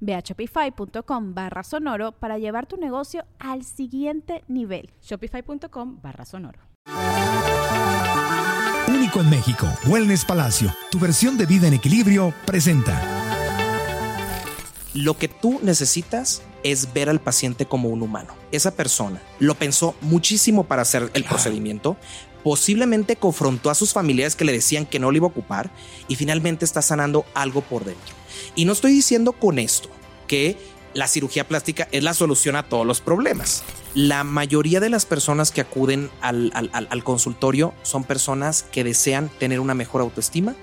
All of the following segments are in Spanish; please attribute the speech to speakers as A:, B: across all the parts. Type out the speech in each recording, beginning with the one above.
A: Ve a shopify.com barra sonoro para llevar tu negocio al siguiente nivel.
B: Shopify.com barra sonoro.
C: Único en México, Wellness Palacio, tu versión de vida en equilibrio, presenta.
D: Lo que tú necesitas es ver al paciente como un humano. Esa persona lo pensó muchísimo para hacer el procedimiento, posiblemente confrontó a sus familiares que le decían que no le iba a ocupar y finalmente está sanando algo por dentro. Y no estoy diciendo con esto que la cirugía plástica es la solución a todos los problemas. La mayoría de las personas que acuden al, consultorio son personas que desean tener una mejor autoestima,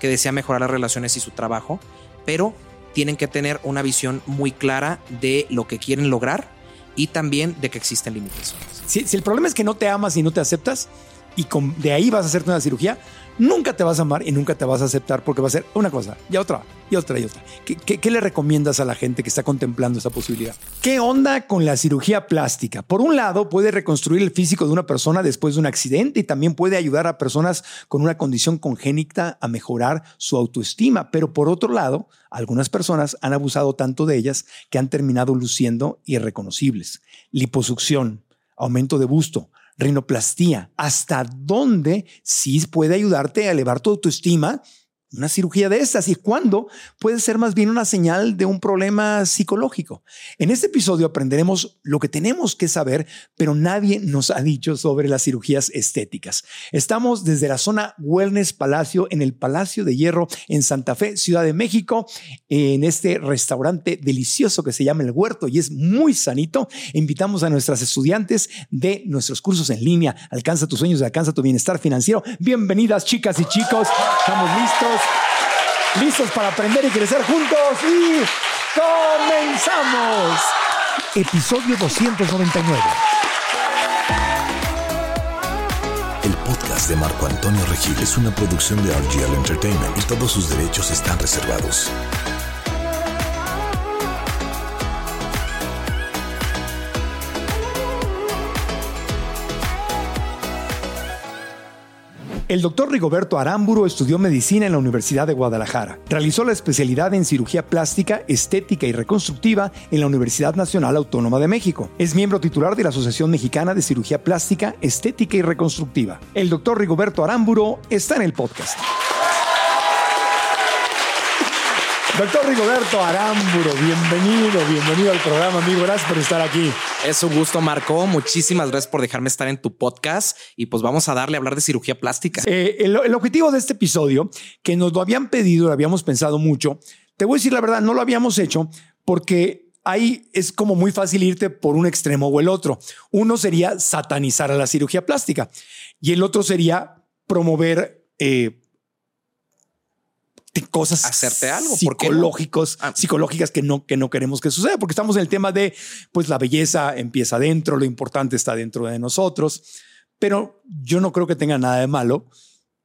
D: que desean mejorar las relaciones y su trabajo, pero tienen que tener una visión muy clara de lo que quieren lograr y también de que existen limitaciones.
E: Si, el problema es que no te amas y no te aceptas, y de ahí vas a hacerte una cirugía, nunca te vas a amar y nunca te vas a aceptar porque va a ser una cosa y otra y otra y otra. ¿Qué, le recomiendas a la gente que está contemplando esa posibilidad? ¿Qué onda con la cirugía plástica? Por un lado, puede reconstruir el físico de una persona después de un accidente y también puede ayudar a personas con una condición congénita a mejorar su autoestima. Pero por otro lado, algunas personas han abusado tanto de ellas que han terminado luciendo irreconocibles. Liposucción, aumento de busto, rinoplastía, hasta dónde sí puede ayudarte a elevar tu autoestima una cirugía de estas y cuándo puede ser más bien una señal de un problema psicológico. En este episodio aprenderemos lo que tenemos que saber, pero nadie nos ha dicho sobre las cirugías estéticas. Estamos desde la zona Wellness Palacio, en el Palacio de Hierro, en Santa Fe, Ciudad de México, en este restaurante delicioso que se llama El Huerto y es muy sanito. Invitamos a nuestras estudiantes de nuestros cursos en línea, Alcanza tus sueños, alcanza tu bienestar financiero. Bienvenidas chicas y chicos, estamos listos. Listos para aprender y crecer juntos y comenzamos.
C: Episodio 299. El podcast de Marco Antonio Regil es una producción de RGL Entertainment y todos sus derechos están reservados.
E: El doctor Rigoberto Aramburo estudió medicina en la Universidad de Guadalajara. Realizó la especialidad en cirugía plástica, estética y reconstructiva en la Universidad Nacional Autónoma de México. Es miembro titular de la Asociación Mexicana de Cirugía Plástica, Estética y Reconstructiva. El doctor Rigoberto Aramburo está en el podcast. Doctor Rigoberto Aramburo, bienvenido, bienvenido al programa, amigo. Gracias por estar aquí.
D: Es un gusto, Marco. Muchísimas gracias por dejarme estar en tu podcast y pues vamos a darle a hablar de cirugía plástica.
E: Eh, el, el, objetivo de este episodio, que nos lo habían pedido, lo habíamos pensado mucho, te voy a decir la verdad, no lo habíamos hecho porque ahí es como muy fácil irte por un extremo o el otro. Uno sería satanizar a la cirugía plástica y el otro sería promover eh, cosas
D: hacerte algo
E: psicológicos, ah. psicológicas que no, que no queremos que suceda, porque estamos en el tema de pues la belleza empieza dentro, lo importante está dentro de nosotros, pero yo no creo que tenga nada de malo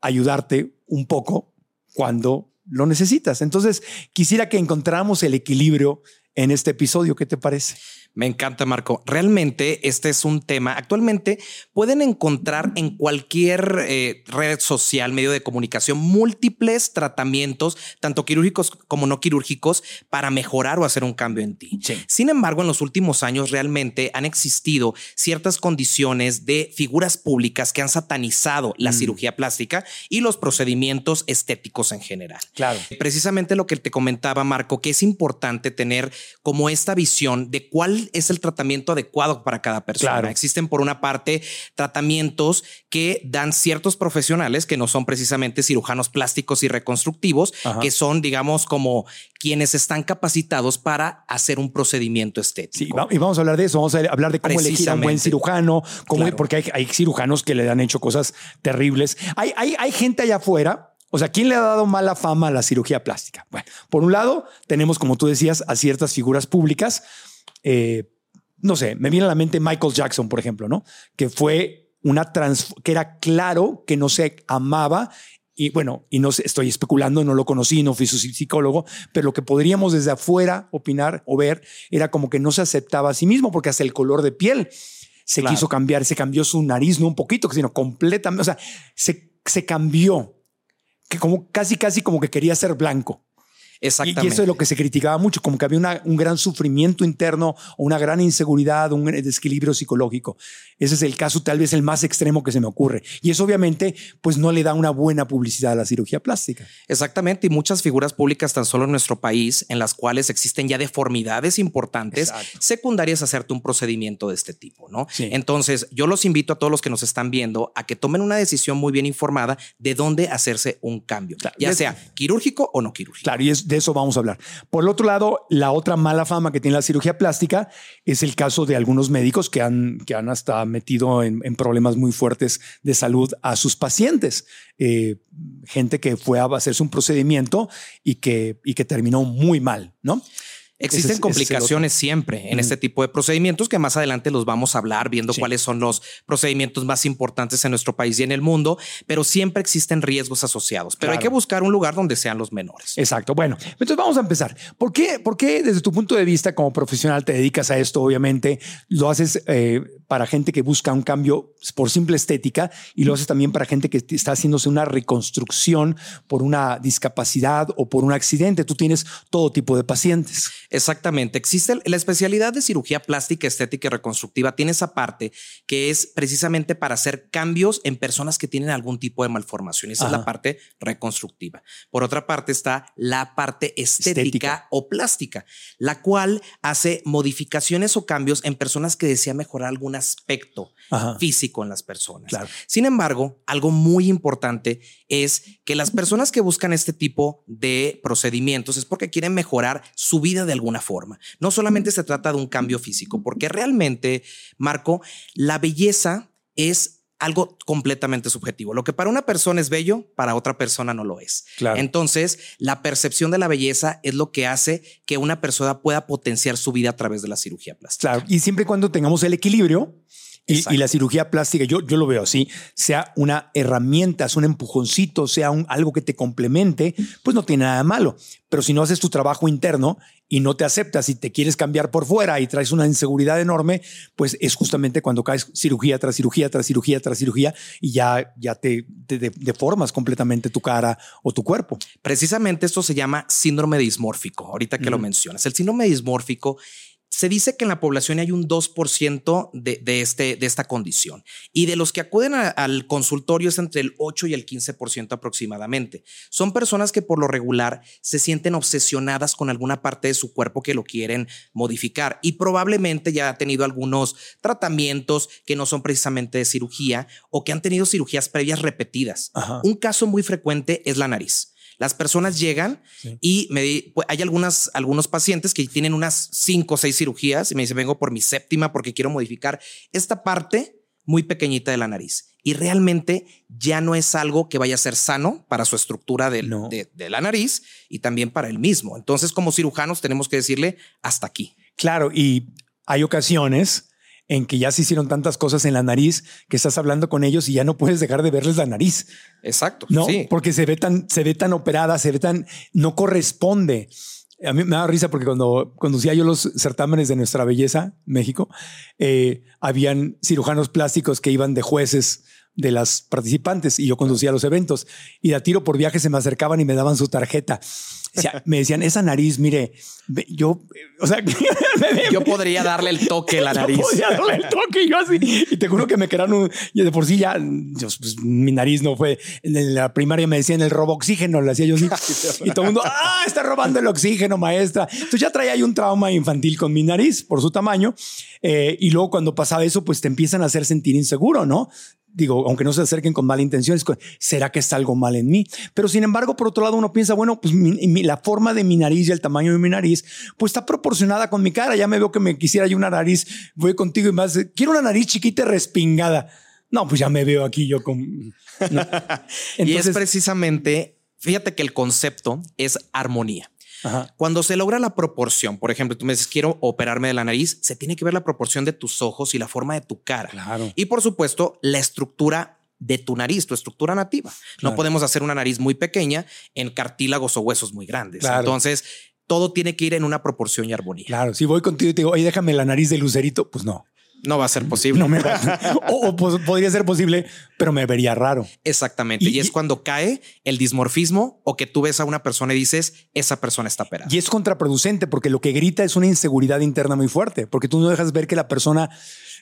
E: ayudarte un poco cuando lo necesitas. Entonces, quisiera que encontráramos el equilibrio en este episodio, ¿qué te parece?
D: Me encanta, Marco. Realmente este es un tema. Actualmente pueden encontrar en cualquier eh, red social, medio de comunicación, múltiples tratamientos, tanto quirúrgicos como no quirúrgicos, para mejorar o hacer un cambio en ti. Sin embargo, en los últimos años realmente han existido ciertas condiciones de figuras públicas que han satanizado la mm. cirugía plástica y los procedimientos estéticos en general.
E: Claro.
D: Precisamente lo que te comentaba, Marco, que es importante tener como esta visión de cuál es el tratamiento adecuado para cada persona.
E: Claro.
D: Existen por una parte tratamientos que dan ciertos profesionales que no son precisamente cirujanos plásticos y reconstructivos,
E: Ajá.
D: que son, digamos, como quienes están capacitados para hacer un procedimiento estético.
E: Sí, y vamos a hablar de eso, vamos a hablar de cómo elegir a un buen cirujano, cómo,
D: Claro.
E: porque hay, hay cirujanos que le han hecho cosas terribles. Hay, hay, hay gente allá afuera, o sea, ¿quién le ha dado mala fama a la cirugía plástica? Bueno, por un lado, tenemos, como tú decías, a ciertas figuras públicas. Eh, no sé, me viene a la mente Michael Jackson, por ejemplo, ¿no? Que fue una trans, que era claro que no se amaba y bueno, y no sé, estoy especulando, no lo conocí, no fui su psicólogo, pero lo que podríamos desde afuera opinar o ver era como que no se aceptaba a sí mismo porque hasta el color de piel se
D: Claro.
E: quiso cambiar, se cambió su nariz, no un poquito, sino completamente, o sea, se, se cambió, que como casi, casi como que quería ser blanco. Y, y
D: Exactamente.
E: eso es lo que se criticaba mucho, como que había una- un gran sufrimiento interno una gran inseguridad, un desequilibrio psicológico. Ese es el caso tal vez el más extremo que se me ocurre. Y eso obviamente pues no le da una buena publicidad a la cirugía plástica.
D: Exactamente, y muchas figuras públicas tan solo en nuestro país en las cuales existen ya deformidades importantes
E: Exacto.
D: secundarias a hacerte un procedimiento de este tipo, ¿no?
E: Sí.
D: Entonces, yo los invito a todos los que nos están viendo a que tomen una decisión muy bien informada de dónde hacerse un cambio,
E: Claro,
D: ya sea quirúrgico o no quirúrgico.
E: Claro, y es, de eso vamos a hablar. Por el otro lado, la otra mala fama que tiene la cirugía plástica es el caso de algunos médicos que han, que han hasta metido en, problemas muy fuertes de salud a sus pacientes. Eh, gente que fue a hacerse un procedimiento y que, y que terminó muy mal, ¿no?
D: Existen
E: ese
D: complicaciones siempre en este tipo de procedimientos que más adelante los vamos a hablar viendo
E: Sí.
D: cuáles son los procedimientos más importantes en nuestro país y en el mundo, pero siempre existen riesgos asociados. Pero hay que buscar un lugar donde sean los menores.
E: Exacto. Bueno, entonces vamos a empezar. ¿Por qué, por qué desde tu punto de vista como profesional te dedicas a esto? Obviamente lo haces eh, para gente que busca un cambio por simple estética y lo haces también para gente que está haciéndose una reconstrucción por una discapacidad o por un accidente. Tú tienes todo tipo de pacientes.
D: Exactamente. Existe la especialidad de cirugía plástica, estética y reconstructiva. Tiene esa parte que es precisamente para hacer cambios en personas que tienen algún tipo de malformación. Esa es la parte reconstructiva. Por otra parte está la parte estética,
E: Estética.
D: o plástica, la cual hace modificaciones o cambios en personas que desean mejorar algún aspecto
E: Ajá.
D: físico en las personas.
E: Claro.
D: Sin embargo, algo muy importante es que las personas que buscan este tipo de procedimientos es porque quieren mejorar su vida de alguna forma. No solamente se trata de un cambio físico, porque realmente, Marco, la belleza es algo completamente subjetivo. Lo que para una persona es bello, para otra persona no lo es.
E: Claro.
D: Entonces, la percepción de la belleza es lo que hace que una persona pueda potenciar su vida a través de la cirugía plástica.
E: Claro, y siempre y cuando tengamos el equilibrio y, la cirugía plástica, yo, yo lo veo así, sea una herramienta, sea un empujoncito, sea un, algo que te complemente, pues no tiene nada de malo. Pero si no haces tu trabajo interno y no te aceptas y te quieres cambiar por fuera y traes una inseguridad enorme, pues es justamente cuando caes cirugía tras cirugía, tras cirugía, tras cirugía y ya, ya te, te de- deformas completamente tu cara o tu cuerpo.
D: Precisamente esto se llama síndrome dismórfico, ahorita que lo mencionas. El síndrome dismórfico se dice que en la población hay un 2% de, de, este, de esta condición y de los que acuden a- al consultorio es entre el 8 y el 15% aproximadamente. Son personas que por lo regular se sienten obsesionadas con alguna parte de su cuerpo que lo quieren modificar y probablemente ya ha tenido algunos tratamientos que no son precisamente de cirugía o que han tenido cirugías previas repetidas.
E: Ajá.
D: Un caso muy frecuente es la nariz. Las personas llegan
E: Sí.
D: y me di- pues, hay algunas, algunos pacientes que tienen unas cinco o seis cirugías y me dicen, vengo por mi séptima porque quiero modificar esta parte muy pequeñita de la nariz. Y realmente ya no es algo que vaya a ser sano para su estructura del-
E: No.
D: de, de la nariz y también para él mismo. Entonces, como cirujanos, tenemos que decirle hasta aquí.
E: Claro, y hay ocasiones en que ya se hicieron tantas cosas en la nariz que estás hablando con ellos y ya no puedes dejar de verles la nariz,
D: Exacto.
E: ¿no?
D: Sí.
E: Porque se ve tan, se ve tan operada, se ve tan, no corresponde. A mí me da risa porque cuando conducía yo los certámenes de nuestra belleza, México, eh, habían cirujanos plásticos que iban de jueces de las participantes y yo conducía los eventos y de a tiro por viaje se me acercaban y me daban su tarjeta. Me decían, esa nariz, mire, yo, o sea,
D: Yo podría darle el toque a la nariz.
E: Yo podía darle el toque y yo así. Y te juro que me quedaron un, y de por sí ya, yo, pues, mi nariz no fue. En la primaria me decían el robo oxígeno, le hacía yo así. Y todo el mundo, ah, está robando el oxígeno, maestra. Entonces ya traía ahí un trauma infantil con mi nariz por su tamaño. Eh, y luego cuando pasaba eso, pues te empiezan a hacer sentir inseguro, ¿no? Digo, aunque no se acerquen con mala intención, ¿será que está algo mal en mí? Pero sin embargo, por otro lado, uno piensa, bueno, pues mi- mi- la forma de mi nariz y el tamaño de mi nariz, pues está proporcionada con mi cara. Ya me veo que me quisiera yo una nariz, voy contigo y más, quiero una nariz chiquita y respingada. No, pues ya me veo aquí yo con... no.
D: y es precisamente, fíjate que el concepto es armonía.
E: Ajá,
D: Cuando se logra la proporción, por ejemplo, tú me dices, quiero operarme de la nariz, se tiene que ver la proporción de tus ojos y la forma de tu cara.
E: claro.
D: Y por supuesto, la estructura de tu nariz, tu estructura nativa.
E: Claro.
D: No podemos hacer una nariz muy pequeña en cartílagos o huesos muy grandes.
E: Claro.
D: Entonces, todo tiene que ir en una proporción y armonía.
E: Claro, si voy contigo y te digo, oye, déjame la nariz de lucerito, pues no.
D: No va a ser posible.
E: No me va. o, o, pues, podría ser posible, pero me vería raro.
D: Exactamente. Y,
E: Y-
D: es
E: y-
D: cuando cae el dismorfismo o que tú ves a una persona y dices, esa persona está operada.
E: Y es contraproducente porque lo que grita es una inseguridad interna muy fuerte, porque tú no dejas ver que la persona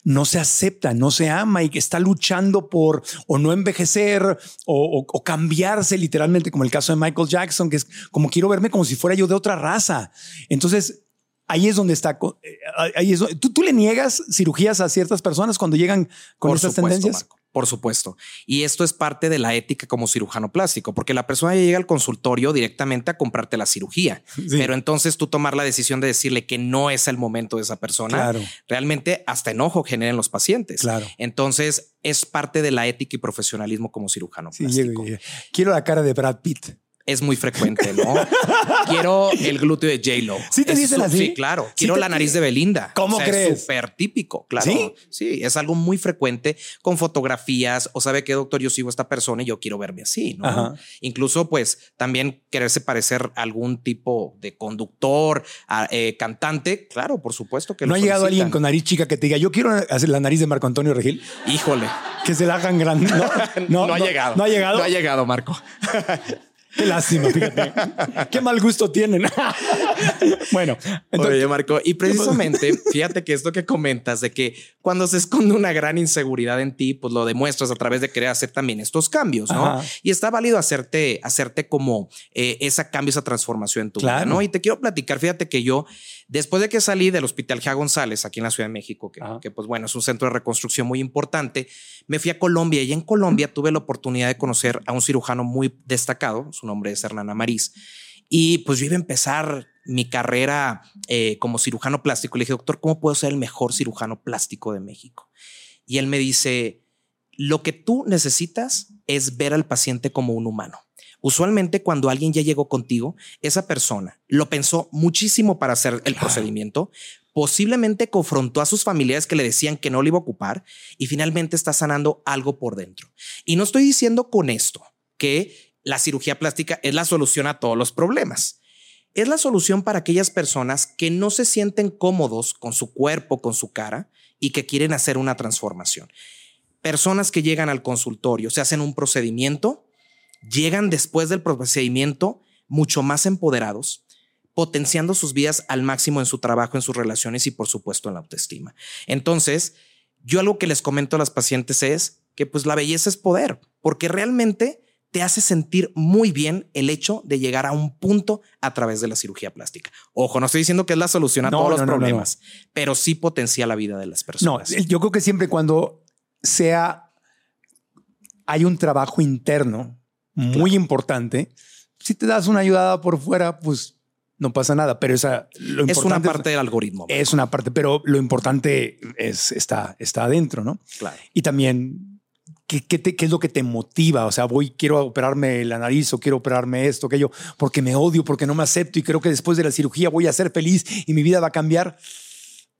E: no se acepta, no se ama y que está luchando por o no envejecer o, o- o cambiarse literalmente, como el caso de Michael Jackson, que es como quiero verme como si fuera yo de otra raza. Entonces, ahí es donde está. eh, Ahí es ¿Tú, tú le niegas cirugías a ciertas personas cuando llegan con
D: Por
E: estas
D: supuesto,
E: tendencias.
D: Marco, por supuesto. Y esto es parte de la ética como cirujano plástico, porque la persona ya llega al consultorio directamente a comprarte la cirugía.
E: Sí.
D: Pero entonces tú tomar la decisión de decirle que no es el momento de esa persona,
E: Claro,
D: realmente hasta enojo genera en los pacientes.
E: claro.
D: Entonces es parte de la ética y profesionalismo como cirujano
E: Sí,
D: plástico.
E: llego Quiero la cara de Brad Pitt.
D: Es muy frecuente, ¿no? Quiero el glúteo de J-Lo.
E: ¿Sí te
D: Es
E: dicen así?
D: Sí, claro.
E: ¿Sí
D: Quiero la nariz de Belinda.
E: ¿Cómo
D: O sea,
E: crees?
D: Es súper típico, claro.
E: ¿Sí?
D: Sí, es algo muy frecuente con fotografías o sabe que doctor yo sigo a esta persona y yo quiero verme así, ¿no?
E: Ajá.
D: Incluso pues también quererse parecer a algún tipo de conductor, a- eh, cantante, claro, por supuesto que
E: ¿No
D: lo
E: ha llegado alguien con nariz chica que te diga, yo quiero hacer la nariz de Marco Antonio Regil?
D: Híjole,
E: Que se la hagan grande. No,
D: no, ha llegado.
E: No ha llegado.
D: No ha llegado, Marco.
E: Qué lástima, fíjate. Qué mal gusto tienen. bueno, entonces,
D: Oye, Marco, y precisamente, fíjate que esto que comentas de que cuando se esconde una gran inseguridad en ti, pues lo demuestras a través de querer hacer también estos cambios, ¿no?
E: Ajá.
D: Y está válido hacerte, hacerte como eh, esa cambio, esa transformación en tu vida. ¿no? Y te quiero platicar, fíjate que yo, después de que salí del Hospital G. González, aquí en la Ciudad de México, que, pues bueno, es un centro de reconstrucción muy importante, me fui a Colombia y en Colombia tuve la oportunidad de conocer a un cirujano muy destacado, su nombre es Hernán Amariz, y pues yo iba a empezar mi carrera eh, como cirujano plástico. Le dije, doctor, ¿cómo puedo ser el mejor cirujano plástico de México? Y él me dice, lo que tú necesitas es ver al paciente como un humano. Usualmente cuando alguien ya llegó contigo, esa persona lo pensó muchísimo para hacer el procedimiento, posiblemente confrontó a sus familiares que le decían que no le iba a ocupar y finalmente está sanando algo por dentro. Y no estoy diciendo con esto que la cirugía plástica es la solución a todos los problemas. Es la solución para aquellas personas que no se sienten cómodos con su cuerpo, con su cara y que quieren hacer una transformación. Personas que llegan al consultorio, se hacen un procedimiento, llegan después del procedimiento mucho más empoderados, potenciando sus vidas al máximo en su trabajo, en sus relaciones y por supuesto en la autoestima. Entonces, yo algo que les comento a las pacientes es que pues la belleza es poder, porque realmente te hace sentir muy bien el hecho de llegar a un punto a través de la cirugía plástica. Ojo, no estoy diciendo que es la solución a
E: No,
D: todos
E: no,
D: los
E: no, no, no.
D: problemas, pero sí potencia la vida de las
E: no,
D: personas.
E: el- yo creo que siempre cuando sea, hay un trabajo interno muy importante, si te das una ayudada por fuera, pues no pasa nada, pero esa lo
D: es una parte del algoritmo.
E: Es una parte, pero lo importante es está está adentro, ¿no?
D: claro.
E: Y también ¿qué, qué, te- qué es lo que te motiva? O sea, voy, quiero operarme la nariz o quiero operarme esto, aquello, porque me odio, porque no me acepto y creo que después de la cirugía voy a ser feliz y mi vida va a cambiar.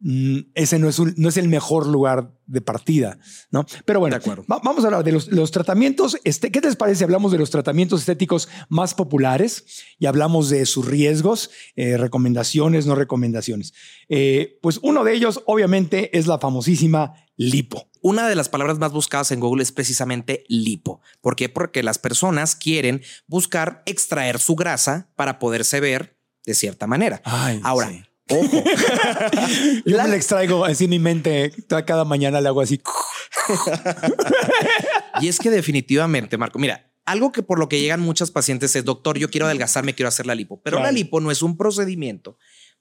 E: Mm, ese no es, un- no es el mejor lugar de partida, ¿no? Pero bueno, va- vamos a hablar de los, los tratamientos. Este, ¿Qué les parece? Hablamos de los tratamientos estéticos más populares y hablamos de sus riesgos, eh, recomendaciones, no recomendaciones. Eh, pues uno de ellos, obviamente, es la famosísima lipo.
D: Una de las palabras más buscadas en Google es precisamente lipo. ¿Por qué? Porque las personas quieren buscar extraer su grasa para poderse ver de cierta manera.
E: Ay,
D: Ahora,
E: sí.
D: Ojo,
E: Yo
D: La-
E: me la extraigo así en mi mente. Cada mañana le hago así.
D: y es que definitivamente, Marco, mira, algo que por lo que llegan muchas pacientes es, doctor, yo quiero adelgazar, me quiero hacer la lipo, pero la lipo no es un procedimiento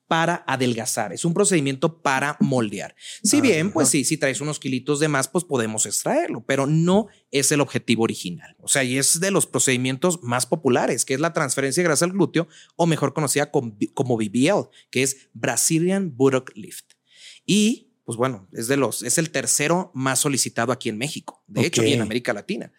D: para adelgazar, es un procedimiento para moldear. Si bien, pues sí, si traes unos kilitos de más, pues podemos extraerlo, pero no es el objetivo original. O sea, y es de los procedimientos más populares, que es la transferencia de grasa al glúteo, o mejor conocida como, BBL, que es Brazilian Buttock Lift. Y, pues bueno, es de los, es el tercero más solicitado aquí en México, de hecho, y en. América Latina.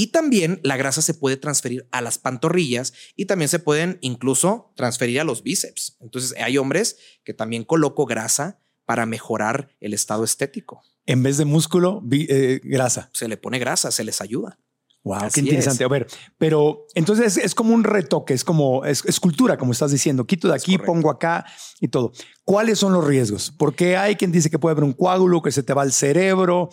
D: Y también la grasa se puede transferir a las pantorrillas y también se pueden incluso transferir a los bíceps. Entonces hay hombres que también coloco grasa para mejorar el estado estético.
E: En vez de músculo, eh, grasa.
D: Se le pone grasa, se les ayuda.
E: Wow,
D: Así
E: qué interesante.
D: es.
E: A ver, pero entonces es, es como un retoque, es como es, escultura, como estás diciendo. Quito de aquí, pongo acá y todo. ¿Cuáles son los riesgos? Porque hay quien dice que puede haber un coágulo, que se te va al cerebro.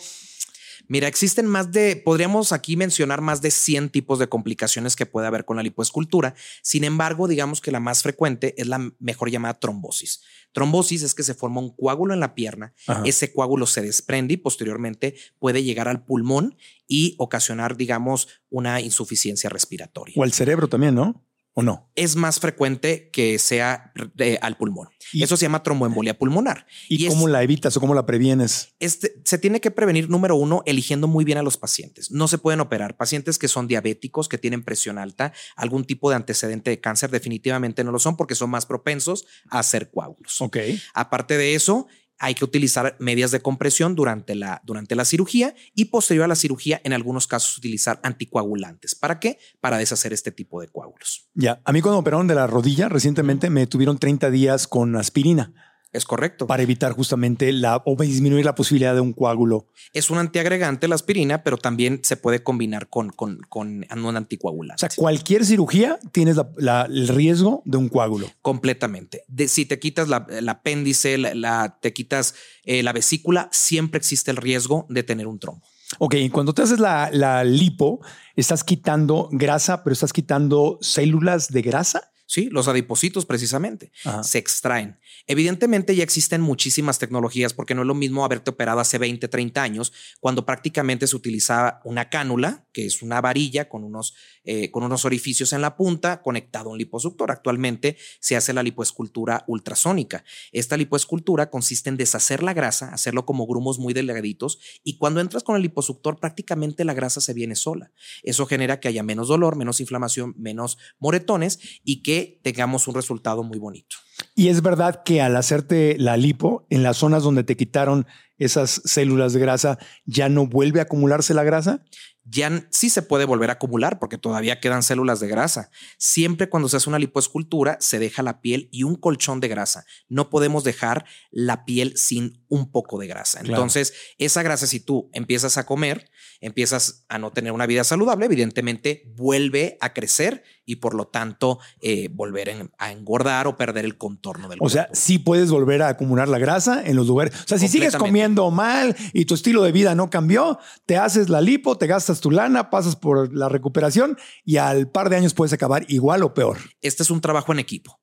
D: Mira, existen más de, podríamos aquí mencionar más de 100 tipos de complicaciones que puede haber con la lipoescultura. Sin embargo, digamos que la más frecuente es la mejor llamada trombosis. Trombosis es que se forma un coágulo en la pierna,
E: Ajá.
D: ese coágulo se desprende y posteriormente puede llegar al pulmón y ocasionar, digamos, una insuficiencia respiratoria.
E: O al cerebro también, ¿no? ¿O no?
D: Es más frecuente que sea eh, al pulmón.
E: Y-
D: Eso se llama tromboembolia pulmonar.
E: ¿Y, cómo la evitas o cómo la previenes?
D: este, se tiene que prevenir, número uno, eligiendo muy bien a los pacientes. No se pueden operar. Pacientes que son diabéticos, que tienen presión alta, algún tipo de antecedente de cáncer, definitivamente no lo son porque son más propensos a hacer coágulos.
E: Ok.
D: Aparte de eso, hay que utilizar medias de compresión durante la, durante la cirugía y posterior a la cirugía, en algunos casos, utilizar anticoagulantes. ¿Para qué? Para deshacer este tipo de coágulos.
E: Ya. A mí cuando me operaron de la rodilla recientemente me tuvieron 30 días con aspirina
D: Es correcto.
E: para evitar justamente la o disminuir la posibilidad de un coágulo.
D: Es un antiagregante la aspirina, pero también se puede combinar con, con, con un anticoagulante.
E: O sea, cualquier cirugía tienes la- la- el riesgo de un coágulo.
D: completamente. De, si te quitas la, el apéndice, la, te quitas eh, la vesícula, siempre existe el riesgo de tener un trombo.
E: Ok, y cuando te haces la, la lipo, estás quitando grasa, pero estás quitando células de grasa.
D: Sí, los adipocitos precisamente
E: Ajá.
D: se extraen. Evidentemente ya existen muchísimas tecnologías porque no es lo mismo haberte operado hace 20, 30 años cuando prácticamente se utilizaba una cánula, que es una varilla con unos, eh, con unos orificios en la punta conectado a un liposuctor. Actualmente se hace la lipoescultura ultrasónica. Esta lipoescultura consiste en deshacer la grasa, hacerlo como grumos muy delgaditos y cuando entras con el liposuctor prácticamente la grasa se viene sola. Eso genera que haya menos dolor, menos inflamación, menos moretones y que tengamos un resultado muy bonito.
E: Y es verdad que al hacerte la lipo, en las zonas donde te quitaron esas células de grasa, ya no vuelve a acumularse la grasa.
D: Ya sí se puede volver a acumular porque todavía quedan células de grasa. Siempre cuando se hace una lipoescultura se deja la piel y un colchón de grasa. No podemos dejar la piel sin un poco de grasa.
E: Claro.
D: Entonces, esa grasa, si tú empiezas a comer, empiezas a no tener una vida saludable, evidentemente vuelve a crecer y por lo tanto eh, volver en- a engordar o perder el contorno del
E: O sea,
D: cuerpo.
E: sí puedes volver a acumular la grasa en los lugares. O sea, si sigues
D: Completamente.
E: Comiendo mal y tu estilo de vida no cambió, te haces la lipo, te gastas tu lana, pasas por la recuperación y al par de años puedes acabar igual o peor.
D: Este es un trabajo en equipo.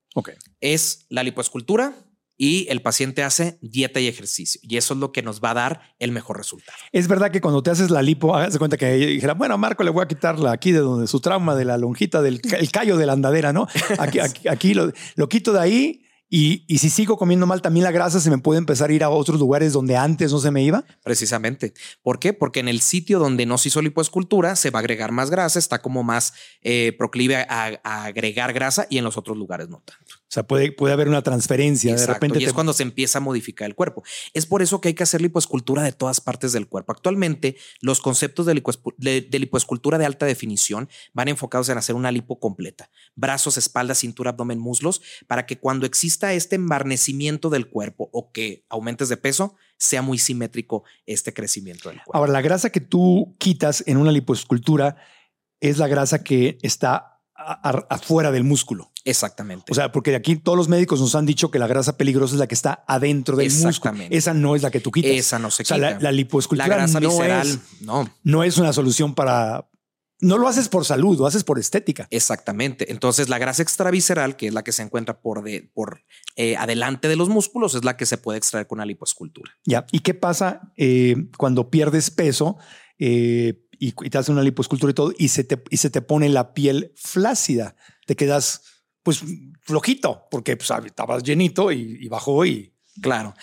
D: Es la lipoescultura y el paciente hace dieta y ejercicio. Y eso es lo que nos va a dar el mejor resultado.
E: Es verdad que cuando te haces la lipo, hagas de cuenta que dijera, bueno, a Marco le voy a quitar la- aquí de donde su trauma de la lonjita del el callo de la andadera, ¿no? Aquí, aquí, aquí lo, lo quito de ahí y, y si sigo comiendo mal, también la grasa se me puede empezar a ir a otros lugares donde antes no se me iba.
D: Precisamente. ¿Por qué? Porque en el sitio donde no se hizo lipoescultura se va a agregar más grasa, está como más eh, proclive a, a agregar grasa y en los otros lugares no tanto.
E: O sea, puede, puede haber una transferencia.
D: Exacto,
E: de repente
D: y es
E: te-
D: cuando se empieza a modificar el cuerpo. Es por eso que hay que hacer lipoescultura de todas partes del cuerpo. Actualmente, los conceptos de, lipoescu- de- de lipoescultura de alta definición van enfocados en hacer una lipo completa. Brazos, espalda, cintura, abdomen, muslos, para que cuando exista este embarnecimiento del cuerpo o que aumentes de peso, sea muy simétrico este crecimiento del cuerpo.
E: Ahora, la grasa que tú quitas en una lipoescultura es la grasa que está afuera del músculo.
D: Exactamente.
E: O sea, porque aquí todos los médicos nos han dicho que la grasa peligrosa es la que está adentro del músculo.
D: Exactamente.
E: Esa no es la que tú quitas.
D: Esa no se
E: o sea,
D: quita.
E: La, la lipoescultura
D: la grasa
E: no
D: visceral,
E: es,
D: no.
E: no es una solución para... No lo haces por salud, lo haces por estética.
D: Exactamente. Entonces, la grasa extravisceral, que es la que se encuentra por, de, por eh, adelante de los músculos, es la que se puede extraer con una lipoescultura.
E: Ya. ¿Y qué pasa eh, cuando pierdes peso eh, y, y te hacen una lipoescultura y todo y se, te, y se te pone la piel flácida? Te quedas pues flojito porque pues, estabas llenito y, y bajó y...
D: Claro.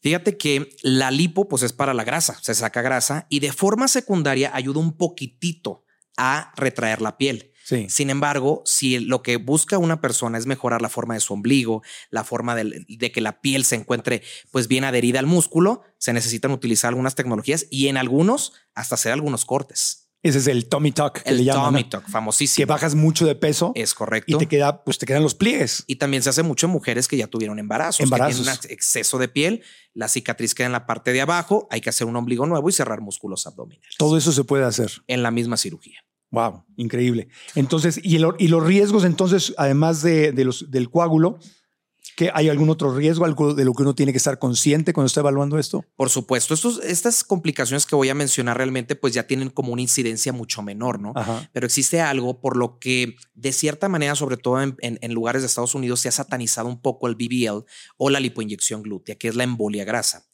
D: Fíjate que la lipo pues es para la grasa, se saca grasa y de forma secundaria ayuda un poquitito a retraer la piel.
E: Sí.
D: Sin embargo, si lo que busca una persona es mejorar la forma de su ombligo, la forma de, de, que la piel se encuentre pues bien adherida al músculo, se necesitan utilizar algunas tecnologías y en algunos hasta hacer algunos cortes.
E: Ese es el tummy tuck. Que
D: el
E: le llaman,
D: tummy
E: ¿no?
D: tuck, famosísimo.
E: Que bajas mucho de peso
D: Es correcto.
E: y te queda, pues te quedan los pliegues.
D: Y también se hace mucho en mujeres que ya tuvieron embarazos,
E: Embarazos.
D: que tienen un exceso de piel, la cicatriz queda en la parte de abajo, hay que hacer un ombligo nuevo y cerrar músculos abdominales.
E: Todo eso se puede hacer.
D: en la misma cirugía.
E: Wow, increíble. Entonces, y, el- y los riesgos, entonces, además de, de los, del coágulo, que hay algún otro riesgo algo de lo que uno tiene que estar consciente cuando está evaluando esto?
D: Por supuesto, estos, estas complicaciones que voy a mencionar realmente pues ya tienen como una incidencia mucho menor, ¿no?
E: Ajá.
D: Pero existe algo por lo que de cierta manera, sobre todo en, en- en lugares de Estados Unidos, se ha satanizado un poco el BBL o la lipoinyección glútea, que es la embolia grasa.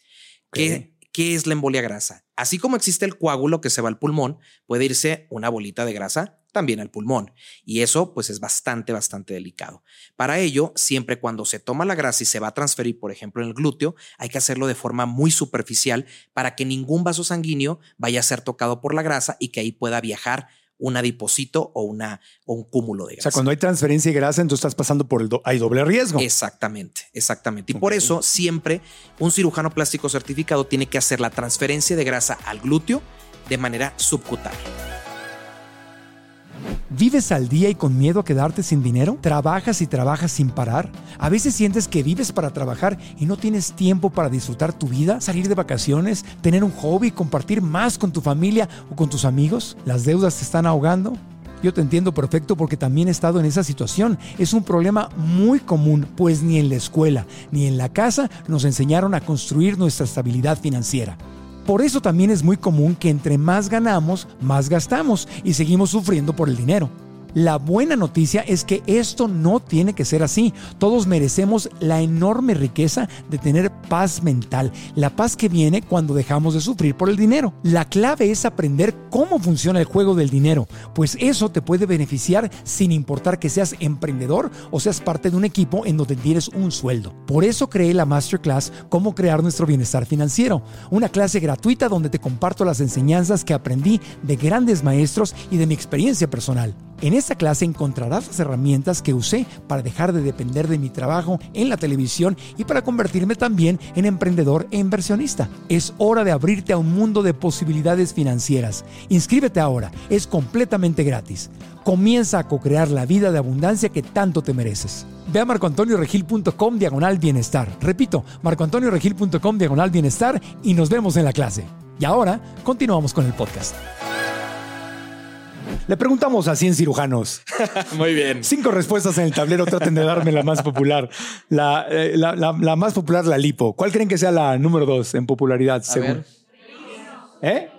D: ¿Qué, ¿Qué es la embolia grasa? Así como existe el coágulo que se va al pulmón, puede irse una bolita de grasa también al pulmón. Y eso pues es bastante, bastante delicado. Para ello, siempre cuando se toma la grasa y se va a transferir, por ejemplo, en el glúteo, hay que hacerlo de forma muy superficial para que ningún vaso sanguíneo vaya a ser tocado por la grasa y que ahí pueda viajar un adiposito o, una, o un cúmulo de
E: O
D: grasa.
E: sea, cuando hay transferencia de grasa, entonces estás pasando por el do- hay doble riesgo.
D: Exactamente, exactamente. Y por eso siempre un cirujano plástico certificado tiene que hacer la transferencia de grasa al glúteo de manera subcutánea.
E: ¿Vives al día y con miedo a quedarte sin dinero? ¿Trabajas y trabajas sin parar? ¿A veces sientes que vives para trabajar y no tienes tiempo para disfrutar tu vida, salir de vacaciones, tener un hobby, compartir más con tu familia o con tus amigos? ¿Las deudas te están ahogando? Yo te entiendo perfecto porque también he estado en esa situación. Es un problema muy común, pues ni en la escuela ni en la casa nos enseñaron a construir nuestra estabilidad financiera. Por eso también es muy común que entre más ganamos, más gastamos y seguimos sufriendo por el dinero. La buena noticia es que esto no tiene que ser así. Todos merecemos la enorme riqueza de tener paz mental, la paz que viene cuando dejamos de sufrir por el dinero. La clave es aprender cómo funciona el juego del dinero, pues eso te puede beneficiar sin importar que seas emprendedor o seas parte de un equipo en donde tienes un sueldo. Por eso creé la masterclass Cómo crear nuestro bienestar financiero, una clase gratuita donde te comparto las enseñanzas que aprendí de grandes maestros y de mi experiencia personal. En esta clase encontrarás las herramientas que usé para dejar de depender de mi trabajo en la televisión y para convertirme también en emprendedor e inversionista. Es hora de abrirte a un mundo de posibilidades financieras. Inscríbete ahora, es completamente gratis. Comienza a co-crear la vida de abundancia que tanto te mereces. Ve a marcoantonioregil.com diagonal bienestar. Repito, marcoantonioregil.com diagonal bienestar y nos vemos en la clase. Y ahora continuamos con el podcast. Le preguntamos a 100 cirujanos.
D: Muy bien.
E: Cinco respuestas en el tablero. Traten de darme la más popular. La, eh, la- la- la más popular, la lipo. ¿Cuál creen que sea la número dos en popularidad? según? ¿Eh?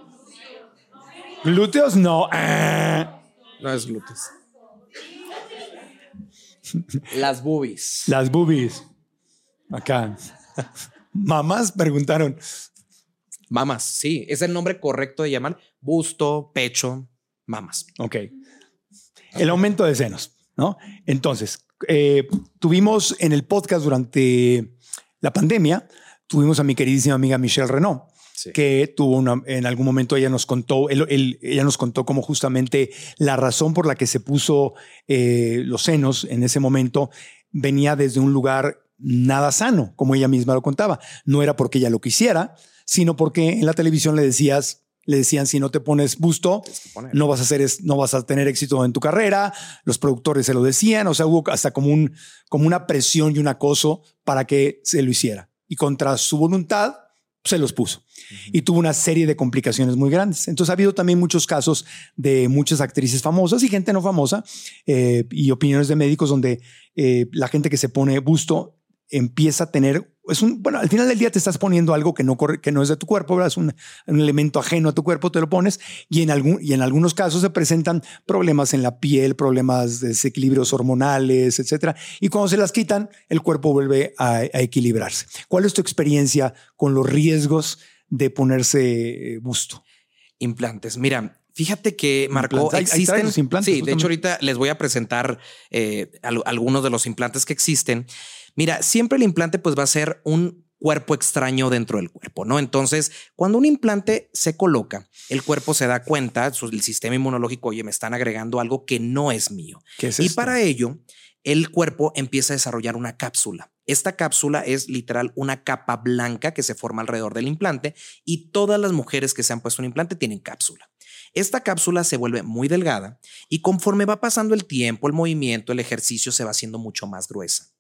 E: ¿Glúteos? No. Ah.
D: No es glúteos. Las boobies.
E: Las boobies. Acá. Mamás preguntaron.
D: Mamas, sí, es el nombre correcto de llamar busto, pecho, mamas.
E: Ok. El aumento de senos, ¿no? Entonces, eh, tuvimos en el podcast durante la pandemia, tuvimos a mi queridísima amiga Michelle Renault,
D: Sí.
E: que tuvo una, en algún momento ella nos contó, él- él- ella nos contó cómo justamente la razón por la que se puso eh, los senos en ese momento venía desde un lugar nada sano, como ella misma lo contaba. No era porque ella lo quisiera, sino porque en la televisión le decías, le decían si no te pones busto, no vas a hacer, es- no vas a tener éxito en tu carrera. Los productores se lo decían, o sea, hubo hasta como un, como una presión y un acoso para que se lo hiciera. Y contra su voluntad, se los puso y tuvo una serie de complicaciones muy grandes. Entonces ha habido también muchos casos de muchas actrices famosas y gente no famosa eh, y opiniones de médicos donde eh, la gente que se pone busto empieza a tener, es un, bueno, al final del día te estás poniendo algo que no, corre, que no es de tu cuerpo, es un, un, elemento ajeno a tu cuerpo, te lo pones y en, algún, y en algunos casos se presentan problemas en la piel, problemas de desequilibrios hormonales, etcétera. Y cuando se las quitan, el cuerpo vuelve a, a equilibrarse. ¿Cuál es tu experiencia con los riesgos de ponerse eh, busto?
D: Implantes. Mira, Fíjate que Marco, existen
E: los implantes.
D: Sí, de hecho ahorita les voy a presentar eh, algunos de los implantes que existen. Mira, siempre el implante pues va a ser un cuerpo extraño dentro del cuerpo, ¿no? Entonces, cuando un implante se coloca, el cuerpo se da cuenta, el sistema inmunológico, oye, me están agregando algo que no es mío.
E: ¿Qué es
D: y
E: esto?
D: para ello, el cuerpo empieza a desarrollar una cápsula. Esta cápsula es literal una capa blanca que se forma alrededor del implante y todas las mujeres que se han puesto un implante tienen cápsula. Esta cápsula se vuelve muy delgada y conforme va pasando el tiempo, el movimiento, el ejercicio se va haciendo mucho más gruesa.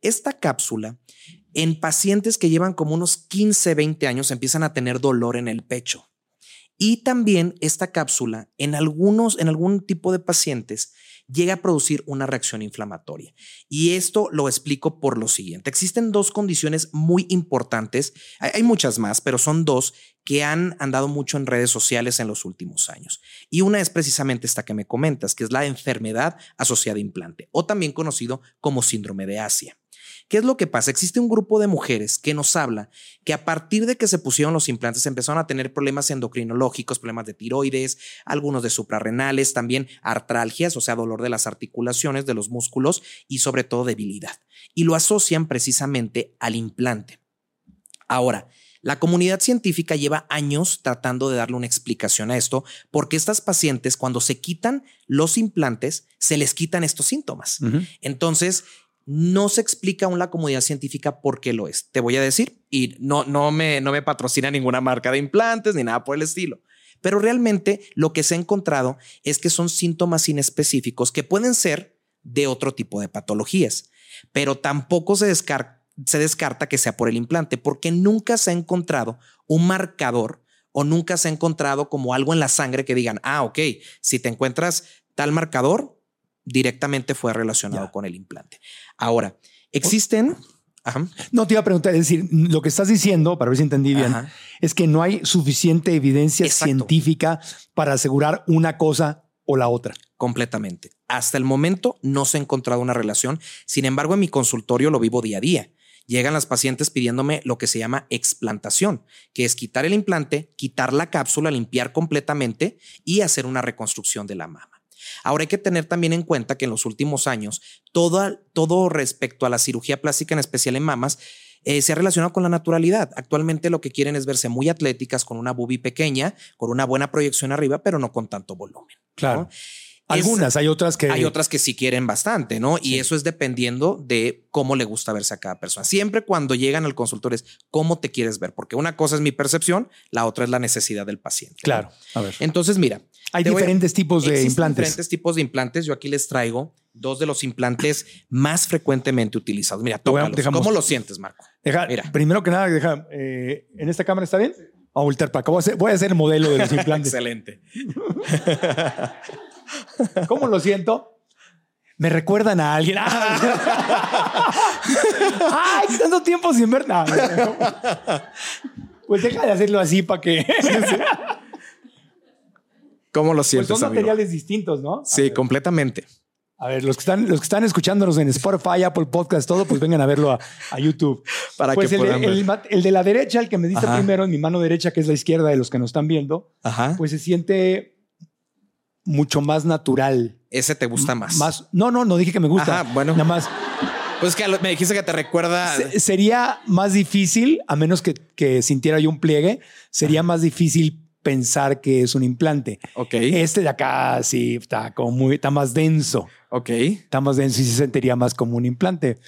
D: Esta cápsula, en pacientes que llevan como unos 15, 20 años, empiezan a tener dolor en el pecho. Y también esta cápsula, en algunos, en algún tipo de pacientes, llega a producir una reacción inflamatoria. Y esto lo explico por lo siguiente. Existen dos condiciones muy importantes. Hay, muchas más, pero son dos que han andado mucho en redes sociales en los últimos años. Y una es precisamente esta que me comentas, que es la enfermedad asociada a implante, o también conocido como síndrome de Asia. ¿Qué es lo que pasa? Existe un grupo de mujeres que nos habla que a partir de que se pusieron los implantes empezaron a tener problemas endocrinológicos, problemas de tiroides, algunos de suprarrenales, también artralgias, o sea, dolor de las articulaciones, de los músculos y sobre todo debilidad. Y lo asocian precisamente al implante. Ahora, la comunidad científica lleva años tratando de darle una explicación a esto, porque estas pacientes cuando se quitan los implantes, se les quitan estos síntomas. Uh -huh. Entonces, no se explica aún la comunidad científica por qué lo es. Te voy a decir, y no, no, me, no me patrocina ninguna marca de implantes ni nada por el estilo. Pero realmente lo que se ha encontrado es que son síntomas inespecíficos que pueden ser de otro tipo de patologías, pero tampoco se descarta, se descarta que sea por el implante, porque nunca se ha encontrado un marcador o nunca se ha encontrado como algo en la sangre que digan, ah, ok, si te encuentras tal marcador, directamente fue relacionado con el implante. Ahora, existen...
E: Ajá. No te iba a preguntar, es decir, lo que estás diciendo, para ver si entendí bien, Ajá. es que no hay suficiente evidencia Exacto. científica para asegurar una cosa o la otra.
D: Completamente. Hasta el momento no se ha encontrado una relación. Sin embargo, en mi consultorio lo vivo día a día. Llegan las pacientes pidiéndome lo que se llama explantación, que es quitar el implante, quitar la cápsula, limpiar completamente y hacer una reconstrucción de la mama. Ahora hay que tener también en cuenta que en los últimos años todo, todo respecto a la cirugía plástica, en especial en mamas, eh, se ha relacionado con la naturalidad. Actualmente lo que quieren es verse muy atléticas, con una boobie pequeña, con una buena proyección arriba, pero no con tanto volumen.
E: Claro. Algunas, es, hay otras que...
D: Hay otras que sí quieren bastante, ¿no? Sí. Y eso es dependiendo de cómo le gusta verse a cada persona. Siempre cuando llegan al consultorio es cómo te quieres ver, porque una cosa es mi percepción, la otra es la necesidad del paciente.
E: Claro,
D: ¿no? a ver. Entonces, mira.
E: Hay diferentes a, tipos de implantes.
D: diferentes tipos de implantes. Yo aquí les traigo dos de los implantes más frecuentemente utilizados. Mira, tócalos. Dejamos, ¿Cómo lo sientes, Marco?
E: Deja, mira. Primero que nada, deja, eh, ¿en esta cámara está bien? A voltear para acá. Voy a, el modelo de los implantes.
D: Excelente.
E: ¿Cómo lo siento? Me recuerdan a alguien. ¡Ay, tanto tiempo sin ver nada! Pues deja de hacerlo así para que.
D: ¿Cómo lo sientes?
E: Pues son materiales
D: amigo?
E: distintos, ¿no?
D: A sí, ver. completamente.
E: A ver, los que, están, los que están escuchándonos en Spotify, Apple Podcast, todo, pues vengan a verlo a, a YouTube.
D: Para
E: pues
D: que
E: el,
D: puedan
E: el,
D: ver.
E: el, de la derecha, el que me diste Ajá. primero en mi mano derecha, que es la izquierda de los que nos están viendo,
D: Ajá.
E: pues se siente mucho más natural.
D: Ese te gusta más.
E: Más. No, no, no dije que me gusta.
D: Ajá, bueno.
E: Nada más.
D: Pues que me dijiste que te recuerda.
E: Se, sería más difícil, a menos que, que sintiera yo un pliegue, sería Ajá. más difícil pensar que es un implante.
D: Ok.
E: Este de acá sí está como muy, está más denso.
D: Ok.
E: Está más denso y se sentiría más como un implante.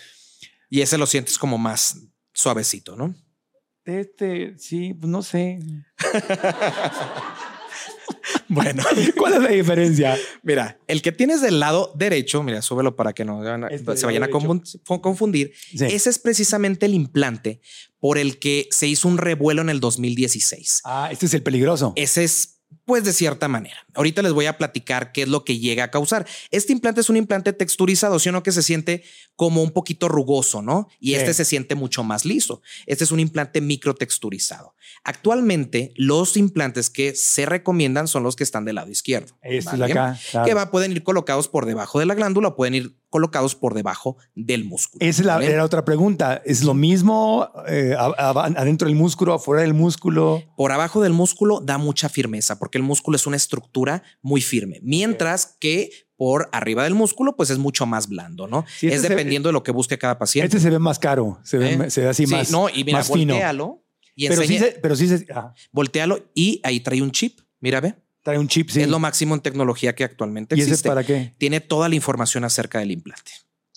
D: Y ese lo sientes como más suavecito, ¿no?
E: Este, sí, pues no sé.
D: Bueno,
E: ¿Cuál es la diferencia?
D: mira, el que tienes del lado derecho, mira, súbelo para que no a-
E: Este
D: se vayan a
E: derecho.
D: confundir.
E: Sí.
D: Ese es precisamente el implante por el que se hizo un revuelo en el 2016.
E: Ah, este es el peligroso.
D: Ese es, pues, de cierta manera. Ahorita les voy a platicar qué es lo que llega a causar. Este implante es un implante texturizado, ¿sí o no? Que se siente como un poquito rugoso, ¿no? Y
E: Sí.
D: este se siente mucho más liso. Este es un implante microtexturizado. Actualmente, los implantes que se recomiendan son los que están del lado izquierdo.
E: Este es
D: ¿vale?
E: acá. claro.
D: Que va, pueden ir colocados por debajo de la glándula o pueden ir colocados por debajo del músculo.
E: Esa es la,
D: ¿vale?
E: era otra pregunta. ¿Es lo mismo eh, adentro del músculo, afuera del músculo?
D: Por abajo del músculo da mucha firmeza porque el músculo es una estructura muy firme, mientras que por arriba del músculo pues es mucho más blando, ¿no?
E: Sí, este
D: es dependiendo de lo que busque cada paciente.
E: Este se ve más caro, se ve,
D: ¿eh?
E: se ve así
D: Sí,
E: más,
D: no, y mira,
E: más fino.
D: voltealo y
E: Pero sí, se, pero sí se, ah,
D: voltealo y ahí trae un chip. Mira, ve.
E: Trae un chip, sí.
D: Es lo máximo en tecnología que actualmente
E: ¿Y ese es
D: existe.
E: para qué?
D: Tiene toda la información acerca del implante,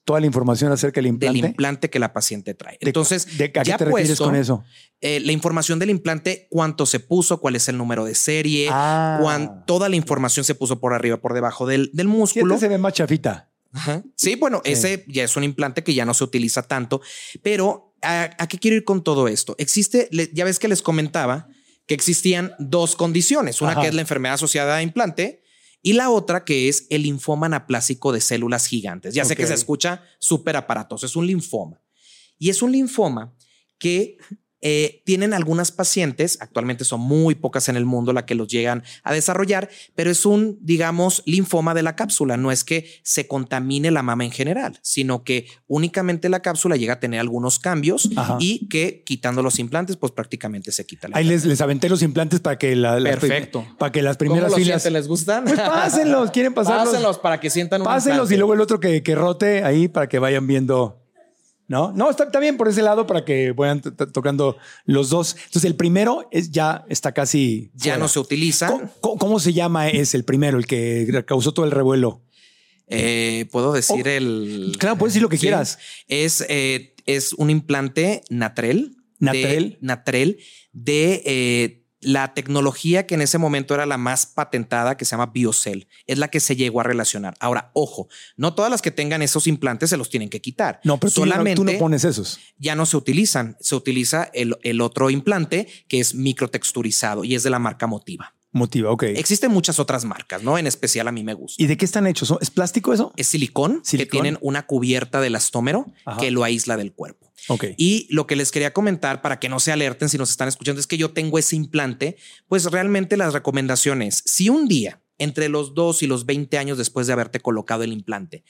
E: Toda la información acerca del implante.
D: del implante que la paciente trae.
E: De-
D: Entonces,
E: de, ¿a qué
D: ya
E: te
D: puesto,
E: con eso?
D: eh, la información del implante, cuánto se puso, cuál es el número de serie,
E: Ah.
D: cuán- toda la información se puso por arriba, por debajo del, del músculo.
E: este se ve más chafita.
D: Ajá. Sí, bueno,
E: Sí.
D: ese ya es un implante que ya no se utiliza tanto, pero ¿a, a qué quiero ir con todo esto? Existe, ya ves que les comentaba que existían dos condiciones, una
E: Ajá.
D: que es la enfermedad asociada a implante y la otra que es el linfoma anaplásico de células gigantes. Ya sé que se escucha súper aparatoso, es un linfoma. Y es un linfoma que eh, tienen algunas pacientes, actualmente son muy pocas en el mundo las que los llegan a desarrollar, pero es un, digamos, linfoma de la cápsula. No es que se contamine la mama en general, sino que únicamente la cápsula llega a tener algunos cambios
E: Ajá.
D: y que quitando los implantes, pues prácticamente se quita la
E: Ahí les, les aventé los implantes para que, la,
D: Perfecto.
E: para que las primeras filas.
D: ¿Les gustan?
E: Pues pásenlos, quieren pasarlos.
D: Pásenlos para que sientan un
E: Pásenlos
D: implante.
E: y luego el otro que, que rote ahí para que vayan viendo. No, no, está, está bien por ese lado para que vayan tocando los dos. Entonces, el primero es ya está casi.
D: Ya
E: fuera.
D: no se utiliza.
E: ¿Cómo, cómo- cómo se llama es el primero, el que causó todo el revuelo?
D: Eh, Puedo decir
E: Oh,
D: el.
E: claro, puedes decir lo que
D: Sí.
E: quieras.
D: Es, eh, es un implante Natrel.
E: Natrel.
D: De, Natrel de eh, la tecnología que en ese momento era la más patentada, que se llama Biocell. Es la que se llegó a relacionar. Ahora, ojo, no todas las que tengan esos implantes se los tienen que quitar.
E: No, pero tú, no-
D: solamente
E: tú no pones esos.
D: ya no se utilizan. Se utiliza el, el otro implante que es microtexturizado y es de la marca Motiva.
E: Motiva, ok.
D: Existen muchas otras marcas, ¿no? En especial a mí me gusta.
E: ¿Y de qué están hechos? ¿Son- ¿Es plástico eso?
D: Es silicón, que
E: Silicón.
D: tienen una cubierta del astómero
E: Ajá.
D: que lo aísla del cuerpo. Y lo que les quería comentar para que no se alerten si nos están escuchando es que yo tengo ese implante, pues realmente las recomendaciones, si un día entre los 2 y los 20 años después de haberte colocado el implante,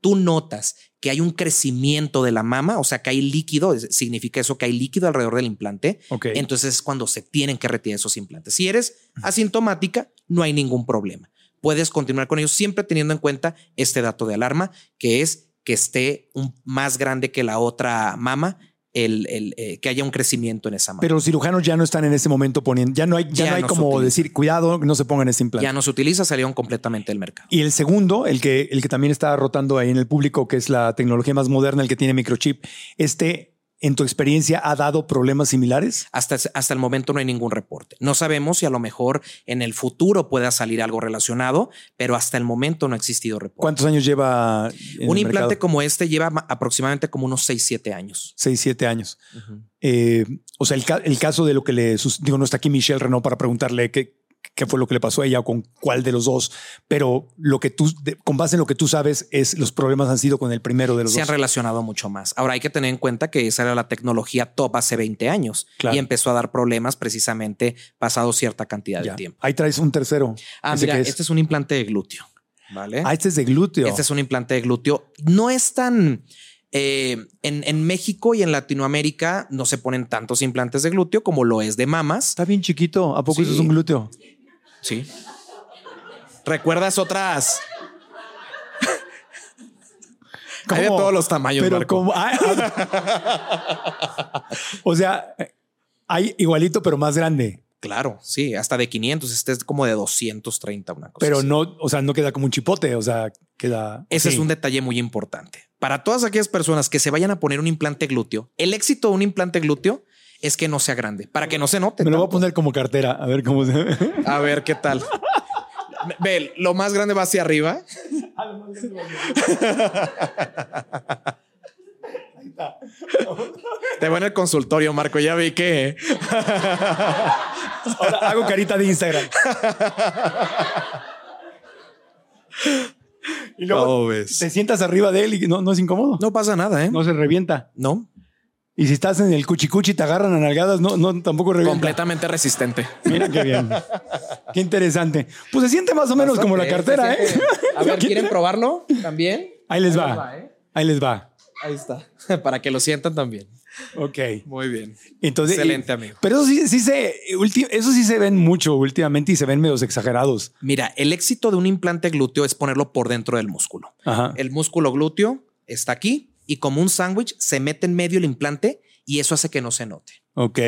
D: tú notas que hay un crecimiento de la mama, o sea, que hay líquido, significa eso que hay líquido alrededor del implante, entonces es cuando se tienen que retirar esos implantes. Si eres asintomática, no hay ningún problema. Puedes continuar con ellos siempre teniendo en cuenta este dato de alarma, que es que esté un- más grande que la otra mama, el, el, eh, que haya un crecimiento en esa mama.
E: Pero los cirujanos ya no están en ese momento poniendo, ya no hay, ya
D: Ya
E: no hay
D: no se
E: como decir, cuidado, no se pongan ese implante.
D: ya no se utiliza, salieron completamente del mercado.
E: Y el segundo, el que, el que también está rotando ahí en el público, que es la tecnología más moderna, el que tiene microchip, este, en tu experiencia, ha dado problemas similares?
D: Hasta, hasta el momento no hay ningún reporte. No sabemos si a lo mejor en el futuro pueda salir algo relacionado, pero hasta el momento no ha existido reporte.
E: ¿Cuántos años lleva en
D: Un
E: el
D: implante
E: mercado?
D: como este lleva ma- aproximadamente como unos 6, 7 años.
E: Seis, siete años. Eh, o sea, el, ca- el caso de lo que le digo, no está aquí Michelle Renault para preguntarle qué, qué fue lo que le pasó a ella o con cuál de los dos, pero lo que tú, con base en lo que tú sabes, es los problemas han sido con el primero de los
D: se han
E: dos.
D: relacionado mucho más. Ahora hay que tener en cuenta que esa era la tecnología top hace 20 años
E: Claro.
D: y empezó a dar problemas precisamente pasado cierta cantidad
E: Ya.
D: de tiempo.
E: Ahí traes un tercero.
D: Ah,
E: ¿Ese
D: mira,
E: es?
D: este es un implante de glúteo. ¿Vale?
E: Ah, este es de glúteo.
D: Este es un implante de glúteo. No es tan. Eh, en, en México y en Latinoamérica no se ponen tantos implantes de glúteo como lo es de mamas.
E: Está bien chiquito. ¿A poco eso es un glúteo?
D: Sí. ¿Recuerdas otras? Hay de
E: ¿Cómo?
D: todos los tamaños,
E: Pero
D: Marco.
E: como. ah, ah. o sea, hay igualito, pero más grande.
D: Claro, sí, hasta de 500. Este es como de 230, una cosa.
E: Pero
D: así.
E: no, o sea, no queda como un chipote. O sea,
D: Ese
E: sí.
D: es un detalle muy importante. Para todas aquellas personas que se vayan a poner un implante glúteo, el éxito de un implante glúteo es que no sea grande, para que no se note.
E: Me lo voy a poner como cartera, a ver cómo se ve.
D: A ver qué tal. Ve, lo más grande va hacia arriba. Te voy en el consultorio, Marco. Ya vi que.
E: Ahora hago carita de Instagram. y luego
D: ¿Cómo ves?
E: te sientas arriba de él y no, no es incómodo.
D: No pasa nada, ¿eh?
E: No se revienta.
D: No.
E: Y si estás en el cuchicuchi y te agarran a nalgadas, no, no tampoco revienta.
D: Completamente resistente.
E: Mira qué bien. qué interesante. Pues se siente más o menos como la cartera, ¿eh?
D: A ver, ¿quieren probarlo también?
E: Ahí les
D: Ahí
E: va.
D: les va, ¿eh?
E: Ahí les va.
D: Ahí está. Para que lo sientan también.
E: Ok.
D: Muy bien.
E: Entonces,
D: Excelente, amigo.
E: Pero eso sí, sí se, eso sí se ven mucho últimamente y se ven medios exagerados.
D: Mira, el éxito de un implante glúteo es ponerlo por dentro del músculo.
E: Ajá.
D: El músculo glúteo está aquí y como un sándwich se mete en medio el implante y eso hace que no se note.
E: Ok.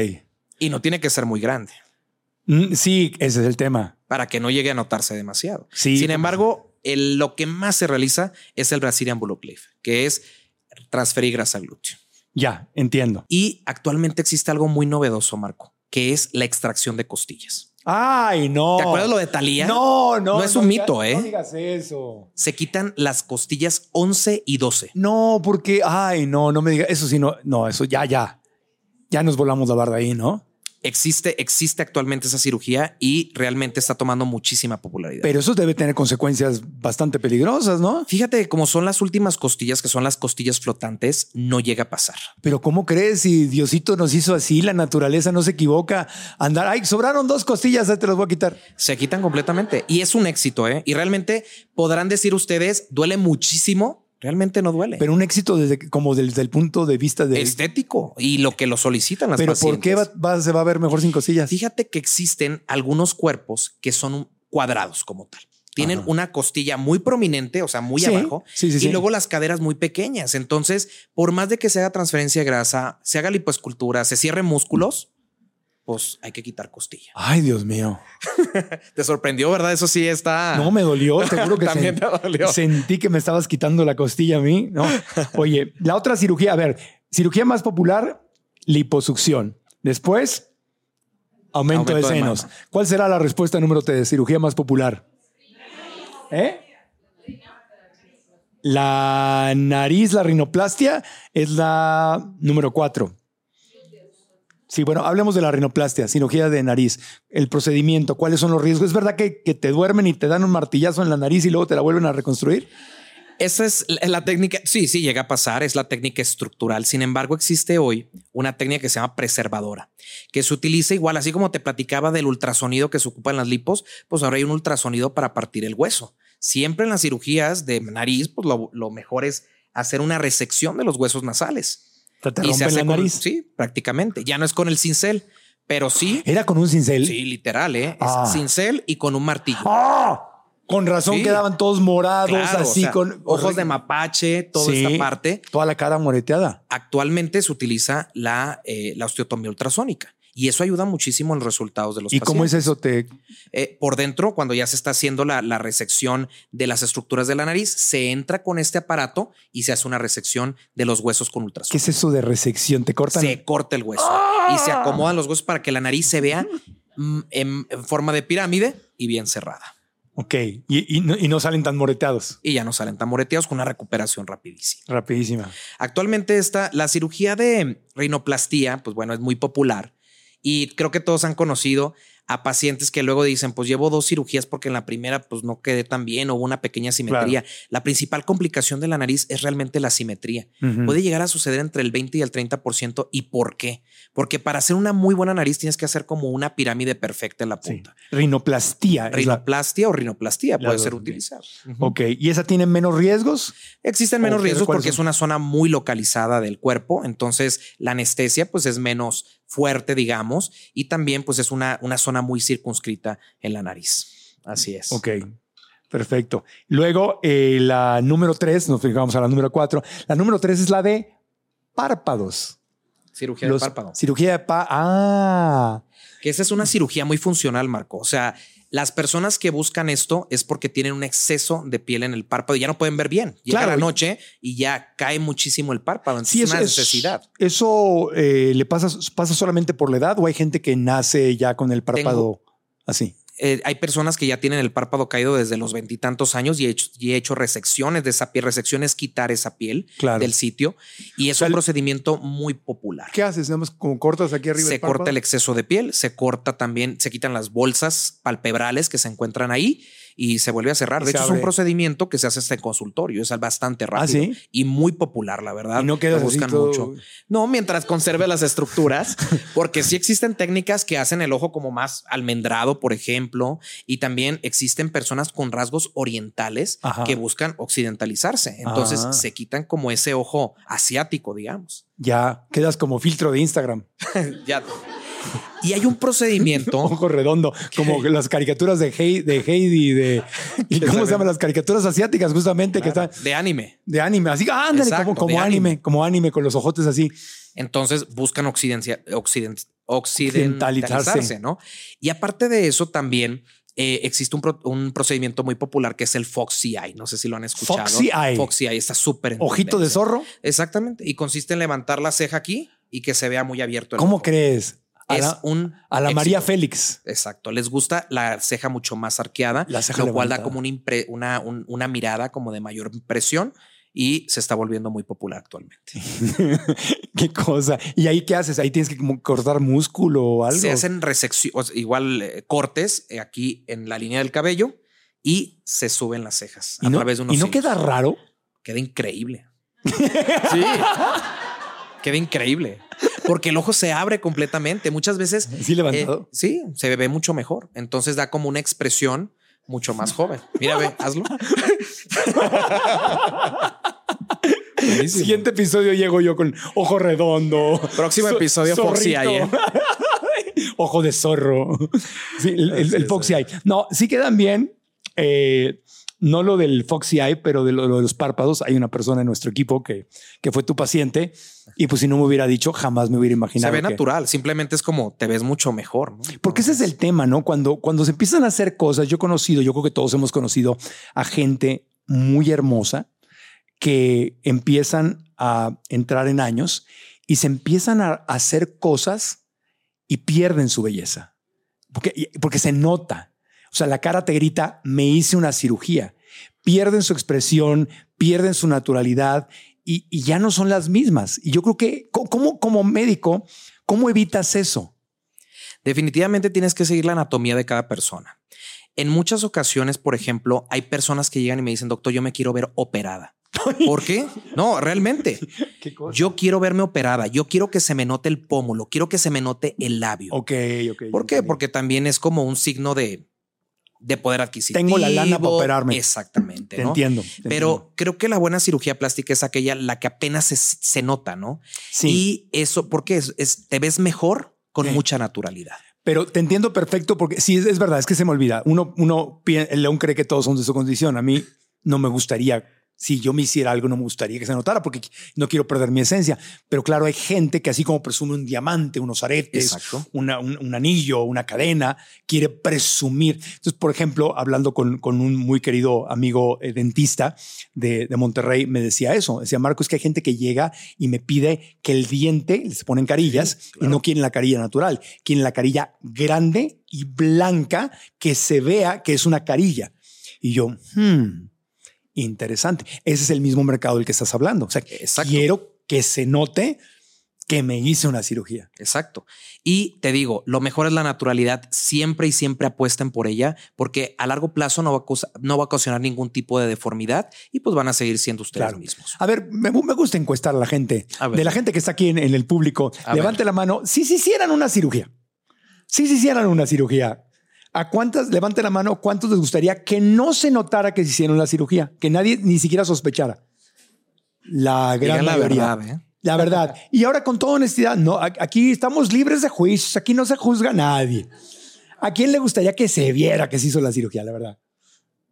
D: Y no tiene que ser muy grande
E: Mm, Sí, ese es el tema.
D: para que no llegue a notarse demasiado.
E: Sí.
D: Sin embargo, el- lo que más se realiza es el Brazilian Bullock Lift, que es transferir grasa al glúteo.
E: Ya, entiendo.
D: Y actualmente existe algo muy novedoso, Marco, que es la extracción de costillas.
E: Ay, no.
D: ¿Te acuerdas lo de Talía?
E: No, no.
D: No es un mito, ¿eh?
E: No digas eso.
D: Se quitan las costillas 11 y 12.
E: No, porque, ay, no, no me digas. Eso sí, no, no, eso ya, ya. Ya nos volamos la barda ahí, ¿no?
D: Existe, existe actualmente esa cirugía y realmente está tomando muchísima popularidad.
E: Pero eso debe tener consecuencias bastante peligrosas, ¿no?
D: Fíjate como son las últimas costillas, que son las costillas flotantes, no llega a pasar.
E: Pero ¿cómo crees si Diosito nos hizo así? La naturaleza no se equivoca. Andar, ay, sobraron dos costillas, te las voy a quitar.
D: Se quitan completamente y es un éxito, ¿eh? Y realmente podrán decir ustedes, duele muchísimo. Realmente no duele.
E: Pero un éxito desde como desde el punto de vista de.
D: estético y lo que lo solicitan las
E: Pero
D: pacientes.
E: ¿por qué va- va- se va a ver mejor sin costillas?
D: Fíjate que existen algunos cuerpos que son cuadrados como tal. Tienen
E: Ajá.
D: una costilla muy prominente, o sea, muy
E: Sí,
D: abajo,
E: sí, sí,
D: y
E: sí.
D: luego las caderas muy pequeñas. Entonces, por más de que se haga transferencia de grasa, se haga lipoescultura, se cierre músculos, pues hay que quitar costilla.
E: Ay, Dios mío.
D: Te sorprendió, ¿verdad? Eso sí está.
E: No me dolió, seguro que
D: También te dolió.
E: sentí que me estabas quitando la costilla a mí. No. Oye, la otra cirugía, a ver, cirugía más popular, liposucción. Después, aumento,
D: Aumento
E: de senos. ¿Cuál será la respuesta número tres de cirugía más popular? ¿Eh? La nariz, la rinoplastia, es la número cuatro. Sí, bueno, hablemos de la rinoplastia, cirugía de nariz, el procedimiento, cuáles son los riesgos. ¿Es verdad que, te duermen y te dan un martillazo en la nariz y luego te la vuelven a reconstruir?
D: Esa es la técnica. Sí, sí, llega a pasar. Es la técnica estructural. Sin embargo, existe hoy una técnica que se llama preservadora, que se utiliza igual, así como te platicaba del ultrasonido que se ocupa en las lipos, pues ahora hay un ultrasonido para partir el hueso. Siempre en las cirugías de nariz, pues lo mejor es hacer una resección de los huesos nasales.
E: Te, te
D: Y se hace
E: la
D: con-
E: nariz.
D: sí, prácticamente. Ya no es con el cincel, pero sí.
E: Era con un cincel.
D: Sí, literal, ¿eh? Es
E: Ah.
D: cincel y con un martillo.
E: ¡Ah! Con razón
D: Sí.
E: quedaban todos morados,
D: Claro,
E: así
D: o sea,
E: con
D: ojos de mapache, toda
E: Sí,
D: esta parte.
E: Toda la cara moreteada.
D: Actualmente se utiliza la, eh, la osteotomía ultrasónica y eso ayuda muchísimo en los resultados de los
E: ¿Y cómo es
D: pacientes.
E: eso? Te,
D: Eh, por dentro, cuando ya se está haciendo la, la resección de las estructuras de la nariz, se entra con este aparato y se hace una resección de los huesos con
E: ¿Qué
D: ultrasonido.
E: es eso de resección? ¿Te cortan?
D: Se corta el hueso y se acomodan los huesos para que la nariz se vea mm, en, en forma de pirámide y bien cerrada.
E: Ok. Y, y no, y no salen tan moreteados.
D: Y ya no salen tan moreteados con una recuperación rapidísima.
E: Rapidísima.
D: Actualmente esta, la cirugía de rinoplastia, pues bueno, es muy popular y creo que todos han conocido a pacientes que luego dicen, pues llevo dos cirugías porque en la primera pues no quedé tan bien o hubo una pequeña simetría. La principal complicación de la nariz es realmente la simetría. Puede llegar a suceder entre el 20 y el 30%. ¿Y por qué? Porque para hacer una muy buena nariz tienes que hacer como una pirámide perfecta en la
E: Sí.
D: punta.
E: Rinoplastía. es la-
D: Rinoplastia o rinoplastia
E: Las
D: puede ser
E: ok.
D: utilizar.
E: Ok. ¿Y esa tiene menos riesgos?
D: Existen menos
E: ¿O qué-
D: riesgos porque
E: son?
D: es una zona muy localizada del cuerpo, entonces la anestesia pues es menos fuerte, digamos, y también pues es una, una zona muy circunscrita en la nariz. Así es.
E: Ok. Perfecto. Luego, eh, la número tres, nos fijamos a la número cuatro. La número tres es la de párpados.
D: Cirugía
E: Los-
D: de párpado.
E: Cirugía de pa. Ah.
D: Que esa es una cirugía muy funcional, Marco. O sea, las personas que buscan esto es porque tienen un exceso de piel en el párpado y ya no pueden ver bien. Llega
E: Claro.
D: la noche y ya cae muchísimo el párpado. Entonces
E: Sí,
D: es una
E: es-
D: necesidad.
E: ¿Eso eh, le pasa, pasa solamente por la edad o hay gente que nace ya con el párpado así?
D: Eh, hay personas que ya tienen el párpado caído desde los veintitantos años y he, hecho, y he hecho resecciones de esa piel. Resección es quitar esa piel
E: Claro.
D: del sitio y es
E: O sea,
D: un procedimiento muy popular.
E: ¿Qué haces? Nada más como cortas aquí arriba.
D: se
E: el
D: corta el exceso de piel, se corta también, se quitan las bolsas palpebrales que se encuentran ahí y se vuelve a cerrar.
E: Y
D: De hecho, es un procedimiento que se hace hasta en consultorio, es bastante rápido
E: ¿sí?
D: y muy popular, la verdad.
E: Y no así
D: buscan
E: todo-
D: mucho. No, mientras conserve las estructuras, porque sí existen técnicas que hacen el ojo como más almendrado, por ejemplo, y también existen personas con rasgos orientales
E: Ajá.
D: que buscan occidentalizarse. Entonces
E: Ah.
D: se quitan como ese ojo asiático, digamos.
E: Ya quedas como filtro de Instagram.
D: ya. Y hay un procedimiento.
E: Ojo redondo, como las caricaturas de, Hei- de Heidi, de. ¿Y cómo se llaman las caricaturas asiáticas? Justamente que están
D: de anime.
E: de anime. Así, ah, ándale,
D: Exacto,
E: como, como anime,
D: anime.
E: como anime, con los ojotes así.
D: Entonces buscan occidencia, occident,
E: Occidentalizarse.
D: occidentalizarse, ¿no? Y aparte de eso también eh, existe un, pro- un procedimiento muy popular que es el Foxy Eye. No sé si lo han escuchado.
E: Foxy Eye.
D: Foxy Eye está súper
E: Ojito de zorro.
D: Exactamente. Y consiste en levantar la ceja aquí y que se vea muy abierto. el
E: ¿Cómo
D: ojo.
E: crees? A
D: Es
E: la,
D: un
E: a la
D: éxito.
E: María Félix.
D: Exacto. Les gusta la ceja mucho más arqueada,
E: La ceja
D: lo cual da como una, impre- una, un- una mirada como de mayor impresión y se está volviendo muy popular actualmente.
E: Qué cosa. ¿Y ahí qué haces? Ahí tienes que como cortar músculo o algo.
D: Se hacen resecciones, igual eh, cortes eh, aquí en la línea del cabello y se suben las cejas
E: y
D: a
E: no,
D: través de unos
E: y no queda raro.
D: Queda increíble. sí. Queda increíble. Porque el ojo se abre completamente. Muchas veces.
E: Sí, levantado.
D: eh, sí, se ve mucho mejor. Entonces da como una expresión mucho más joven. Mira, ve, hazlo. Buenísimo.
E: Siguiente episodio llego yo con ojo redondo.
D: Próximo episodio, Foxy
E: zorrito.
D: Eye, ¿eh?
E: ojo de zorro. Sí, el, Foxy. Eye. No, sí quedan bien. Eh, no lo del Foxy Eye, pero de lo, lo de los párpados. Hay una persona en nuestro equipo que, que fue tu paciente. Y pues si no me hubiera dicho, jamás me hubiera
D: Se
E: imaginado.
D: ve
E: que-
D: natural. Simplemente es como te ves mucho mejor. ¿no?
E: Porque ese es el tema, ¿no? Cuando, cuando se empiezan a hacer cosas, yo he conocido, yo creo que todos hemos conocido a gente muy hermosa que empiezan a entrar en años y se empiezan a hacer cosas y pierden su belleza. Porque, porque se nota. O sea, la cara te grita, me hice una cirugía. Pierden su expresión, pierden su naturalidad y, y ya no son las mismas. Y yo creo que, co- ¿cómo, como médico, cómo evitas eso?
D: Definitivamente tienes que seguir la anatomía de cada persona. En muchas ocasiones, por ejemplo, hay personas que llegan y me dicen, doctor, yo me quiero ver operada. ¿Por qué? No, realmente. Yo quiero verme operada. Yo quiero que se me note el pómulo. Quiero que se me note el labio.
E: Ok, ok.
D: ¿Por qué? Porque también es como un signo de, de poder adquisitivo.
E: Tengo la lana para operarme.
D: Exactamente.
E: Te
D: ¿no?
E: entiendo. te entiendo.
D: Pero creo que la buena cirugía plástica es aquella la que apenas se, se nota, ¿no?
E: sí,
D: Y eso, porque es, es- te ves mejor con
E: Sí.
D: mucha naturalidad.
E: pero te entiendo perfecto porque sí, es, es verdad, es que se me olvida. Uno, uno, el león cree que todos son de su condición. A mí no me gustaría, si yo me hiciera algo, no me gustaría que se notara porque no quiero perder mi esencia. Pero claro, hay gente que así como presume un diamante, unos aretes, una- un, un anillo, una cadena, quiere presumir. Entonces, por ejemplo, hablando con, con un muy querido amigo eh, dentista de, de Monterrey, me decía eso. Decía, Marco, es que hay gente que llega y me pide que el diente, les ponen carillas y no quieren la carilla natural, quieren la carilla grande y blanca que se vea que es una carilla. Y yo, hmm, interesante. Ese es el mismo mercado del que estás hablando. O sea,
D: Exacto.
E: quiero que se note que me hice una cirugía.
D: Exacto. Y te digo, lo mejor es la naturalidad. Siempre y siempre apuesten por ella, porque a largo plazo no va a, causa- no va a ocasionar ningún tipo de deformidad y pues van a seguir siendo ustedes
E: Claro.
D: mismos.
E: A ver, me, me gusta encuestar a la gente.
D: A.
E: De la gente que está aquí en, en el público,
D: A
E: levante la mano. Si se hicieran una cirugía, si se hicieran una cirugía, ¿a cuántas, levante la mano, cuántos les gustaría que no se notara que se hicieron la cirugía? Que nadie ni siquiera sospechara. La gran
D: la
E: mayoría.
D: verdad, ¿eh?
E: La verdad. Y ahora con toda honestidad, no, aquí estamos libres de juicios, aquí no se juzga a nadie. ¿A quién le gustaría que se viera que se hizo la cirugía, la verdad?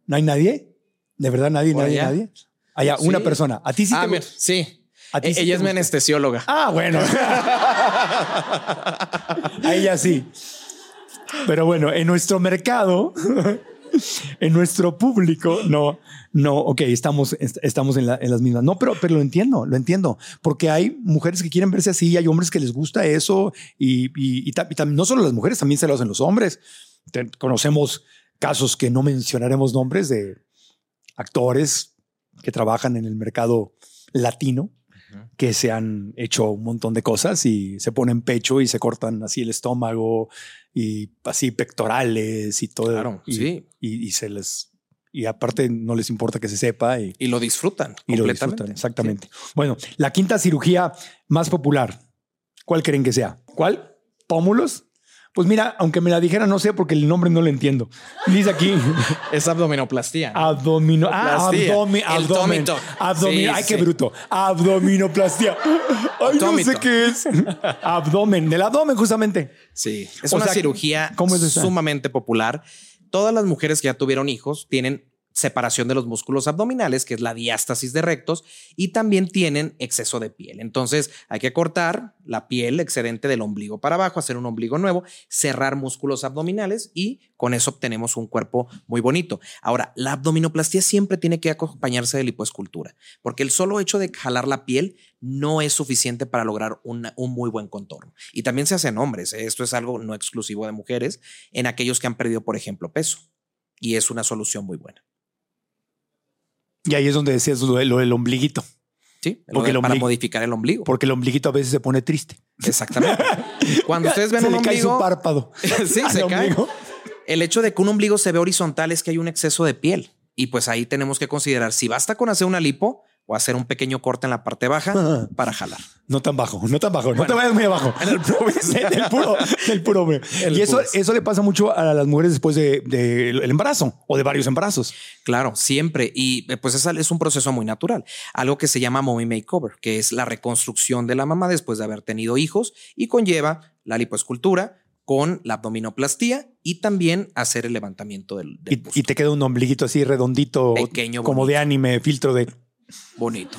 E: ¿No hay nadie? ¿De verdad nadie, nadie,
D: allá.
E: nadie? Allá,
D: Sí.
E: una persona. ¿A ti sí
D: Ah,
E: te
D: mira, sí.
E: ¿A ti
D: E-
E: sí
D: ella es mi anestesióloga.
E: Ah, bueno. A ella sí. Pero bueno, en nuestro mercado, en nuestro público, no, no, ok, estamos, est- estamos en, la- en las mismas. No, pero, pero lo entiendo, lo entiendo. Porque hay mujeres que quieren verse así, hay hombres que les gusta eso y, y, no solo las mujeres, también se lo hacen los hombres. Conocemos casos que no mencionaremos nombres de actores que trabajan en el mercado latino que se han hecho un montón de cosas y se ponen pecho y se cortan así el estómago y así pectorales y todo.
D: Claro,
E: y,
D: sí.
E: Y, y se les y aparte no les importa que se sepa y,
D: Y lo disfrutan.
E: y lo
D: completamente.
E: disfrutan. Exactamente. Bueno, la quinta cirugía más popular, ¿cuál creen que sea? ¿Cuál? ¿Pómulos? Pues mira, aunque me la dijera, no sé porque el nombre no lo entiendo. Dice aquí.
D: Es abdominoplastía.
E: abdomino, ah,
D: Plastía.
E: abdomen, abdomen.
D: Sí,
E: Ay, qué bruto. Abdominoplastia. Ay, no sé qué es. abdomen, del abdomen justamente.
D: Sí, es
E: O
D: una
E: sea,
D: cirugía
E: ¿cómo es esa?
D: sumamente popular. Todas las mujeres que ya tuvieron hijos tienen separación de los músculos abdominales, que es la diástasis de rectos, y también tienen exceso de piel. Entonces hay que cortar la piel excedente del ombligo para abajo, hacer un ombligo nuevo, cerrar músculos abdominales y con eso obtenemos un cuerpo muy bonito. Ahora, la abdominoplastía siempre tiene que acompañarse de lipoescultura, porque el solo hecho de jalar la piel no es suficiente para lograr un muy buen contorno. Y también se hace en hombres. ¿eh? Esto es algo no exclusivo de mujeres, en aquellos que han perdido, por ejemplo, peso. Y es una solución muy buena.
E: Y ahí es donde decías lo, de- lo del ombliguito,
D: ¿Sí?
E: Porque el
D: para
E: ombligo-
D: modificar el ombligo.
E: porque el ombliguito a veces se pone triste.
D: Exactamente. Cuando ustedes ven
E: se
D: un
E: le cae su
D: ombligo,
E: párpado.
D: sí, se cae.
E: ombligo.
D: El hecho de que un ombligo se ve horizontal es que hay un exceso de piel. Y pues ahí tenemos que considerar si basta con hacer una lipo o hacer un pequeño corte en la parte baja para jalar.
E: No tan bajo, no tan bajo, no te vayas muy abajo.
D: en el pubis.
E: En el puro, en el puro.
D: El
E: y eso, eso le pasa mucho a las mujeres después del de, el embarazo o de varios embarazos.
D: Claro, siempre. Y eh, pues esa es un proceso muy natural. Algo que se llama mommy makeover, que es la reconstrucción de la mamá después de haber tenido hijos y conlleva la lipoescultura con la abdominoplastía y también hacer el levantamiento del, del
E: Y, te queda un ombliguito así redondito,
D: Pequeño,
E: como de anime, filtro de
D: Bonito.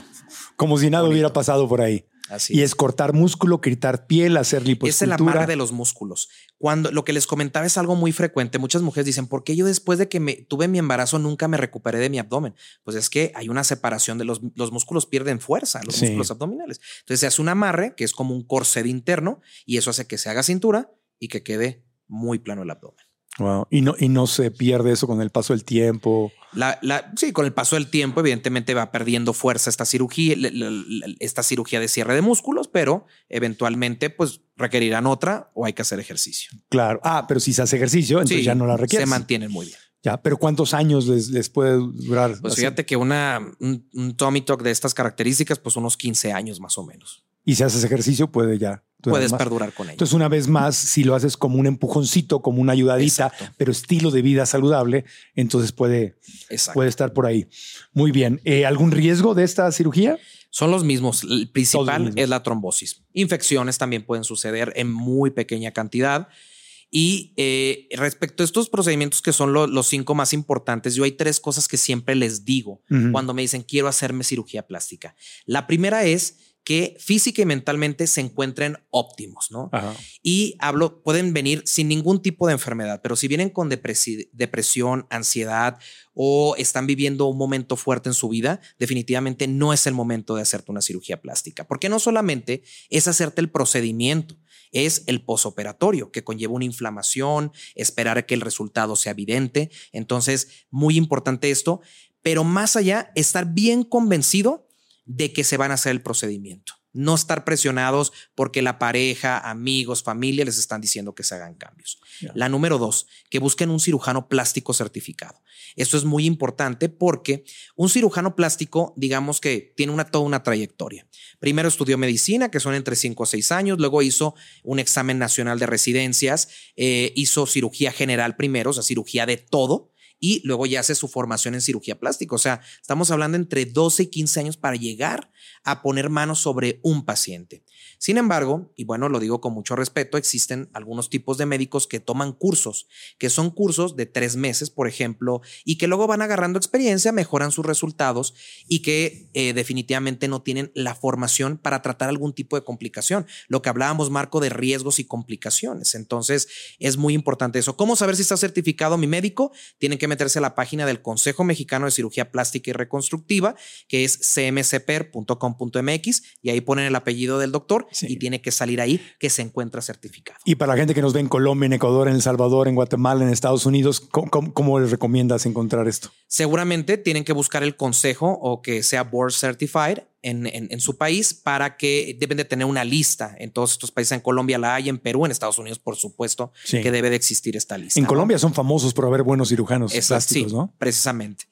E: como si nada
D: Bonito.
E: hubiera pasado por ahí.
D: Así
E: Y es cortar músculo, quitar piel, hacer
D: Es el amarre de los músculos. Cuando lo que les comentaba es algo muy frecuente, muchas mujeres dicen, ¿por qué yo después de que me tuve mi embarazo nunca me recuperé de mi abdomen? Pues es que hay una separación de los, los músculos pierden fuerza, los
E: Sí.
D: músculos abdominales. Entonces se hace un amarre que es como un corset interno y eso hace que se haga cintura y que quede muy plano el abdomen.
E: Wow. Y, no, y no se pierde eso con el paso del tiempo.
D: La, la- sí, con el paso del tiempo, evidentemente va perdiendo fuerza esta cirugía, la- esta cirugía de cierre de músculos, pero eventualmente pues requerirán otra o hay que hacer ejercicio.
E: Claro. Ah, pero si se hace ejercicio, entonces
D: Sí,
E: ya no la requiere.
D: Se mantienen muy bien.
E: Ya, pero ¿cuántos años les, les puede durar?
D: Pues
E: así?
D: fíjate que una, un, un tummy tuck de estas características, pues unos 15 años más o menos.
E: Y si haces ejercicio, puede ya.
D: Puedes
E: más.
D: perdurar con ella.
E: Entonces, una vez más, si lo haces como un empujoncito, como una ayudadita,
D: Exacto.
E: pero estilo de vida saludable, entonces puede,
D: Exacto.
E: puede estar por ahí. Muy bien. Eh, ¿Algún riesgo de esta cirugía?
D: Son los mismos. El principal
E: mismos.
D: es la trombosis. Infecciones también pueden suceder en muy pequeña cantidad. Y eh, respecto a estos procedimientos que son lo- los cinco más importantes, yo hay tres cosas que siempre les digo
E: Ujú.
D: cuando me dicen quiero hacerme cirugía plástica. La primera es que física y mentalmente se encuentren óptimos, ¿no?
E: Ajá.
D: Y hablo, pueden venir sin ningún tipo de enfermedad, pero si vienen con depresi- depresión, ansiedad o están viviendo un momento fuerte en su vida, definitivamente no es el momento de hacerte una cirugía plástica, porque no solamente es hacerte el procedimiento, es el posoperatorio, que conlleva una inflamación, esperar a que el resultado sea evidente. Entonces, muy importante esto, pero más allá, estar bien convencido de que se van a hacer el procedimiento. No estar presionados porque la pareja, amigos, familia les están diciendo que se hagan cambios. La número dos, que busquen un cirujano plástico certificado. Esto es muy importante porque un cirujano plástico, digamos que tiene una, toda una trayectoria. Primero estudió medicina, que son entre 5 o 6 años, luego hizo un examen nacional de residencias, eh, hizo cirugía general primero, o sea, cirugía de todo, y luego ya hace su formación en cirugía plástica. O sea, estamos hablando entre 12 y 15 años para llegar a poner manos sobre un paciente. Sin embargo, y bueno, lo digo con mucho respeto, existen algunos tipos de médicos que toman cursos, que son cursos de tres meses, por ejemplo, y que luego van agarrando experiencia, mejoran sus resultados y que eh, definitivamente no tienen la formación para tratar algún tipo de complicación. Lo que hablábamos, Marco, de riesgos y complicaciones. Entonces, es muy importante eso. ¿Cómo saber si está certificado mi médico? Tienen que meterse a la página del Consejo Mexicano de Cirugía Plástica y Reconstructiva, que es cmcper.com.mx, y ahí ponen el apellido del doctor y tiene que salir ahí que se encuentra certificado.
E: Y para la gente que nos ve en Colombia, en Ecuador, en El Salvador, en Guatemala, en Estados Unidos, ¿cómo, les recomiendas encontrar esto?
D: Seguramente tienen que buscar el consejo o que sea board certified en, en, su país para que deben de tener una lista en todos estos países. En Colombia la hay, en Perú, en Estados Unidos, por supuesto, que debe de existir esta lista.
E: En Colombia son famosos por haber buenos cirujanos plásticos,
D: sí,
E: ¿no?
D: Precisamente.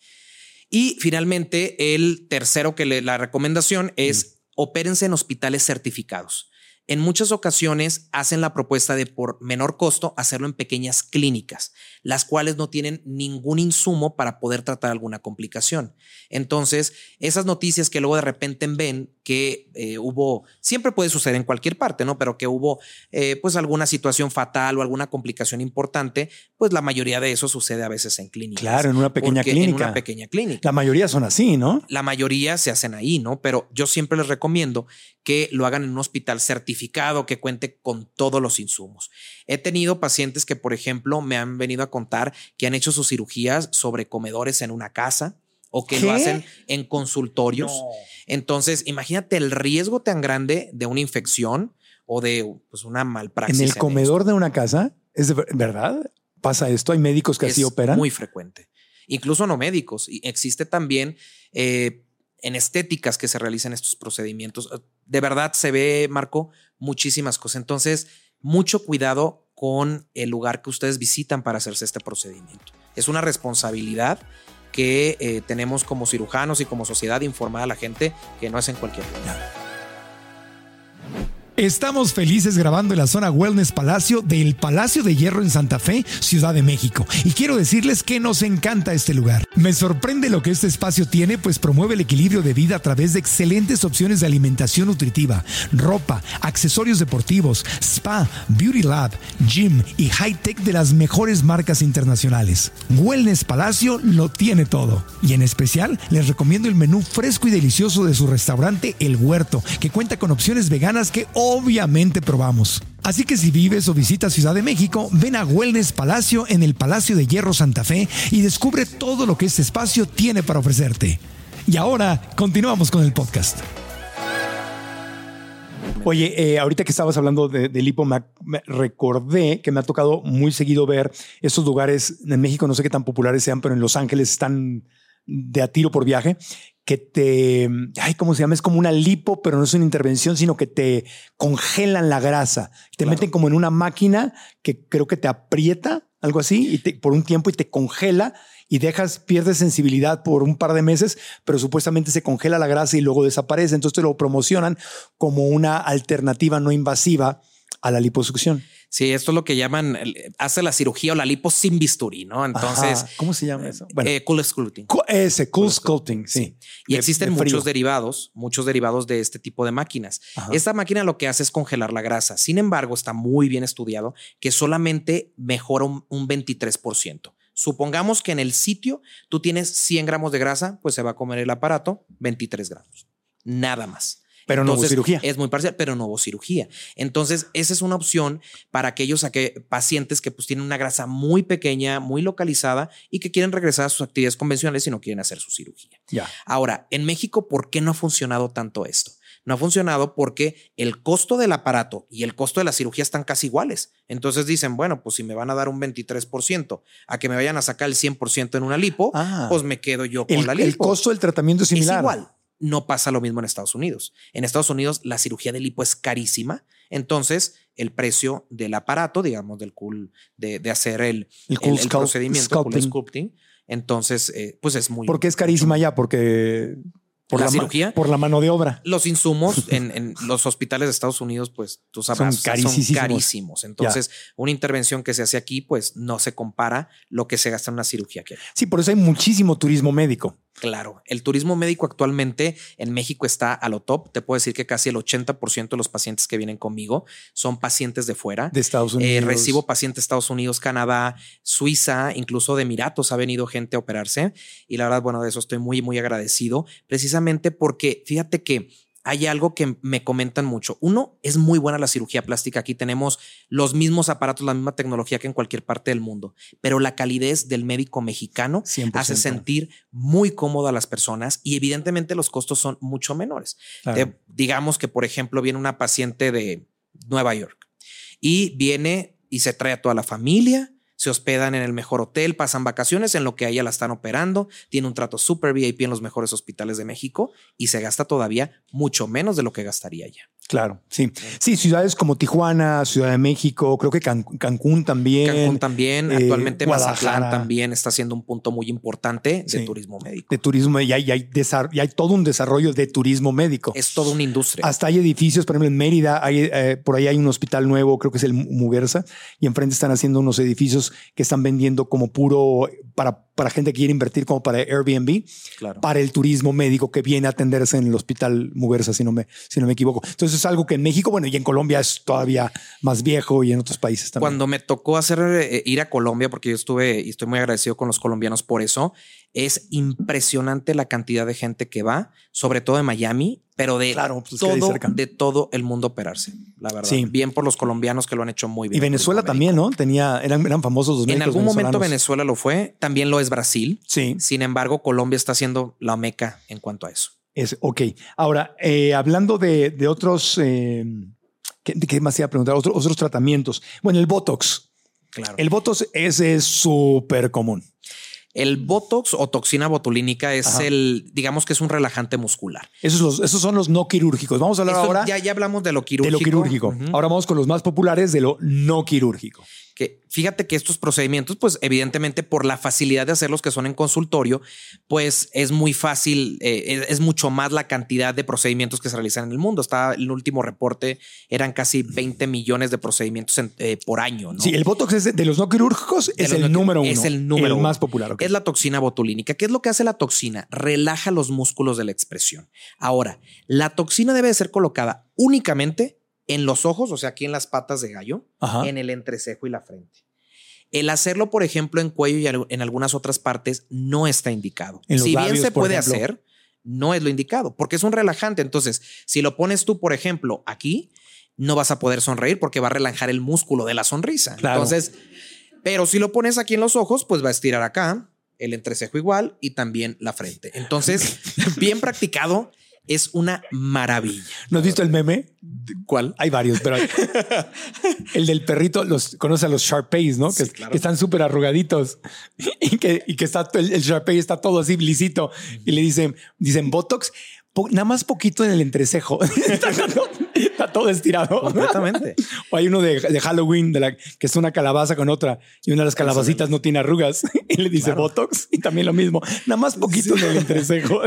D: Y finalmente, el tercero que le, la recomendación es opérense en hospitales certificados. En muchas ocasiones hacen la propuesta de por menor costo hacerlo en pequeñas clínicas, las cuales no tienen ningún insumo para poder tratar alguna complicación. Entonces, esas noticias que luego de repente ven que eh, hubo, siempre puede suceder en cualquier parte, ¿no? Pero que hubo eh, pues alguna situación fatal o alguna complicación importante, pues la mayoría de eso sucede a veces en clínicas.
E: Claro, en una pequeña clínica. En
D: una pequeña clínica.
E: La mayoría son así, ¿no?
D: La mayoría se hacen ahí, ¿no? Pero yo siempre les recomiendo que lo hagan en un hospital certificado, que cuente con todos los insumos. He tenido pacientes que, por ejemplo, me han venido a contar que han hecho sus cirugías sobre comedores en una casa o que lo hacen en consultorios. Entonces, imagínate el riesgo tan grande de una infección o de pues, una malpraxis.
E: En el comedor de una casa, ¿es de verdad? ¿Pasa esto? ¿Hay médicos que así operan?
D: Muy frecuente. Incluso no médicos. Existe también eh, en estéticas que se realizan estos procedimientos. De verdad se ve, Marco, muchísimas cosas. Entonces, mucho cuidado con el lugar que ustedes visitan para hacerse este procedimiento. Es una responsabilidad que eh, tenemos como cirujanos y como sociedad informar a la gente que no es en cualquier lugar.
F: Estamos felices grabando en la zona Wellness Palacio del Palacio de Hierro en Santa Fe, Ciudad de México. Y quiero decirles que nos encanta este lugar. Me sorprende lo que este espacio tiene, pues promueve el equilibrio de vida a través de excelentes opciones de alimentación nutritiva, ropa, accesorios deportivos, spa, beauty lab, gym y high tech de las mejores marcas internacionales. Wellness Palacio lo tiene todo. Y en especial les recomiendo el menú fresco y delicioso de su restaurante El Huerto, que cuenta con opciones veganas que obviamente probamos. Así que si vives o visitas Ciudad de México, ven a Wellness Palacio en el Palacio de Hierro Santa Fe y descubre todo lo que este espacio tiene para ofrecerte. Y ahora continuamos con el podcast.
E: Oye, eh, ahorita que estabas hablando de, del hipo, me, recordé que me ha tocado muy seguido ver estos lugares en México, no sé qué tan populares sean, pero en Los Ángeles están de a tiro por viaje, que te, ay, ¿cómo se llama? Es como una lipo, pero no es una intervención, sino que te congelan la grasa. Te meten como en una máquina que creo que te aprieta, algo así, y por un tiempo y te congela y dejas, pierdes sensibilidad por un par de meses, pero supuestamente se congela la grasa y luego desaparece. Entonces te lo promocionan como una alternativa no invasiva a la liposucción.
D: Sí, esto es lo que llaman, hace la cirugía o la lipo sin bisturí, ¿no? Entonces,
E: ¿cómo se llama eso?
D: Bueno, eh, cool sculpting.
E: ese, cool, sculpting, sí.
D: Y existen muchos derivados, muchos derivados de este tipo de máquinas. Esta máquina lo que hace es congelar la grasa. Sin embargo, está muy bien estudiado que solamente mejora un, un 23%. Supongamos que en el sitio tú tienes 100 gramos de grasa, pues se va a comer el aparato 23 gramos. Nada más.
E: Pero no hubo cirugía.
D: Es muy parcial, pero no hubo cirugía. Entonces, esa es una opción para aquellos pacientes que pues, tienen una grasa muy pequeña, muy localizada y que quieren regresar a sus actividades convencionales y no quieren hacer su cirugía.
E: Ya.
D: Ahora, en México, ¿por qué no ha funcionado tanto esto? No ha funcionado porque el costo del aparato y el costo de la cirugía están casi iguales. Entonces dicen, bueno, pues si me van a dar un 23% a que me vayan a sacar el 100% en una lipo, ah. pues me quedo yo con la lipo.
E: El costo del tratamiento es similar.
D: Es igual no pasa lo mismo en Estados Unidos. En Estados Unidos la cirugía de lipo es carísima, entonces el precio del aparato, digamos, del cool, de, hacer el, el, procedimiento, sculpting. entonces, eh, pues es muy...
E: ¿Por qué es carísima ya? Porque Por
D: la, cirugía.
E: Por la mano de obra.
D: Los insumos en, en los hospitales de Estados Unidos, pues tú sabrás,
E: Son carísimos.
D: carísimos. Entonces, una intervención que se hace aquí, pues no se compara lo que se gasta en una cirugía que
E: Sí, por eso hay muchísimo turismo médico.
D: Claro, el turismo médico actualmente en México está a lo top. Te puedo decir que casi el 80% de los pacientes que vienen conmigo son pacientes de fuera.
E: De Estados
D: Eh,
E: Unidos.
D: recibo pacientes de Estados Unidos, Canadá, Suiza, incluso de Emiratos ha venido gente a operarse. Y la verdad, bueno, de eso estoy muy, muy agradecido, precisamente porque fíjate que hay algo que me comentan mucho. Uno, es muy buena la cirugía plástica. Aquí tenemos los mismos aparatos, la misma tecnología que en cualquier parte del mundo, pero la calidez del médico mexicano
E: 100%.
D: hace sentir muy cómodo a las personas y evidentemente los costos son mucho menores.
E: Claro.
D: Te- digamos que, por ejemplo, viene una paciente de Nueva York y viene y se trae a toda la familia, se hospedan en el mejor hotel, pasan vacaciones en lo que a ella la están operando, tiene un trato super VIP en los mejores hospitales de México y se gasta todavía mucho menos de lo que gastaría ella.
E: Claro, sí. Sí, ciudades como Tijuana, Ciudad de México, creo que Can- Cancún también.
D: Cancún también,
E: eh,
D: actualmente Mazatlán también está siendo un punto muy importante de
E: Sí.
D: turismo médico.
E: De turismo, y hay, y hay y hay todo un desarrollo de turismo médico.
D: Es toda una industria.
E: Hasta hay edificios, por ejemplo, en Mérida, hay, eh, por ahí hay un hospital nuevo, creo que es el Muguerza, y enfrente están haciendo unos edificios que están vendiendo como puro para, para gente que quiere invertir, como para Airbnb,
D: Claro.
E: para el turismo médico que viene a atenderse en el hospital Muguerza, si no me, si no me equivoco. Entonces es algo que en México, bueno, y en Colombia es todavía más viejo y en otros países también.
D: Cuando me tocó hacer eh, ir a Colombia, porque yo estuve y estoy muy agradecido con los colombianos por eso, es impresionante la cantidad de gente que va, sobre todo de Miami, pero de
E: Claro, pues,
D: todo, de todo el mundo operarse. La verdad,
E: Sí.
D: bien por los colombianos que lo han hecho muy bien.
E: y Venezuela también, ¿no? Tenía, eran, eran famosos los.
D: En algún momento. Venezuela lo fue, también lo es Brasil.
E: Sí,
D: Sin embargo, Colombia está siendo la meca en cuanto a eso.
E: es ok. Ahora, eh, hablando de, de otros, eh, ¿qué, qué más iba a preguntar? Otro- otros tratamientos. Bueno, el Botox.
D: Claro.
E: El Botox ese es súper común.
D: El Botox o toxina botulínica es
E: Ajá.
D: el, digamos que es un relajante muscular.
E: Esos, los- esos son los no quirúrgicos. Vamos a hablar
D: Esto
E: ahora
D: ya, ya hablamos de lo
E: de
D: quirúrgico.
E: lo quirúrgico. Ahora vamos con los más populares de lo no quirúrgico.
D: Que fíjate que estos procedimientos, pues evidentemente por la facilidad de hacerlos que son en consultorio, pues es muy fácil, eh, es, mucho más la cantidad de procedimientos que se realizan en el mundo. Está el último reporte, eran casi 20 millones de procedimientos en- eh, por año. ¿no?
E: Sí, el Botox es de, de los no quirúrgicos,
D: De
E: es el
D: no
E: número uno.
D: Es el número uno.
E: más popular.
D: Es la toxina botulínica. ¿Qué es lo que hace la toxina? Relaja los músculos de la expresión. Ahora, la toxina debe de ser colocada únicamente en los ojos, o sea, aquí en las patas de gallo,
E: Ajá.
D: en el entrecejo y la frente. El hacerlo, por ejemplo, en cuello y en algunas otras partes no está indicado.
E: En
D: si bien
E: labios,
D: se puede
E: ejemplo.
D: hacer, no es lo indicado, porque es un relajante. Entonces, si lo pones tú, por ejemplo, aquí, no vas a poder sonreír porque va a relajar el músculo de la sonrisa.
E: Claro.
D: Entonces, pero si lo pones aquí en los ojos, pues va a estirar acá, el entrecejo igual y también la frente. Entonces, bien practicado, es una maravilla.
E: ¿No has visto el meme?
D: ¿Cuál?
E: Hay varios, pero hay- el del perrito los conoce a los Sharpays, ¿no? Que,
D: Sí, claro.
E: que están súper arrugaditos y que, y que está el, el Sharpay está todo así lisito y le dicen, dicen Botox, nada más poquito en el entrecejo. está, todo estirado.
D: Completamente.
E: O hay uno de, de Halloween de la, que es una calabaza con otra y una de las calabacitas no tiene arrugas y le dice
D: Claro.
E: Botox y también lo mismo, nada más poquito en el entrecejo.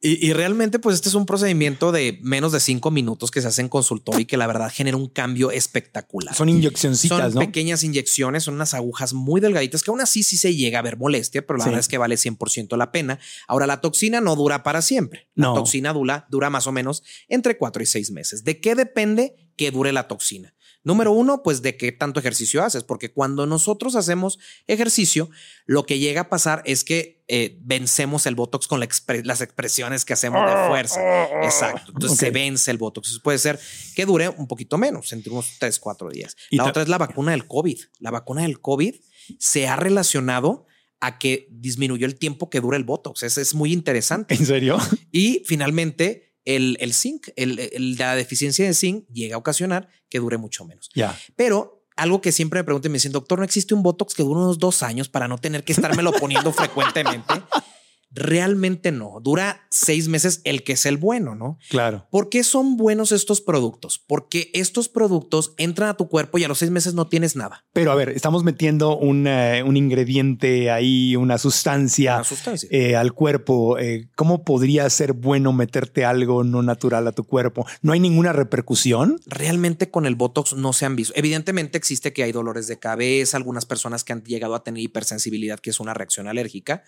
D: Y, y realmente, pues este es un procedimiento de menos de cinco minutos que se hace en consultorio y que la verdad genera un cambio espectacular.
E: Son inyeccioncitas,
D: Son
E: ¿no?
D: pequeñas inyecciones, son unas agujas muy delgaditas que aún así sí se llega a ver molestia, pero la
E: Sí.
D: verdad es que vale 100% la pena. Ahora, la toxina no dura para siempre. La
E: No.
D: toxina dura, dura más o menos entre cuatro y seis meses. ¿De qué depende que dure la toxina? Número uno, pues de qué tanto ejercicio haces, porque cuando nosotros hacemos ejercicio, lo que llega a pasar es que eh, vencemos el botox con la expre- las expresiones que hacemos de fuerza. Exacto. Entonces se vence el botox. Entonces puede ser que dure un poquito menos, entre unos 3, 4 días.
E: Y
D: la otra es la vacuna del COVID. La vacuna del COVID se ha relacionado a que disminuyó el tiempo que dura el botox. Es, es muy interesante.
E: ¿En serio?
D: Y finalmente, el, el zinc, el- el- la deficiencia de zinc llega a ocasionar que dure mucho menos.
E: Ya.
D: Pero algo que siempre me preguntan me dicen, doctor, ¿no existe un Botox que dure unos dos años para no tener que estármelo poniendo frecuentemente? Realmente no. Dura seis meses el que es el bueno, ¿no?
E: Claro.
D: ¿Por qué son buenos estos productos? Porque estos productos entran a tu cuerpo y a los seis meses no tienes nada.
E: Pero a ver, estamos metiendo un, eh, un ingrediente ahí, una sustancia,
D: Una sustancia.
E: eh, al cuerpo. Eh, ¿Cómo podría ser bueno meterte algo no natural a tu cuerpo? ¿No hay ninguna repercusión?
D: realmente con el Botox no se han visto. Evidentemente existe que hay dolores de cabeza, algunas personas que han llegado a tener hipersensibilidad, que es una reacción alérgica.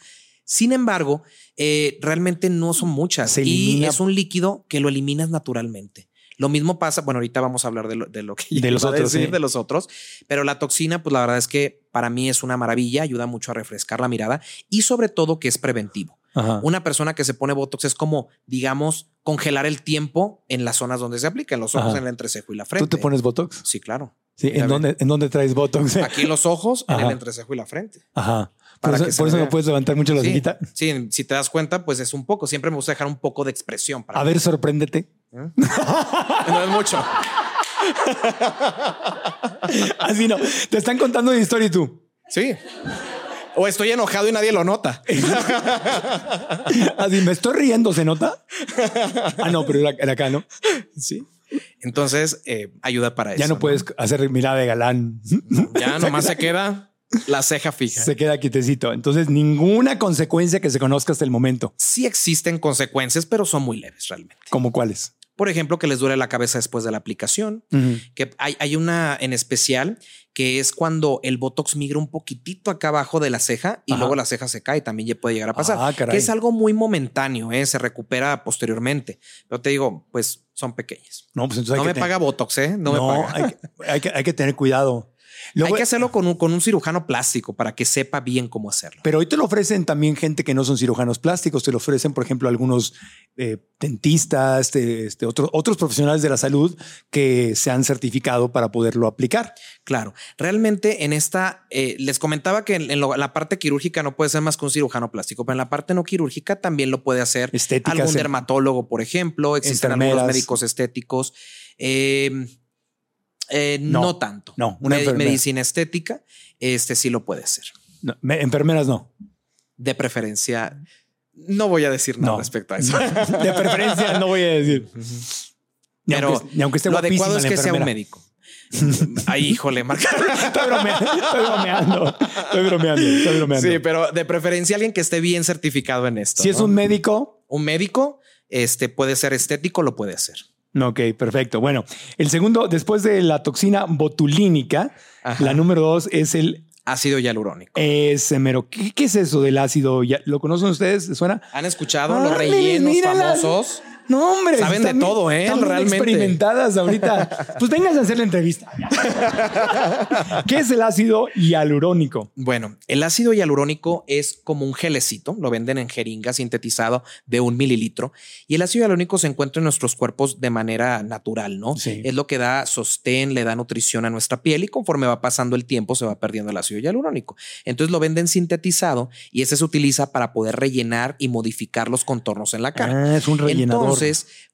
D: Sin embargo, eh, realmente no son muchas
E: Se
D: y es un líquido que lo eliminas naturalmente. Lo mismo pasa, bueno, ahorita vamos a hablar de lo, de lo que
E: De los otros,
D: decir,
E: sí.
D: de los otros, pero la toxina, pues la verdad es que para mí es una maravilla, ayuda mucho a refrescar la mirada y sobre todo que es preventivo.
E: Ajá.
D: Una persona que se pone Botox es como, digamos, congelar el tiempo en las zonas donde se aplica, en los ojos,
E: Ajá.
D: en el entrecejo y la frente.
E: ¿Tú te pones Botox?
D: Sí, claro.
E: Sí. ¿En dónde, ¿En dónde traes Botox?
D: Aquí en los ojos, en el entrecejo y la frente.
E: Ajá. Por eso,
D: que se
E: por eso
D: vea.
E: no puedes levantar mucho la
D: Sí, sí, si te das cuenta, pues es un poco. Siempre me gusta dejar un poco de expresión para
E: A ver, sorpréndete.
D: no es mucho.
E: Así no. Te están contando una historia y tú.
D: Sí. O estoy enojado y nadie lo nota.
E: Así, me estoy riendo, ¿se nota? Ah, no, pero era, acá, ¿no?
D: Sí. Entonces, eh, ayuda para eso.
E: Ya no puedes hacer mirada de galán.
D: Ya nomás se queda la ceja fija.
E: Se queda quietecito. Entonces, ninguna consecuencia que se conozca hasta el momento.
D: Sí existen consecuencias, pero son muy leves realmente.
E: ¿Como cuáles?
D: Por ejemplo, que les duele la cabeza después de la aplicación. Que hay, hay una en especial que es cuando el Botox migra un poquitito acá abajo de la ceja y
E: Ajá.
D: luego la ceja se cae, también ya puede llegar a pasar.
E: Ah, caray.
D: que es algo muy momentáneo, ¿eh? se recupera posteriormente. Pero te digo, pues son pequeñas.
E: No, pues entonces
D: No me paga Botox, ¿eh? No,
E: No,
D: me paga.
E: Hay, que, hay, que, hay que tener cuidado. Luego-
D: hay que hacerlo con un, con un cirujano plástico para que sepa bien cómo hacerlo.
E: Pero hoy te lo ofrecen también gente que no son cirujanos plásticos, te lo ofrecen, por ejemplo, algunos eh, dentistas, te- este, otros, otros profesionales de la salud que se han certificado para poderlo aplicar.
D: Claro, realmente en esta, eh, les comentaba que en, en lo- la parte quirúrgica no puede ser más que un cirujano plástico, pero en la parte no quirúrgica también lo puede hacer algún dermatólogo, por ejemplo. Existen algunos médicos estéticos. Eh, eh,
E: No,
D: no, tanto.
E: no, una enfermera.
D: medicina estética, este sí lo puede.
E: No, me- enfermeras no.
D: De preferencia, no voy a decir nada
E: No.
D: respecto a eso.
E: De preferencia no voy a decir. Ni
D: Pero
E: aunque, ni aunque esté
D: lo adecuado es que sea un médico. Ay, híjole, Marca.
E: Estoy bromeando, estoy bromeando, estoy bromeando, estoy bromeando.
D: Sí, pero de preferencia alguien que esté bien certificado en esto.
E: si es un médico,
D: un médico, este puede ser estético, lo puede hacer.
E: Ok, perfecto. Bueno, el segundo, después de la toxina botulínica,
D: Ajá.
E: la número dos es el
D: Ácido hialurónico.
E: ese mero. ¿Qué, qué es eso del ácido? ¿Ya- ¿Lo conocen ustedes? ¿Les ¿Suena?
D: ¿Han escuchado los rellenos
E: mírala.
D: famosos?
E: No, hombre.
D: Saben de todo, ¿eh?
E: están
D: Realmente.
E: experimentadas ahorita. Pues vengan a hacer la entrevista. ¿Qué es el ácido hialurónico?
D: Bueno, el ácido hialurónico es como un gelecito, lo venden en jeringa sintetizado de un mililitro y el ácido hialurónico se encuentra en nuestros cuerpos de manera natural, ¿no?
E: Sí.
D: Es lo que da sostén, le da nutrición a nuestra piel y conforme va pasando el tiempo se va perdiendo el ácido hialurónico. Entonces lo venden sintetizado y ese se utiliza para poder rellenar y modificar los contornos en la cara.
E: Ah, es un rellenador.
D: Entonces,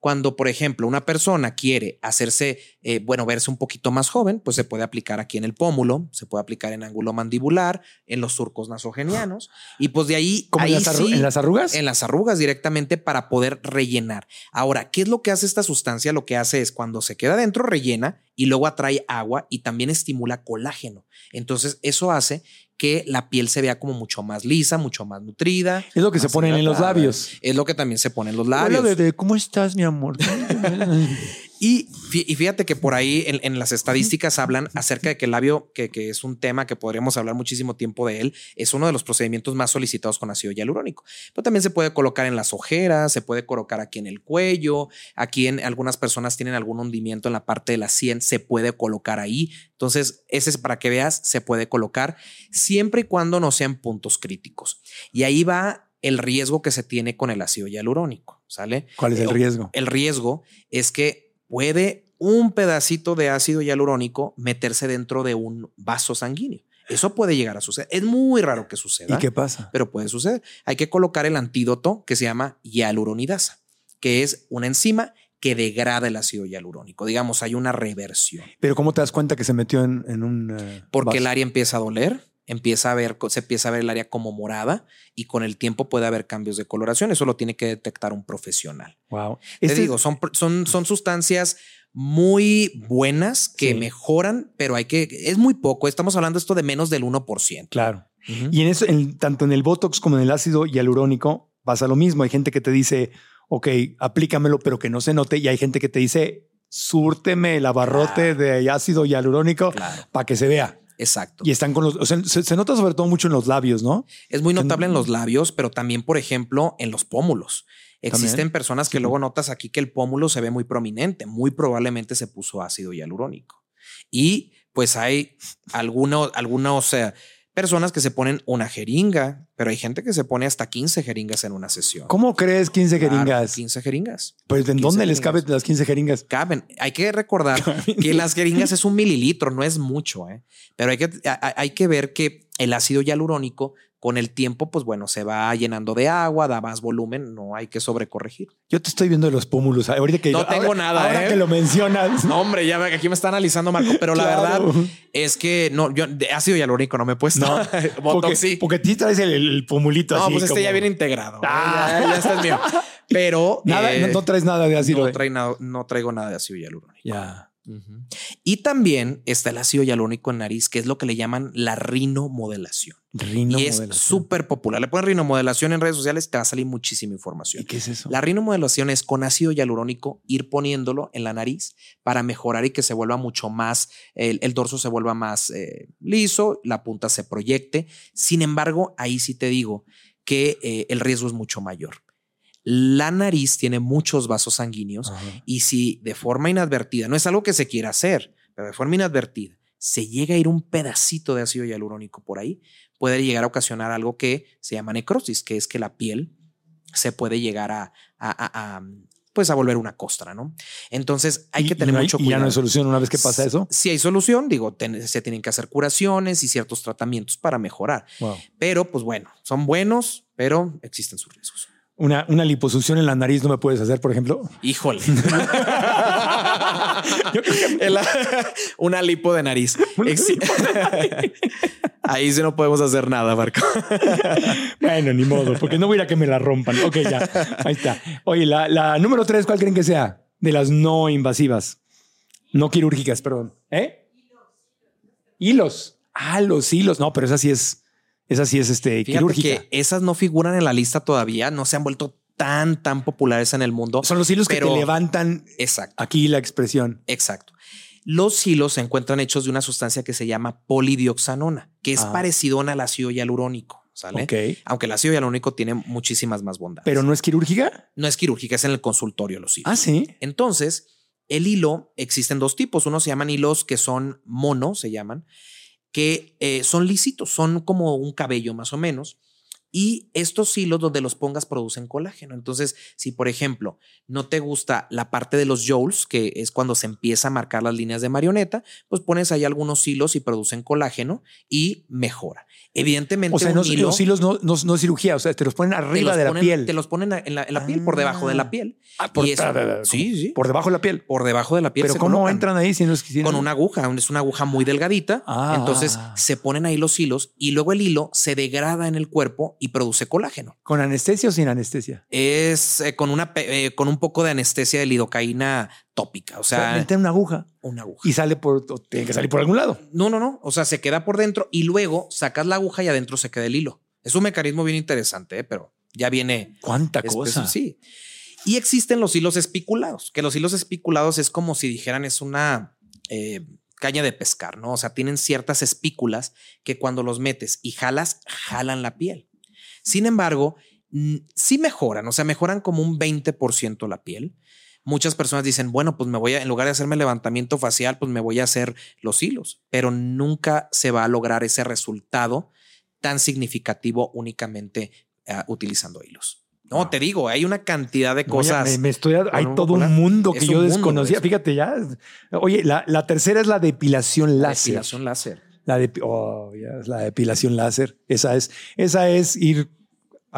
D: cuando, por ejemplo, una persona quiere hacerse, eh, bueno, verse un poquito más joven, pues se puede aplicar aquí en el pómulo, se puede aplicar en ángulo mandibular, en los surcos nasogenianos, y pues de ahí,
E: ¿Cómo en las,
D: sí,
E: en las arrugas?
D: en las arrugas directamente para poder rellenar. Ahora, ¿qué es lo que hace esta sustancia? Lo que hace es cuando se queda dentro, rellena y luego atrae agua y también estimula colágeno. Entonces, eso hace que la piel se vea como mucho más lisa, mucho más nutrida.
E: Es lo que se ponen en los labios.
D: Es lo que también se pone en los
E: Hola,
D: labios.
E: bebé, ¿cómo estás, mi amor?
D: Y, fí- y fíjate que por ahí en, en las estadísticas hablan acerca de que el labio, que, que es un tema que podríamos hablar muchísimo tiempo de él, es uno de los procedimientos más solicitados con ácido hialurónico. Pero también se puede colocar en las ojeras, se puede colocar aquí en el cuello, aquí en algunas personas tienen algún hundimiento en la parte de la sien, se puede colocar ahí. Entonces, ese es para que veas, se puede colocar siempre y cuando no sean puntos críticos. Y ahí va el riesgo que se tiene con el ácido hialurónico, ¿sale?
E: ¿Cuál es el
D: Eh,
E: riesgo?
D: El riesgo es que puede un pedacito de ácido hialurónico meterse dentro de un vaso sanguíneo. Eso puede llegar a suceder. Es muy raro que suceda,
E: ¿Y qué pasa?
D: pero puede suceder. Hay que colocar el antídoto que se llama hialuronidasa, que es una enzima que degrada el ácido hialurónico. Digamos, hay una reversión.
E: Pero ¿cómo te das cuenta que se metió en, en un... eh,
D: Porque
E: vaso?
D: el área empieza a doler, empieza a ver, se empieza a ver el área como morada y con el tiempo puede haber cambios de coloración. Eso lo tiene que detectar un profesional.
E: Wow.
D: Te
E: Este-
D: digo, son, son, son sustancias muy buenas que
E: Sí.
D: mejoran, pero hay que, es muy poco. Estamos hablando esto de menos del 1%.
E: Claro. Y en eso, en- tanto en el Botox como en el ácido hialurónico, pasa lo mismo. Hay gente que te dice, ok, aplícamelo, pero que no se note. Y hay gente que te dice, súrteme el abarrote de ácido hialurónico
D: Claro.
E: para que se vea.
D: Exacto.
E: Y están con los, o sea, se, se nota sobre todo mucho en los labios, ¿no?
D: Es muy notable en los labios, pero también, por ejemplo, en los pómulos. Existen
E: También.
D: personas que
E: Sí.
D: luego notas aquí que el pómulo se ve muy prominente. Muy probablemente se puso ácido hialurónico. Y pues hay algunos, algunos eh, personas que se ponen una jeringa, pero hay gente que se pone hasta 15 jeringas en una sesión.
E: ¿Cómo crees 15
D: Claro,
E: jeringas?
D: 15 jeringas.
E: Pues ¿en
D: 15
E: dónde les caben las 15 jeringas?
D: Caben. Hay que recordar que las jeringas es un mililitro, no es mucho, ¿eh? pero hay que, hay que ver que el ácido hialurónico con el tiempo, pues bueno, se va llenando de agua, da más volumen, no hay que sobrecorregir.
E: Yo te estoy viendo de los pómulos. Ahorita que
D: No tengo nada,
E: Ahora
D: ¿eh?
E: que lo mencionas.
D: No, hombre, ya ve que aquí me está analizando Marco, pero la verdad es que no, yo ácido hialurónico no me he puesto.
E: No, porque,
D: sí.
E: porque tú traes el, el pomulito
D: no,
E: así.
D: pues este
E: como-
D: ya viene integrado. ¿eh?
E: Ah.
D: Ya, ya está el mío. Pero
E: Nada,
D: eh,
E: no, no traes nada de ácido.
D: no, trae no traigo nada de ácido hialurónico.
E: Ya.
D: Y también está el ácido hialurónico en nariz, que es lo que le llaman la rinomodelación.
E: Rino
D: y es súper popular. Le ponen rinomodelación en redes sociales, te va a salir muchísima
E: ¿Y
D: información.
E: qué es eso?
D: La rinomodelación es con ácido hialurónico ir poniéndolo en la nariz para mejorar y que se vuelva mucho más, el, el dorso se vuelva más eh, liso, la punta se proyecte. Sin embargo, ahí sí te digo que eh, el riesgo es mucho mayor. La nariz tiene muchos vasos sanguíneos
E: Ajá.
D: y si de forma inadvertida, no es algo que se quiera hacer, pero de forma inadvertida, se llega a ir un pedacito de ácido hialurónico por ahí, puede llegar a ocasionar algo que se llama necrosis, que es que la piel se puede llegar a, a- a- a, pues a volver una costra, ¿no? Entonces hay
E: Y-
D: que tener
E: no hay-
D: mucho
E: y ya
D: cuidado.
E: no hay solución una vez que pasa eso.
D: Si hay solución, digo, ten- se tienen que hacer curaciones y ciertos tratamientos para mejorar.
E: Wow.
D: Pero, pues bueno, son buenos, pero existen sus riesgos.
E: Una, una liposucción en la nariz no me puedes hacer, por ejemplo.
D: Híjole.
E: Yo creo que
D: El- una lipo de nariz. Ahí sí no podemos hacer nada, Marco.
E: Bueno, ni modo, porque no voy a ir a que me la rompan. Ok, ya. Ahí está. Oye, la, la número tres, ¿cuál creen que sea? De las no invasivas. No quirúrgicas, perdón. ¿Eh? Hilos. Ah, los hilos. No, pero esa sí es, esa sí es este,
D: Fíjate
E: quirúrgica.
D: que esas no figuran en la lista todavía, no se han vuelto tan, tan populares en el mundo.
E: Son los hilos que te levantan
D: Exacto,
E: aquí la expresión.
D: exacto. Los hilos se encuentran hechos de una sustancia que se llama polidioxanona, que es
E: Ah.
D: parecido al ácido hialurónico, ¿sale?
E: Ok.
D: Aunque el ácido hialurónico tiene muchísimas más bondades.
E: Pero no es quirúrgica.
D: no es quirúrgica, es en el consultorio los hilos.
E: Ah, sí.
D: Entonces, el hilo, existen dos tipos. Uno se llaman hilos que son mono, se llaman, que eh, son lisitos, son como un cabello más o menos. Y estos hilos donde los pongas producen colágeno. Entonces, si por ejemplo no te gusta la parte de los joules, que es cuando se empieza a marcar las líneas de marioneta, pues pones ahí algunos hilos y producen colágeno y mejora. Evidentemente,
E: O sea,
D: un
E: no,
D: hilo
E: los hilos no, no, no es cirugía, o sea, te los ponen arriba
D: los
E: de la
D: ponen-
E: piel.
D: Te los ponen en la, en la piel, por debajo de
E: Ah.
D: la piel.
E: Ah, por,
D: y eso-
E: ah, ah, ah,
D: sí, sí.
E: por debajo de la piel.
D: Por debajo de la piel.
E: Pero ¿cómo entran ahí si no es que
D: con una aguja, es una aguja muy delgadita.
E: Ah.
D: Entonces se ponen ahí los hilos y luego el hilo se degrada en el cuerpo y produce colágeno.
E: ¿Con anestesia o sin anestesia?
D: Es eh, con una eh, con un poco de anestesia de lidocaína tópica, o
E: O sea, meten una aguja
D: una aguja.
E: y sale por, o tiene que salir por algún lado.
D: No, no, no. O sea, se queda por dentro y luego sacas la aguja y adentro se queda el hilo. Es un mecanismo bien interesante, ¿eh? pero ya viene
E: ¿Cuánta
D: espeso,
E: cosa?
D: Sí. Y existen los hilos espiculados, que los hilos espiculados es como si dijeran es una eh, caña de pescar, ¿no? O sea, tienen ciertas espículas que cuando los metes y jalas, jalan la piel. Sin embargo, sí mejoran, o sea, mejoran como un 20% la piel. Muchas personas dicen, bueno, pues me voy a, en lugar de hacerme levantamiento facial, pues me voy a hacer los hilos, pero nunca se va a lograr ese resultado tan significativo únicamente ah, utilizando hilos. No, te digo, hay una cantidad de
E: Oye,
D: cosas.
E: me, me estoy, hay todo un mundo que yo
D: mundo,
E: desconocía. Fíjate ya. Oye, la, la tercera es la depilación
D: la
E: láser.
D: depilación láser.
E: La de, oh, la depilación láser. Esa es, esa es ir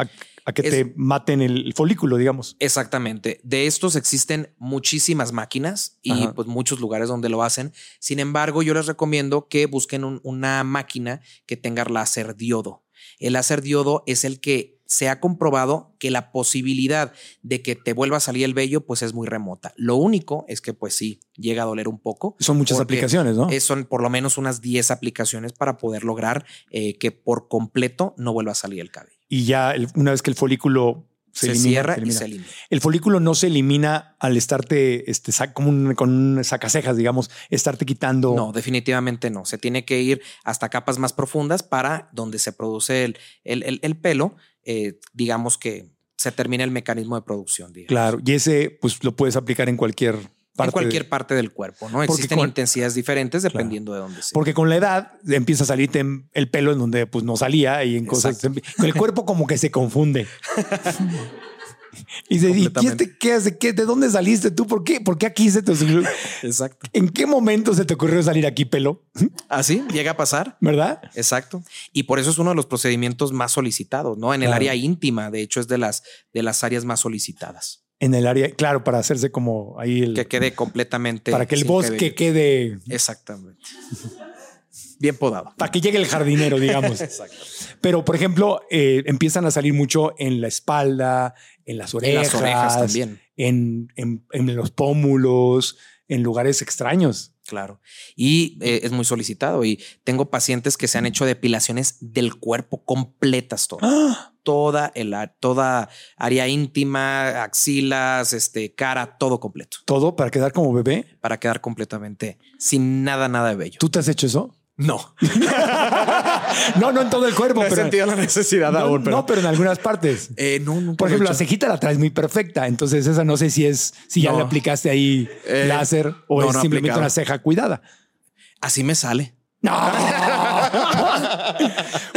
E: a, a que
D: Es-
E: te maten el folículo, digamos.
D: Exactamente. De estos existen muchísimas máquinas y
E: Ajá.
D: pues muchos lugares donde lo hacen. Sin embargo, yo les recomiendo que busquen un- una máquina que tenga láser diodo. El láser diodo es el que se ha comprobado que la posibilidad de que te vuelva a salir el vello pues es muy remota. Lo único es que pues sí, llega a doler un poco.
E: Son muchas aplicaciones, ¿no?
D: son por lo menos unas 10 aplicaciones para poder lograr eh, que por completo no vuelva a salir el cabello.
E: Y ya el- una vez que el folículo se,
D: Se,
E: elimina,
D: cierra
E: se
D: y
E: elimina.
D: se elimina.
E: El folículo no se elimina al estarte este, como un, con un sacacejas, digamos, estarte quitando.
D: No, definitivamente no. Se tiene que ir hasta capas más profundas para donde se produce el, el- el- el pelo, eh, digamos que se termina el mecanismo de producción. digamos.
E: Claro. Y ese, pues lo puedes aplicar en cualquier parte.
D: en cualquier parte del cuerpo, ¿no? Existen
E: con-
D: intensidades diferentes dependiendo de dónde sea.
E: Porque con la edad empieza a salirte el pelo en donde pues no salía y en cosas. El cuerpo como que se confunde. Y dice, ¿y
D: Completamente.
E: este qué hace? ¿Qué, ¿De dónde saliste tú? ¿Por qué? ¿Por qué aquí se te ocurrió?
D: Exacto.
E: ¿En qué momento se te ocurrió salir aquí pelo?
D: Así llega a pasar.
E: ¿Verdad?
D: Exacto. Y por eso es uno de los procedimientos más solicitados, ¿no? En el
E: Claro.
D: área íntima, de hecho, es de las, de las áreas más solicitadas.
E: En el área, claro, para hacerse como ahí el.
D: Que quede completamente.
E: para que el bosque quede.
D: Exactamente. Bien podado.
E: Para que llegue el jardinero, digamos. Pero, por ejemplo, eh, empiezan a salir mucho en la espalda, en las
D: En
E: orejas,
D: las orejas también.
E: En, en- en los pómulos, en lugares extraños.
D: Claro. Y eh, es muy solicitado. Y tengo pacientes que se han hecho depilaciones del cuerpo completas, todo.
E: ¡Ah!
D: Toda el a- toda área íntima, axilas, este, cara, todo completo.
E: Todo para quedar como bebé.
D: Para quedar completamente sin nada, nada de bello.
E: ¿Tú te has hecho eso?
D: No.
E: No, no en todo el cuerpo, pero.
D: la necesidad
E: no, no, pero en algunas partes.
D: Eh, no, nunca
E: Por
D: lo he
E: ejemplo, la cejita la traes muy perfecta. Entonces, esa no sé si es, si ya
D: No.
E: le aplicaste ahí
D: Eh,
E: láser o
D: no,
E: es
D: no
E: simplemente
D: aplicado.
E: una ceja cuidada.
D: Así me sale.
E: No.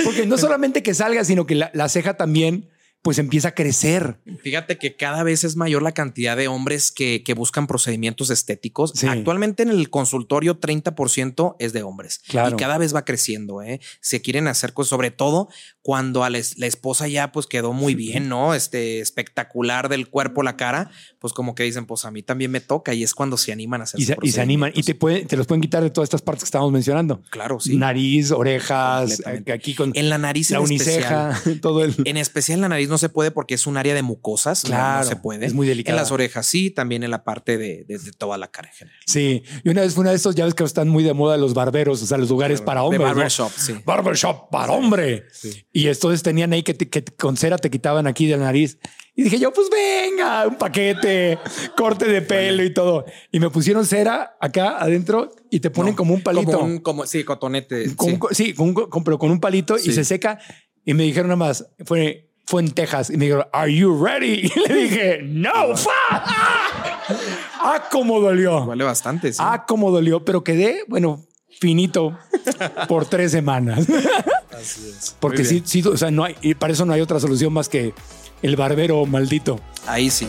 E: Porque no solamente que salga, sino que la, la ceja también pues empieza a crecer.
D: Fíjate que cada vez es mayor la cantidad de hombres que, que buscan procedimientos estéticos.
E: Sí.
D: Actualmente en el consultorio 30% es de hombres.
E: Claro.
D: Y cada vez va creciendo. ¿eh? Se quieren hacer sobre todo cuando a la, es- la esposa ya pues quedó muy bien, ¿no? Este espectacular del cuerpo, la cara, pues como que dicen, pues a mí también me toca y es cuando se animan a hacer
E: Y se, y se animan y te, pueden, te los pueden quitar de todas estas partes que estábamos mencionando.
D: Claro, sí.
E: Nariz, orejas,
D: Completamente.
E: aquí con
D: En la nariz
E: la
D: en
E: uniceja,
D: especial.
E: todo el...
D: En especial en la nariz no se puede porque es un área de mucosas.
E: Claro,
D: no, se puede.
E: es muy delicada.
D: En las orejas sí, también en la parte de, de- de toda la cara en general.
E: Sí, y una vez fue una de estos, ya ves que están muy de moda los barberos, o sea, los lugares para hombres.
D: de
E: ¿no?
D: barbershop, sí.
E: Barbershop para hombre. Y entonces tenían ahí que, te- que con cera te quitaban aquí de la nariz. Y dije yo, pues venga, un paquete, corte de pelo y todo. Y me pusieron cera acá adentro y te ponen
D: No,
E: como un palito.
D: Como un, como, sí, cotonete.
E: Con
D: sí.
E: un co- sí, con con- pero con un palito y
D: Sí.
E: se seca. Y me dijeron nada más, fue, fue en Texas. Y me dijeron, ¿Are you ready? Y le dije, No, fa. Ah, cómo dolió.
D: Vale bastante. sí.
E: Ah, cómo dolió, pero quedé, bueno, finito por tres semanas. Porque
D: Muy
E: sí,
D: bien.
E: sí, o sea, no hay, y para eso no hay otra solución más que el barbero maldito.
D: Ahí sí.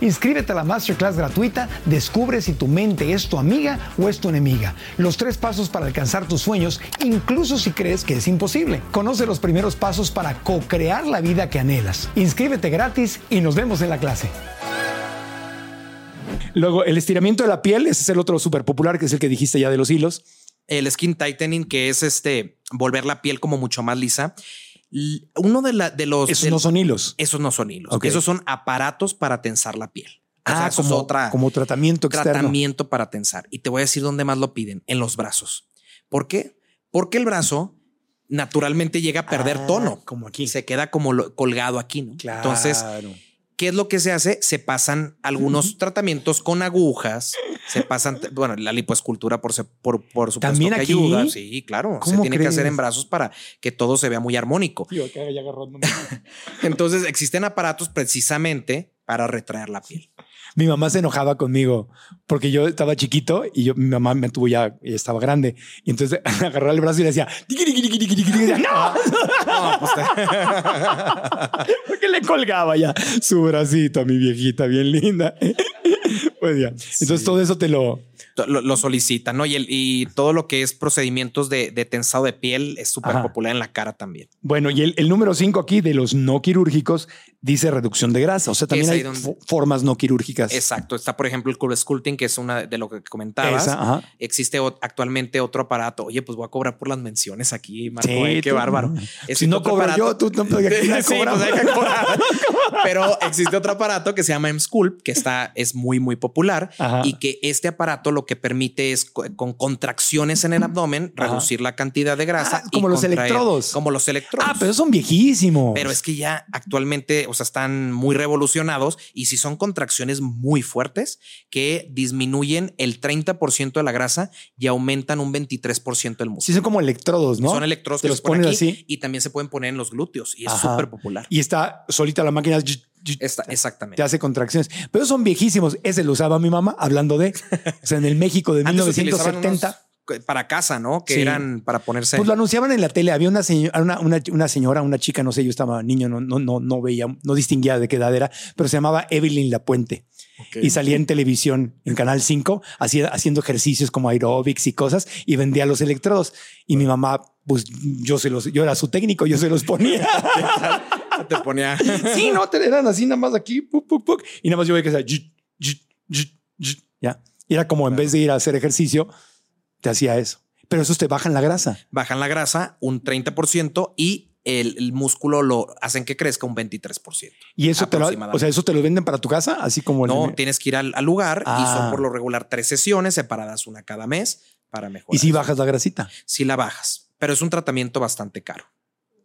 F: Inscríbete a la masterclass gratuita, descubre si tu mente es tu amiga o es tu enemiga. Los tres pasos para alcanzar tus sueños, incluso si crees que es imposible. Conoce los primeros pasos para co-crear la vida que anhelas. Inscríbete gratis y nos vemos en la clase.
E: Luego, el estiramiento de la piel, ese es el otro súper popular, que es el que dijiste ya de los hilos.
D: El skin tightening, que es este volver la piel como mucho más lisa. Uno de, la, de los.
E: Esos no son hilos.
D: Esos no son hilos. Esos son aparatos para tensar la piel. O sea,
E: Ah, como,
D: otra.
E: como tratamiento externo.
D: tratamiento para tensar. Y te voy a decir dónde más lo piden, en los brazos. ¿Por qué? Porque el brazo naturalmente llega a perder
E: Ah,
D: tono.
E: como aquí.
D: Se queda como lo- colgado aquí, ¿no?
E: Claro.
D: Entonces, ¿Qué es lo que se hace? Se pasan algunos tratamientos con agujas, se pasan, bueno, la lipoescultura por, se- por, por supuesto
E: ¿También
D: que
E: aquí?
D: ayuda. Sí, claro. Se
E: ¿Cómo
D: tiene que hacer en brazos para que todo se vea muy armónico. Entonces existen aparatos precisamente para retraer la piel.
E: Mi mamá se enojaba conmigo porque yo estaba chiquito y yo, mi mamá me tuvo ya, estaba grande. Y entonces agarraba el brazo y le decía, ¡No! Porque le colgaba ya su bracito a mi viejita, bien linda. Pues ya. Entonces todo eso te lo...
D: lo, lo solicitan, ¿no? Y, el, y todo lo que es procedimientos de, de tensado de piel es súper popular en la cara también.
E: Bueno, y el, el número 5 aquí de los no quirúrgicos dice reducción de grasa. O sea, también hay
D: donde-
E: formas no quirúrgicas.
D: Exacto. Está, por ejemplo, el curve sculpting, que es una de lo que comentabas.
E: Esa.
D: Existe actualmente otro aparato. Oye, pues voy a cobrar por las menciones aquí, Marco.
E: Sí,
D: eh, qué
E: tú-
D: bárbaro.
E: Si
D: Existe
E: no cobro
D: aparato-
E: yo, tú no la
D: Sí,
E: cobras.
D: pues hay que cobrar. Pero existe otro aparato que se llama M-Sculpt, que está, es muy, muy popular
E: Ajá.
D: y que este aparato lo que permite es co- con contracciones en el abdomen
E: Ajá.
D: reducir la cantidad de grasa.
E: Ah,
D: y
E: como los
D: contraer-
E: electrodos.
D: Como los electrodos.
E: Ah, pero son viejísimos.
D: Pero es que ya actualmente, o sea, están muy revolucionados y si son contracciones muy fuertes que disminuyen el 30% de la grasa y aumentan un 23% el
E: Sí,
D: músculo.
E: son como electrodos, ¿no?
D: Son electrodos
E: Te
D: que
E: los
D: se ponen aquí
E: así.
D: y también se pueden poner en los glúteos y es súper popular.
E: Y está solita la máquina.
D: Está,
E: te
D: exactamente.
E: hace contracciones. Pero son viejísimos. Ese lo usaba mi mamá hablando de, o sea, en el México de
D: Antes utilizaban
E: 1970.
D: unos para casa, ¿no? Que
E: Sí.
D: eran para ponerse.
E: Pues lo anunciaban en la tele. Había una señora, una, una, una señora, una chica, no sé, yo estaba niño, no, no, no, no veía, no distinguía de qué edad era, pero se llamaba Evelyn Lapuente.
D: Ok.
E: Y salía en televisión, en Canal 5, hacía, haciendo ejercicios como aeróbics y cosas, y vendía los electrodos. Y mi mamá, pues yo se los, yo era su técnico, yo se los ponía.
D: te ponía.
E: sí, no, te eran así nada más aquí, puc, puc, puc, y nada más yo veía que yut, ya. Y era como en vez de ir a hacer ejercicio, te hacía eso. Pero esos te bajan la grasa.
D: Bajan la grasa un 30% y el, el músculo lo hacen que crezca un 23%.
E: Y eso te lo, o sea, eso te lo venden para tu casa, así como el
D: No, tienes que ir al, al lugar y
E: Ah.
D: son por lo regular tres sesiones separadas una cada mes para mejorar.
E: y si bajas la grasita.
D: Sí la bajas, pero es un tratamiento bastante caro.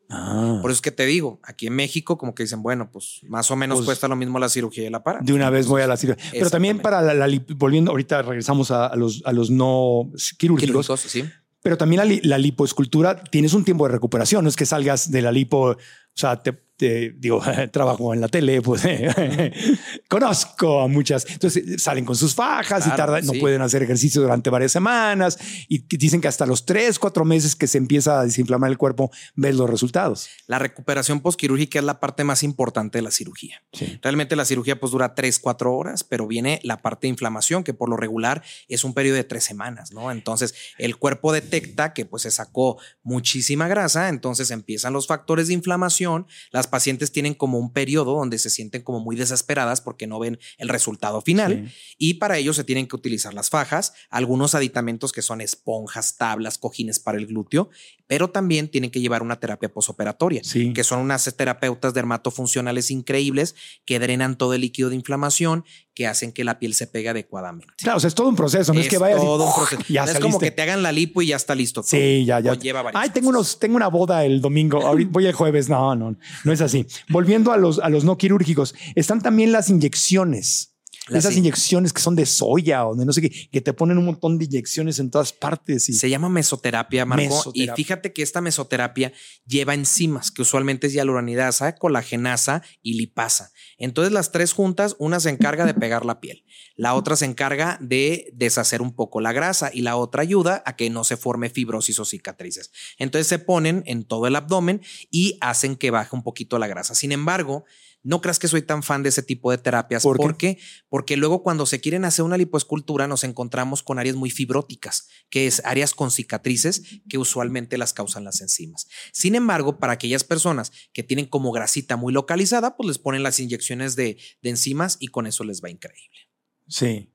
E: Ah.
D: Por eso es que te digo, aquí en México como que dicen, bueno, pues más o menos
E: Pues,
D: cuesta lo mismo la cirugía y el aparato.
E: De una vez voy a la cirugía. Pero también para la, la volviendo, ahorita regresamos a, a los, a los no quirúrgicos,
D: Quirúrgicos, sí.
E: pero también la, la lipoescultura tienes un tiempo de recuperación. No es que salgas de la lipo, o sea, te, te- digo, trabajo en la tele, pues conozco a muchas. Entonces salen con sus fajas y tardan, no pueden hacer ejercicio durante varias semanas y dicen que hasta los tres, cuatro meses que se empieza a desinflamar el cuerpo, ves los resultados.
D: La recuperación postquirúrgica es la parte más importante de la cirugía.
E: Sí.
D: Realmente la cirugía pues dura 3, 4 horas, pero viene la parte de inflamación, que por lo regular es un periodo de tres semanas, ¿no? Entonces el cuerpo detecta que pues se sacó muchísima grasa, entonces empiezan los factores de inflamación, las pacientes tienen como un periodo donde se sienten como muy desesperadas porque no ven el resultado final y para ello se tienen que utilizar las fajas, algunos aditamentos que son esponjas, tablas, cojines para el glúteo, pero también tienen que llevar una terapia posoperatoria,
E: Sí.
D: que son unas terapeutas dermatofuncionales increíbles que drenan todo el líquido de inflamación, que hacen que la piel se pegue adecuadamente.
E: Claro, o sea, es todo un proceso, no es, que vayas y
D: todo un proceso.
E: ya
D: No es como que te hagan la lipo y ya está listo. todo.
E: Sí, ya, ya.
D: O lleva
E: Ay, tengo unos, tengo una boda el domingo. Ahorita voy el jueves. No, no, no es así. Volviendo a los, a los no quirúrgicos, están también las inyecciones.
D: Las
E: Esas
D: in-
E: inyecciones que son de soya o de no sé qué, que te ponen un montón de inyecciones en todas partes. Y
D: Se llama mesoterapia, Marco.
E: Mesoterapia.
D: Y fíjate que esta mesoterapia lleva enzimas, que usualmente es hialuronidasa, colagenasa y lipasa. Entonces, las tres juntas, una se encarga de pegar la piel, la otra se encarga de deshacer un poco la grasa y la otra ayuda a que no se forme fibrosis o cicatrices. Entonces, se ponen en todo el abdomen y hacen que baje un poquito la grasa. Sin embargo, no creas que soy tan fan de ese tipo de terapias.
E: ¿Por
D: ¿Por,
E: qué?
D: qué? Porque luego cuando se quieren hacer una lipoescultura nos encontramos con áreas muy fibróticas, que es áreas con cicatrices que usualmente las causan las enzimas. Sin embargo, para aquellas personas que tienen como grasita muy localizada, pues les ponen las inyecciones de, de enzimas y con eso les va increíble.
E: sí,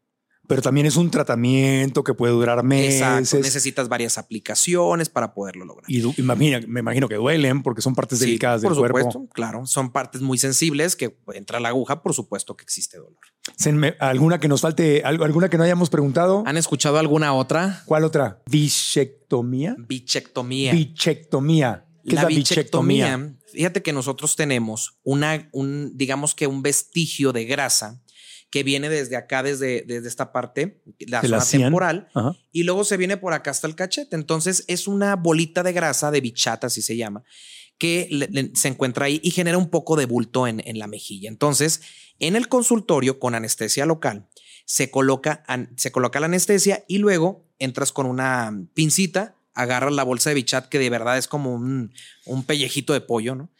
E: pero también es un tratamiento que puede durar meses.
D: Exacto. Necesitas varias aplicaciones para poderlo lograr.
E: Y imagina- me imagino que duelen porque son partes
D: Sí,
E: delicadas del
D: por
E: cuerpo.
D: supuesto, claro. Son partes muy sensibles que entra la aguja, por supuesto que existe dolor.
E: ¿Alguna que nos falte, alguna que no hayamos preguntado?
D: ¿Han escuchado alguna otra?
E: ¿Cuál otra? ¿Bichectomía?
D: Bichectomía.
E: Bichectomía. ¿Qué
D: la
E: es la bichectomía?
D: bichectomía, Fíjate que nosotros tenemos una, un, digamos que un vestigio de grasa que viene desde acá, desde, desde esta parte, la
E: De
D: zona temporal,
E: Ajá.
D: y luego se viene por acá hasta el cachete. Entonces es una bolita de grasa, de bichata, así se llama, que le- le- se encuentra ahí y genera un poco de bulto en, en la mejilla. Entonces, en el consultorio con anestesia local, se coloca, an- se coloca la anestesia y luego entras con una pincita, agarras la bolsa de bichat, que de verdad es como un, un pellejito de pollo, ¿no?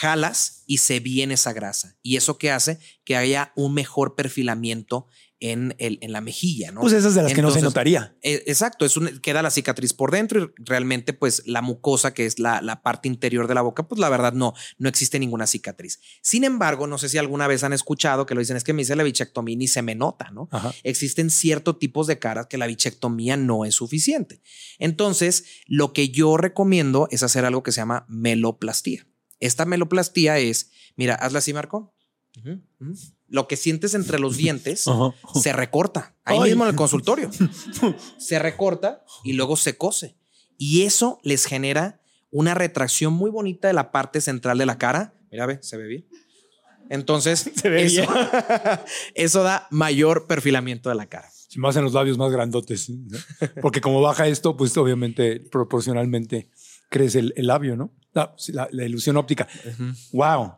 D: Jalas y se viene esa grasa. Y eso que hace que haya un mejor perfilamiento en, el, en la mejilla, ¿no?
E: Pues esas de las que no se notaría.
D: eh, Exacto, es un, queda la cicatriz por dentro y realmente pues la mucosa, que es la, la parte interior de la boca, pues la verdad no, no existe ninguna cicatriz. Sin embargo, no sé si alguna vez han escuchado que lo dicen, es que me hice la bichectomía y ni se me nota, ¿no?
E: Ajá.
D: Existen ciertos tipos de caras que la bichectomía no es suficiente. Entonces, lo que yo recomiendo es hacer algo que se llama meloplastía. Esta meloplastía es, mira, hazla así, Marco. Lo que sientes entre los dientes se recorta ahí
E: Ay.
D: mismo en el consultorio. se recorta y luego se cose. Y eso les genera una retracción muy bonita de la parte central de la cara. Mira, ve, se ve bien. Entonces,
E: Se ve
D: eso,
E: bien.
D: eso da mayor perfilamiento de la cara.
E: Si más en los labios más grandotes. ¿no? Porque como baja esto, pues obviamente proporcionalmente crece el, el labio, ¿no? La, la- la ilusión óptica. Wow.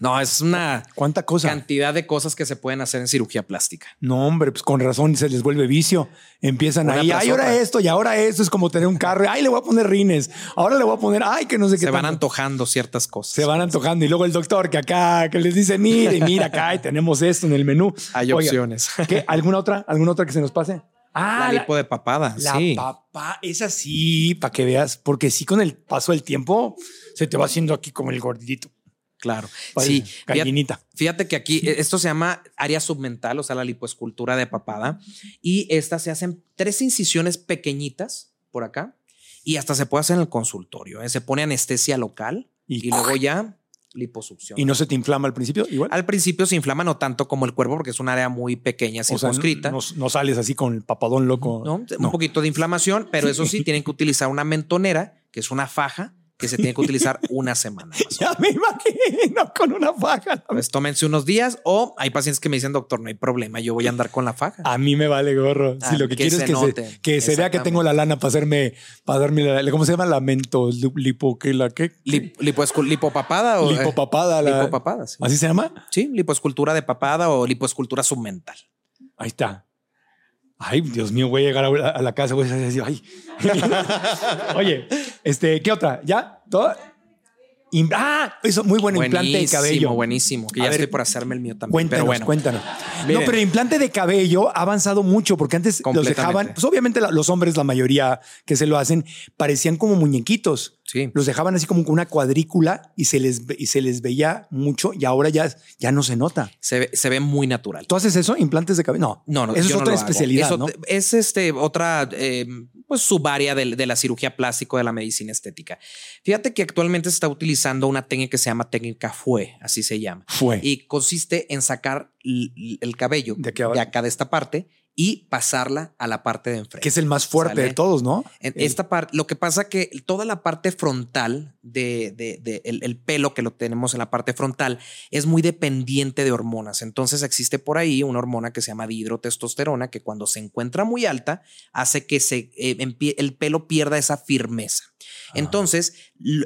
D: No, es una
E: ¿Cuánta cosa?
D: cantidad de cosas que se pueden hacer en cirugía plástica.
E: No, hombre, pues con razón se les vuelve vicio. Empiezan
D: Una
E: ahí, ay, ahora esto y ahora esto es como tener un carro. Ay, le voy a poner rines. Ahora le voy a poner, ay, que no sé qué.
D: Se van
E: tanto.
D: antojando ciertas cosas.
E: Se van antojando. Y luego el doctor que acá, que les dice, mire, mira acá, y tenemos esto en el menú.
D: Hay
E: Oiga,
D: opciones.
E: ¿qué? ¿Alguna otra? ¿Alguna otra que se nos pase? Ah,
D: la lipo de papada.
E: La
D: sí.
E: papá, es así, para que veas, porque sí, con el paso del tiempo se te va haciendo aquí como el gordito.
D: Claro.
E: Parece
D: Sí.
E: Gallinita.
D: fíjate que aquí eh, esto se llama área submental, o sea, la lipoescultura de papada. Y estas se hacen tres incisiones pequeñitas por acá y hasta se puede hacer en el consultorio. ¿eh? Se pone anestesia local
E: Y-
D: y, luego ya liposucción.
E: Y no se te inflama al principio, igual.
D: Al principio se inflama no tanto como el cuerpo porque es un área muy pequeña,
E: o sea,
D: circunscrita.
E: no, no sales así con el papadón loco.
D: ¿no? Un poquito de inflamación, pero eso sí, tienen que utilizar una mentonera, que es una faja que se tiene que utilizar una semana. más
E: Ya me imagino con una faja.
D: Pues tómense unos días o hay pacientes que me dicen, doctor, no hay problema, yo voy a andar con la faja.
E: A mí me vale gorro.
D: Ah,
E: si lo que,
D: que
E: quiero es que
D: note.
E: se, que se vea que tengo la lana para hacerme, para darme la, ¿cómo se llama? Lamento, lipo, ¿qué? La, ¿qué?
D: Lip- lipoescul- ¿Lipopapada o
E: Lipopapada. la-
D: lipopapada, sí.
E: ¿Así se llama?
D: Sí, lipoescultura de papada o lipoescultura submental.
E: Ahí está. Ay, Dios mío, voy a llegar a, a la casa, voy a decir, ay. Oye, este, ¿qué otra? ¿Ya? ¿Todo? Ah, eso, muy bueno, implante de
D: Buenísimo,
E: cabello.
D: Buenísimo, que ya
E: ver,
D: estoy por hacerme el mío también.
E: Cuéntanos,
D: pero bueno,
E: cuéntanos.
D: Miren.
E: no, pero el implante de cabello ha avanzado mucho porque antes los dejaban, pues obviamente los hombres, la mayoría que se lo hacen, parecían como muñequitos.
D: Sí.
E: Los dejaban así como con una cuadrícula y se les, y se les veía mucho y ahora ya, ya no se nota.
D: Se ve, se ve muy natural.
E: ¿Tú haces eso? ¿Implantes de cabello? No,
D: No, no,
E: Eso es otra especialidad,
D: Eso
E: ¿no?
D: Es este, otra eh, pues, subárea de, de la cirugía plástica de la medicina estética. Fíjate que actualmente se está utilizando una técnica que se llama técnica FUE, así se llama.
E: Fue.
D: Y consiste en sacar el cabello
E: De
D: de, acá de esta parte y pasarla a la parte de enfrente.
E: que es el más fuerte
D: ¿Sale?
E: de todos, ¿no?
D: En esta parte, lo que pasa que toda la parte frontal de, de- de el, el pelo que lo tenemos en la parte frontal es muy dependiente de hormonas. Entonces existe por ahí una hormona que se llama dihidrotestosterona que cuando se encuentra muy alta hace que se, eh, el pelo pierda esa firmeza.
E: Ah.
D: Entonces,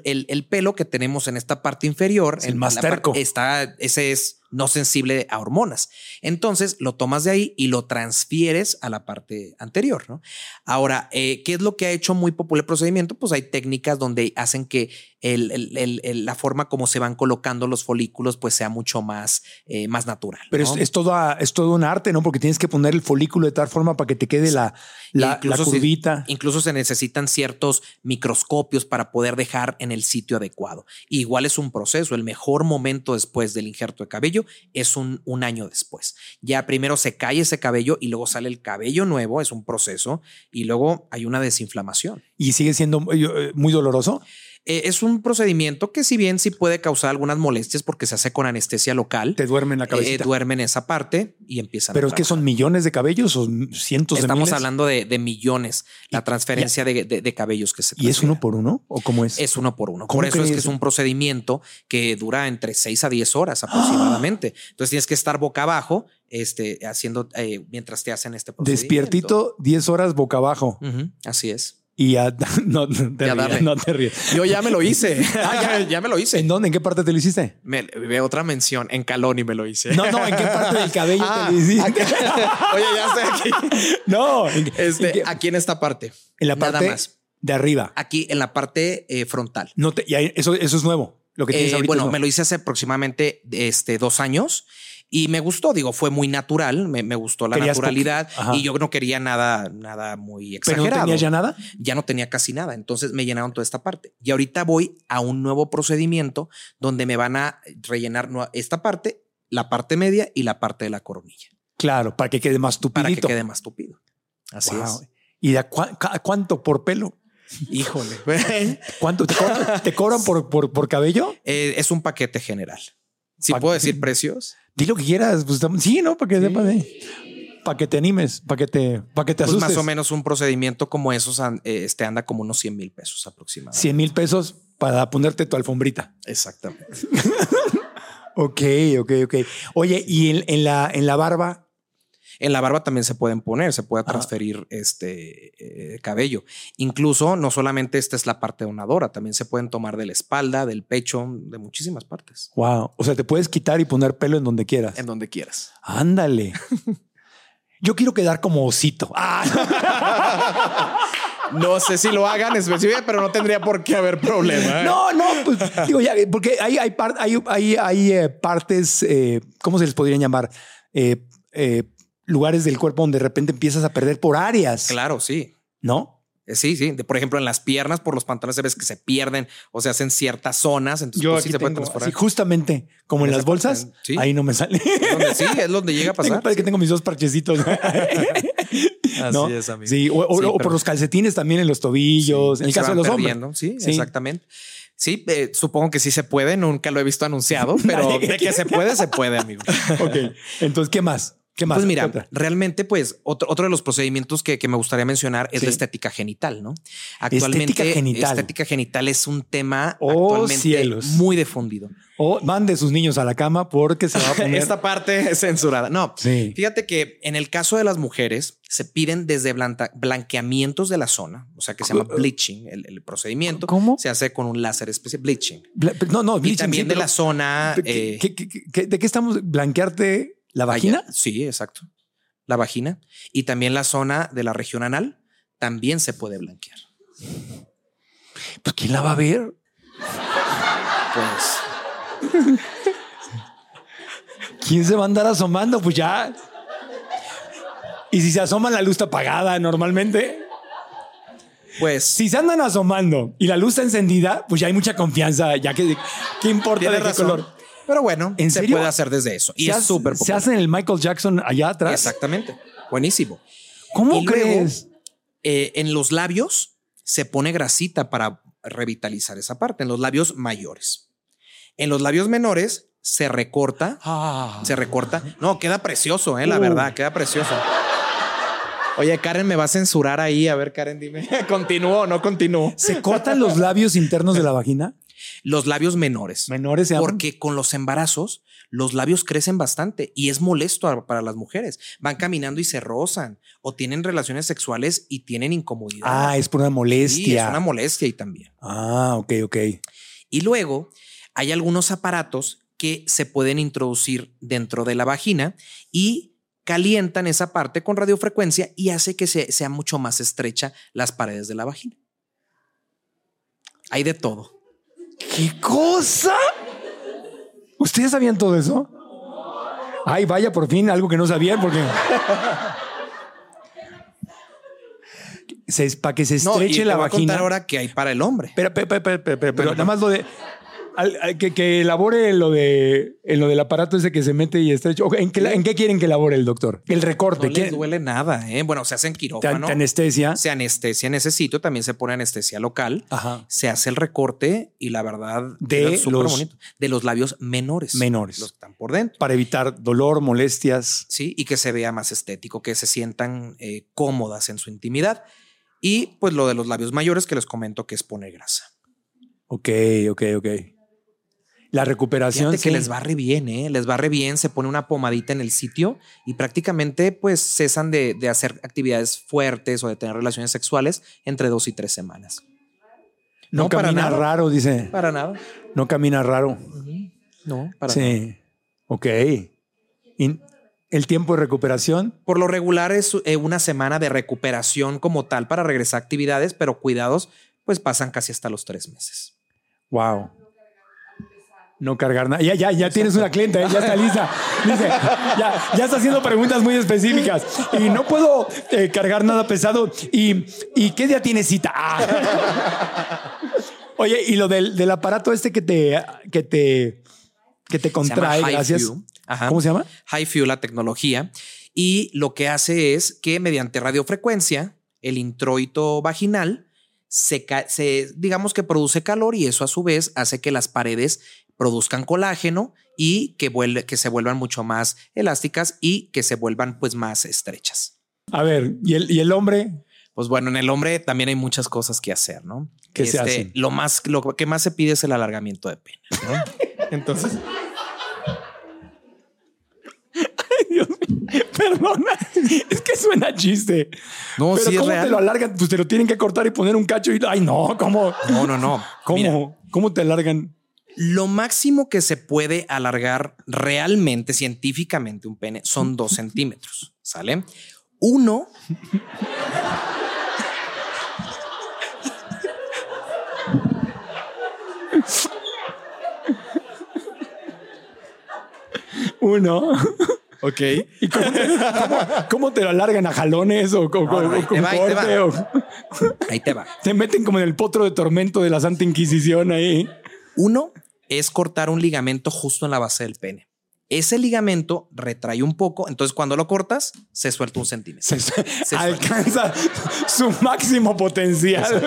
D: el, el pelo que tenemos en esta parte inferior,
E: Es el
D: en
E: más terco.
D: está, ese es no sensible a hormonas. Entonces, lo tomas de ahí y lo transfieres a la parte anterior, ¿no? Ahora, eh, ¿qué es lo que ha hecho muy popular el procedimiento? Pues hay técnicas donde hacen que el- el- el- el- la forma como se van colocando los folículos pues sea mucho más, eh, más natural.
E: Pero
D: ¿no?
E: es, es todo, a- es todo un arte, ¿no? Porque tienes que poner el folículo de tal forma para que te quede la, la, la
D: Incluso se-
E: curvita.
D: incluso se necesitan ciertos microscopios para poder dejar en el sitio adecuado. Igual es un proceso. El mejor momento después del injerto de cabello es un, un año después. Ya primero se cae ese cabello y luego sale el cabello nuevo, es un proceso, y luego hay una desinflamación.
E: y sigue siendo muy, eh, muy doloroso.
D: Eh, es un procedimiento que si bien sí puede causar algunas molestias porque se hace con anestesia local.
E: Te duermen la
D: eh,
E: cabecita.
D: duermen esa parte y empiezan
E: Pero
D: a
E: es que son millones de cabellos o cientos de
D: Estamos hablando de, de millones, la transferencia de, de- de cabellos que se
E: ¿Y es uno por uno? ¿O cómo es?
D: Es uno por uno.
E: ¿Cómo
D: Por eso es que es un procedimiento que dura entre 6 a 10 horas aproximadamente. Entonces tienes que estar boca abajo, este, haciendo eh, mientras te hacen este procedimiento.
E: Despiertito 10 horas boca abajo.
D: Así es.
E: Y a, no, no te rías,
D: darle.
E: no te rías.
D: Yo ya me lo hice.
E: Ah,
D: ya. me lo hice.
E: ¿En dónde? ¿En qué parte te lo hiciste?
D: Me, ve otra mención. En Caloni me lo hice.
E: No, no, ¿en qué parte del cabello
D: Ah,
E: te lo hiciste?
D: Oye, ya estoy aquí.
E: No, ¿en,
D: Este,
E: en qué-
D: aquí en esta parte.
E: en la
D: nada
E: parte
D: más.
E: de arriba.
D: Aquí en la parte eh, frontal.
E: No te, y ahí- eso, eso es nuevo. Lo que tienes
D: Eh,
E: ahorita.
D: bueno, me lo hice hace aproximadamente este, dos años y me gustó. Digo, fue muy natural. Me, me gustó la naturalidad y yo no quería nada, nada muy
E: Pero no
D: exagerado.
E: tenías ya nada.
D: ya no tenía casi nada. Entonces me llenaron toda esta parte. Y ahorita voy a un nuevo procedimiento donde me van a rellenar esta parte, la parte media y la parte de la coronilla
E: Claro, para que quede más
D: para que quede más tupido. Así
E: Wow.
D: es.
E: ¿Y de cuánto por pelo?
D: Híjole.
E: ¿Cuánto te cobran, te cobran por, por, por cabello?
D: Eh, es un paquete general. Si puedo decir precios.
E: Di lo que quieras. Pues, sí, ¿no? Para que sepas. eh. Para que te animes, para que te, para que te
D: Pues
E: asustes.
D: más o menos un procedimiento como esos este anda como unos 100 mil pesos aproximadamente.
E: 100 mil pesos para ponerte tu alfombrita.
D: Exactamente.
E: Ok, ok, ok. Oye, y en, en la, en la barba,
D: En la barba también se pueden poner, se puede
E: Ajá.
D: transferir este eh, cabello. Incluso no solamente esta es la parte donadora, también se pueden tomar de la espalda, del pecho, de muchísimas partes.
E: wow. O sea, te puedes quitar y poner pelo en donde quieras.
D: En donde quieras.
E: Ándale. Yo quiero quedar como osito. Ah,
D: No sé si lo hagan específico, pero no tendría por qué haber problema.
E: no, no, pues digo ya, porque hay, hay, par- hay, hay, hay, eh, partes, eh, ¿cómo se les podrían llamar? Lugares del cuerpo donde de repente empiezas a perder por áreas,
D: Claro, sí.
E: ¿no?
D: Eh, Sí, sí. De- por ejemplo, en las piernas, por los pantalones, se ves que se pierden o se hacen ciertas zonas. Entonces,
E: Yo
D: pues, sí
E: aquí
D: se puede
E: tengo,
D: transformar.
E: así, justamente como en
D: En
E: las bolsas,
D: parte, sí.
E: ahí no me sale.
D: Es donde- sí, es donde llega a
E: Tengo,
D: pasar.
E: parece que tengo mis dos parchecitos. ¿no?
D: es, amigo.
E: Sí, o, o-
D: Sí,
E: o por los calcetines también en los tobillos, en el
D: se
E: caso de los hombres.
D: perdiendo, Sí,
E: Sí.
D: exactamente. Sí, eh, supongo que sí se puede. Nunca lo he visto anunciado, pero de que se puede, se puede, amigo.
E: Ok, entonces, ¿qué más? ¿Qué más?
D: Pues
E: ¿Qué
D: mira, realmente, pues otro, otro de los procedimientos que, que me gustaría mencionar es
E: Sí.
D: la estética genital, ¿no? Actualmente,
E: Estética genital.
D: estética genital es un tema
E: Oh,
D: actualmente
E: cielos.
D: muy difundido.
E: O mande sus niños a la cama porque se va a poner.
D: Esta parte es censurada. No,
E: Sí.
D: fíjate que en el caso de las mujeres se piden desde blanqueamientos de la zona, o sea que se llama bleaching, el, el procedimiento.
E: ¿Cómo?
D: Se hace con un láser especial, bleaching.
E: Bla- No, no,
D: Y
E: bleaching,
D: también
E: sí,
D: de la zona.
E: ¿Qué-
D: eh,
E: qué- qué- qué- ¿De qué estamos? ¿Blanquearte la vagina?
D: allá- sí, exacto. La vagina. Y también la zona de la región anal también se puede blanquear.
E: Pues ¿quién la va a ver?
D: Pues
E: ¿Quién se va a andar asomando? Pues ya. Y si se asoma la luz está apagada normalmente.
D: Pues
E: Si se andan asomando y la luz está encendida, pues ya hay mucha confianza, ya que ¿qué importa de qué
D: razón.
E: color?
D: Pero bueno,
E: ¿En
D: se
E: serio?
D: puede hacer desde eso. Y
E: se
D: es súper
E: Se
D: popular.
E: hace en el Michael Jackson allá atrás.
D: Exactamente. Buenísimo.
E: ¿Cómo
D: Y luego,
E: crees?
D: eh, en los labios se pone grasita para revitalizar esa parte, en los labios mayores. En los labios menores se recorta, se recorta. No, queda precioso, eh, la
E: Uh.
D: verdad, queda precioso. Oye, Karen, me va a censurar ahí. A ver, Karen, dime. ¿Continúo o no continúo?
E: ¿Se cortan los labios internos de la vagina?
D: Los labios menores.
E: Menores se.
D: Porque con los embarazos, los labios crecen bastante y es molesto para las mujeres. Van caminando y se rozan o tienen relaciones sexuales y tienen incomodidad.
E: Ah, es por una
D: Sí,
E: molestia.
D: es una molestia y también.
E: Ah, ok, ok.
D: Y luego hay algunos aparatos que se pueden introducir dentro de la vagina y calientan esa parte con radiofrecuencia y hace que se, sea mucho más estrecha las paredes de la vagina. Hay de todo.
E: ¿Qué cosa? ¿Ustedes sabían todo eso? Ay, vaya, por fin, algo que no sabían, porque. Se, para que se
D: No, y
E: estreche
D: te
E: la
D: voy a contar
E: vagina.
D: ahora que hay para el hombre.
E: Pero, pero, pero, pero, pero, nada más lo de. Al- al- que, que elabore lo de en lo del aparato ese que se mete y está hecho. ¿En qué, ¿En qué quieren que elabore el doctor? El recorte.
D: No les
E: ¿qué-
D: duele nada, ¿eh? Bueno, se hace en
E: te,
D: quirófano.
E: te anestesia.
D: Se anestesia en ese sitio, también se pone anestesia local.
E: Ajá.
D: Se hace el recorte y la verdad
E: De los-
D: bonito. de los labios menores.
E: Menores.
D: Los que están por dentro.
E: Para evitar dolor, molestias.
D: Sí, y que se vea más estético, que se sientan eh, cómodas en su intimidad. Y pues lo de los labios mayores que les comento que es poner grasa.
E: Ok, ok, ok. La recuperación.
D: Fíjate que
E: sí.
D: les va re bien, ¿eh? Les va re bien, se pone una pomadita en el sitio y prácticamente pues cesan de, de hacer actividades fuertes o de tener relaciones sexuales entre dos y tres semanas.
E: No,
D: No, para
E: camina
D: nada.
E: raro, dice.
D: Para nada.
E: No camina raro.
D: No, para nada.
E: Sí. Ok. Y el tiempo de recuperación.
D: Por lo regular es eh, una semana de recuperación como tal para regresar a actividades, pero cuidados pues pasan casi hasta los tres meses.
E: Wow. No cargar nada. Ya, ya, ya tienes una clienta, ¿eh? ya está lista. Dice, ya, ya está haciendo preguntas muy específicas. Y no puedo eh, cargar nada pesado. ¿Y, ¿Y qué día tienes cita? Ah. Oye, y lo del, del aparato este que te, que te, que te contrae,
D: High
E: gracias.
D: Ajá.
E: ¿Cómo se llama?
D: HiFu, la tecnología, y lo que hace es que mediante radiofrecuencia, el introito vaginal se- digamos que produce calor y eso a su vez hace que las paredes produzcan colágeno y que, vuelve, que se vuelvan mucho más elásticas y que se vuelvan pues más estrechas.
E: A ver, ¿y el, y el hombre?
D: Pues bueno, en el hombre también hay muchas cosas que hacer, ¿no? Este,
E: ¿Qué se hacen?
D: Lo más, lo que más se pide es el alargamiento de pene. ¿no? Entonces,
E: Dios mío, perdona, es que suena chiste.
D: No,
E: Pero
D: sí es
E: ¿cómo
D: real.
E: te lo alargan? Pues te lo tienen que cortar y poner un cacho y... Ay, no, ¿cómo?
D: no, no, no.
E: ¿Cómo?
D: Mira,
E: ¿Cómo te alargan?
D: Lo máximo que se puede alargar realmente, científicamente, un pene son dos centímetros. ¿Sale? Uno.
E: Uno.
D: Ok.
E: ¿Y cómo te, cómo- cómo te lo alargan? ¿A jalones o, con-
D: No, no, ahí
E: o con
D: te va, ahí te
E: corte?
D: va.
E: o-
D: Ahí te va.
E: te meten como en el potro de tormento de la Santa Inquisición ahí.
D: Uno es cortar un ligamento justo en la base del pene. Ese ligamento retrae un poco, entonces cuando lo cortas, se suelta un centímetro.
E: Se, se-
D: suelta.
E: alcanza su máximo potencial.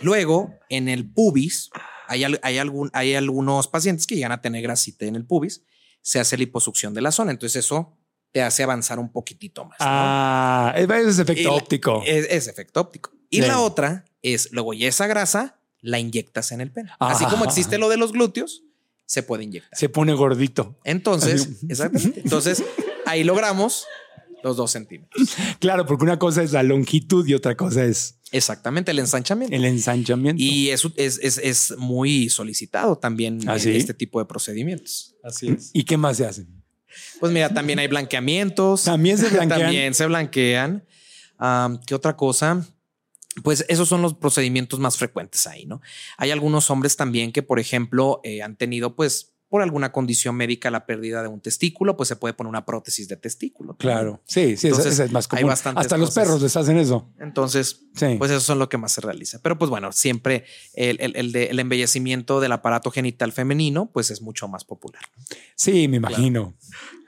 D: Luego, en el pubis, hay, hay, algún, hay algunos pacientes que llegan a tener grasita en el pubis, se hace liposucción de la zona, entonces eso te hace avanzar un poquitito más. ¿no?
E: Ah, es efecto
D: Y la-
E: óptico.
D: Es, es efecto óptico. Y la otra es, luego ya esa grasa la inyectas en el pene. Así
E: Ah.
D: como existe lo de los glúteos, se puede inyectar.
E: Se pone gordito.
D: Entonces,
E: Así.
D: exactamente. Entonces, ahí logramos los dos centímetros.
E: Claro, porque una cosa es la longitud y otra cosa es
D: Exactamente, el ensanchamiento.
E: el ensanchamiento.
D: Y eso es, es, es muy solicitado también
E: ¿Ah,
D: este tipo de procedimientos. Así es.
E: ¿Y qué más se hacen?
D: Pues mira, también hay blanqueamientos.
E: También se blanquean.
D: también se blanquean. Am, ¿Qué otra cosa? Pues esos son los procedimientos más frecuentes ahí, ¿no? Hay algunos hombres también que, por ejemplo, eh, han tenido, pues, por alguna condición médica, la pérdida de un testículo, pues se puede poner una prótesis de testículo.
E: Claro. Sí, sí,
D: Entonces,
E: esa es más
D: hay
E: común.
D: bastantes
E: Hasta los
D: cosas.
E: perros les hacen eso.
D: Entonces,
E: Sí.
D: pues eso son lo que más se realiza. Pero pues bueno, siempre el, el- el de- el embellecimiento del aparato genital femenino, pues es mucho más popular.
E: Sí, me imagino.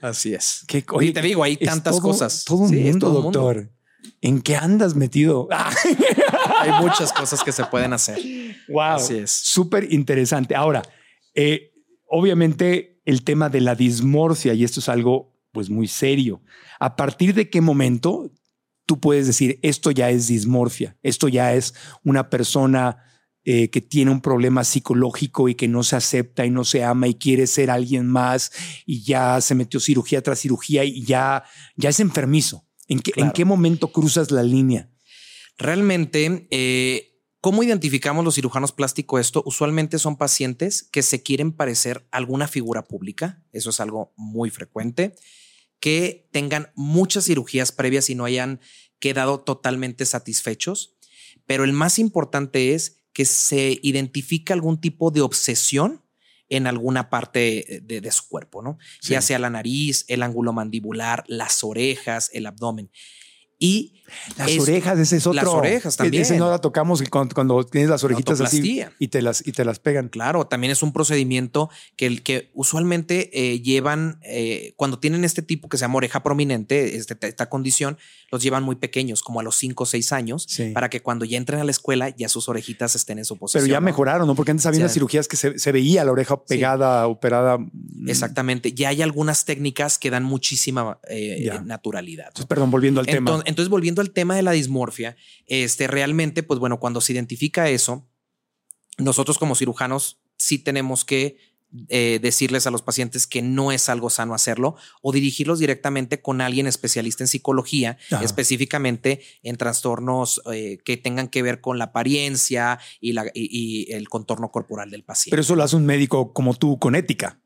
D: Así es.
E: Qué-
D: y te digo, hay
E: es
D: tantas
E: todo-
D: cosas.
E: Todo un
D: Sí,
E: mundo,
D: todo mundo.
E: ¿En qué andas metido?
D: Hay muchas cosas que se pueden hacer.
E: wow.
D: Así es.
E: Súper interesante. Ahora, eh, obviamente el tema de la dismorfia, y esto es algo pues muy serio. ¿A partir de qué momento tú puedes decir esto ya es dismorfia? Esto ya es una persona eh, que tiene un problema psicológico y que no se acepta y no se ama y quiere ser alguien más y ya se metió cirugía tras cirugía y ya, ya es enfermizo. ¿En qué, ¿En qué momento cruzas la línea?
D: Realmente, eh, ¿cómo identificamos los cirujanos plásticos esto? Usualmente son pacientes que se quieren parecer a alguna figura pública. Eso es algo muy frecuente. Que tengan muchas cirugías previas y no hayan quedado totalmente satisfechos. Pero el más importante es que se identifica algún tipo de obsesión en alguna parte de, de su cuerpo, ¿no? Ya sea la nariz, el ángulo mandibular, las orejas, el abdomen. Y
E: Las orejas, ese es otro.
D: Las orejas también.
E: Ese no la tocamos cuando, cuando tienes las orejitas así y te las, y te las pegan.
D: Claro, también es un procedimiento que, el que usualmente eh, llevan, eh, cuando tienen este tipo que se llama oreja prominente, este- esta condición, los llevan muy pequeños, como a los 5 o 6 años,
E: Sí.
D: para que cuando ya entren a la escuela ya sus orejitas estén en su posición.
E: Pero ya
D: ¿no?
E: mejoraron, ¿no? Porque antes había unas cirugías que se, se veía la oreja pegada, operada. Mm,
D: Exactamente. Ya hay algunas técnicas que dan muchísima eh, naturalidad.
E: Entonces, perdón, volviendo al tema.
D: Entonces, entonces, volviendo al tema de la dismorfia, este realmente, pues bueno, cuando se identifica eso, nosotros como cirujanos sí tenemos que eh, decirles a los pacientes que no es algo sano hacerlo o dirigirlos directamente con alguien especialista en psicología,
E: Ajá.
D: específicamente en trastornos eh, que tengan que ver con la apariencia y, la, y- y el contorno corporal del paciente.
E: Pero eso lo hace un médico como tú, con ética.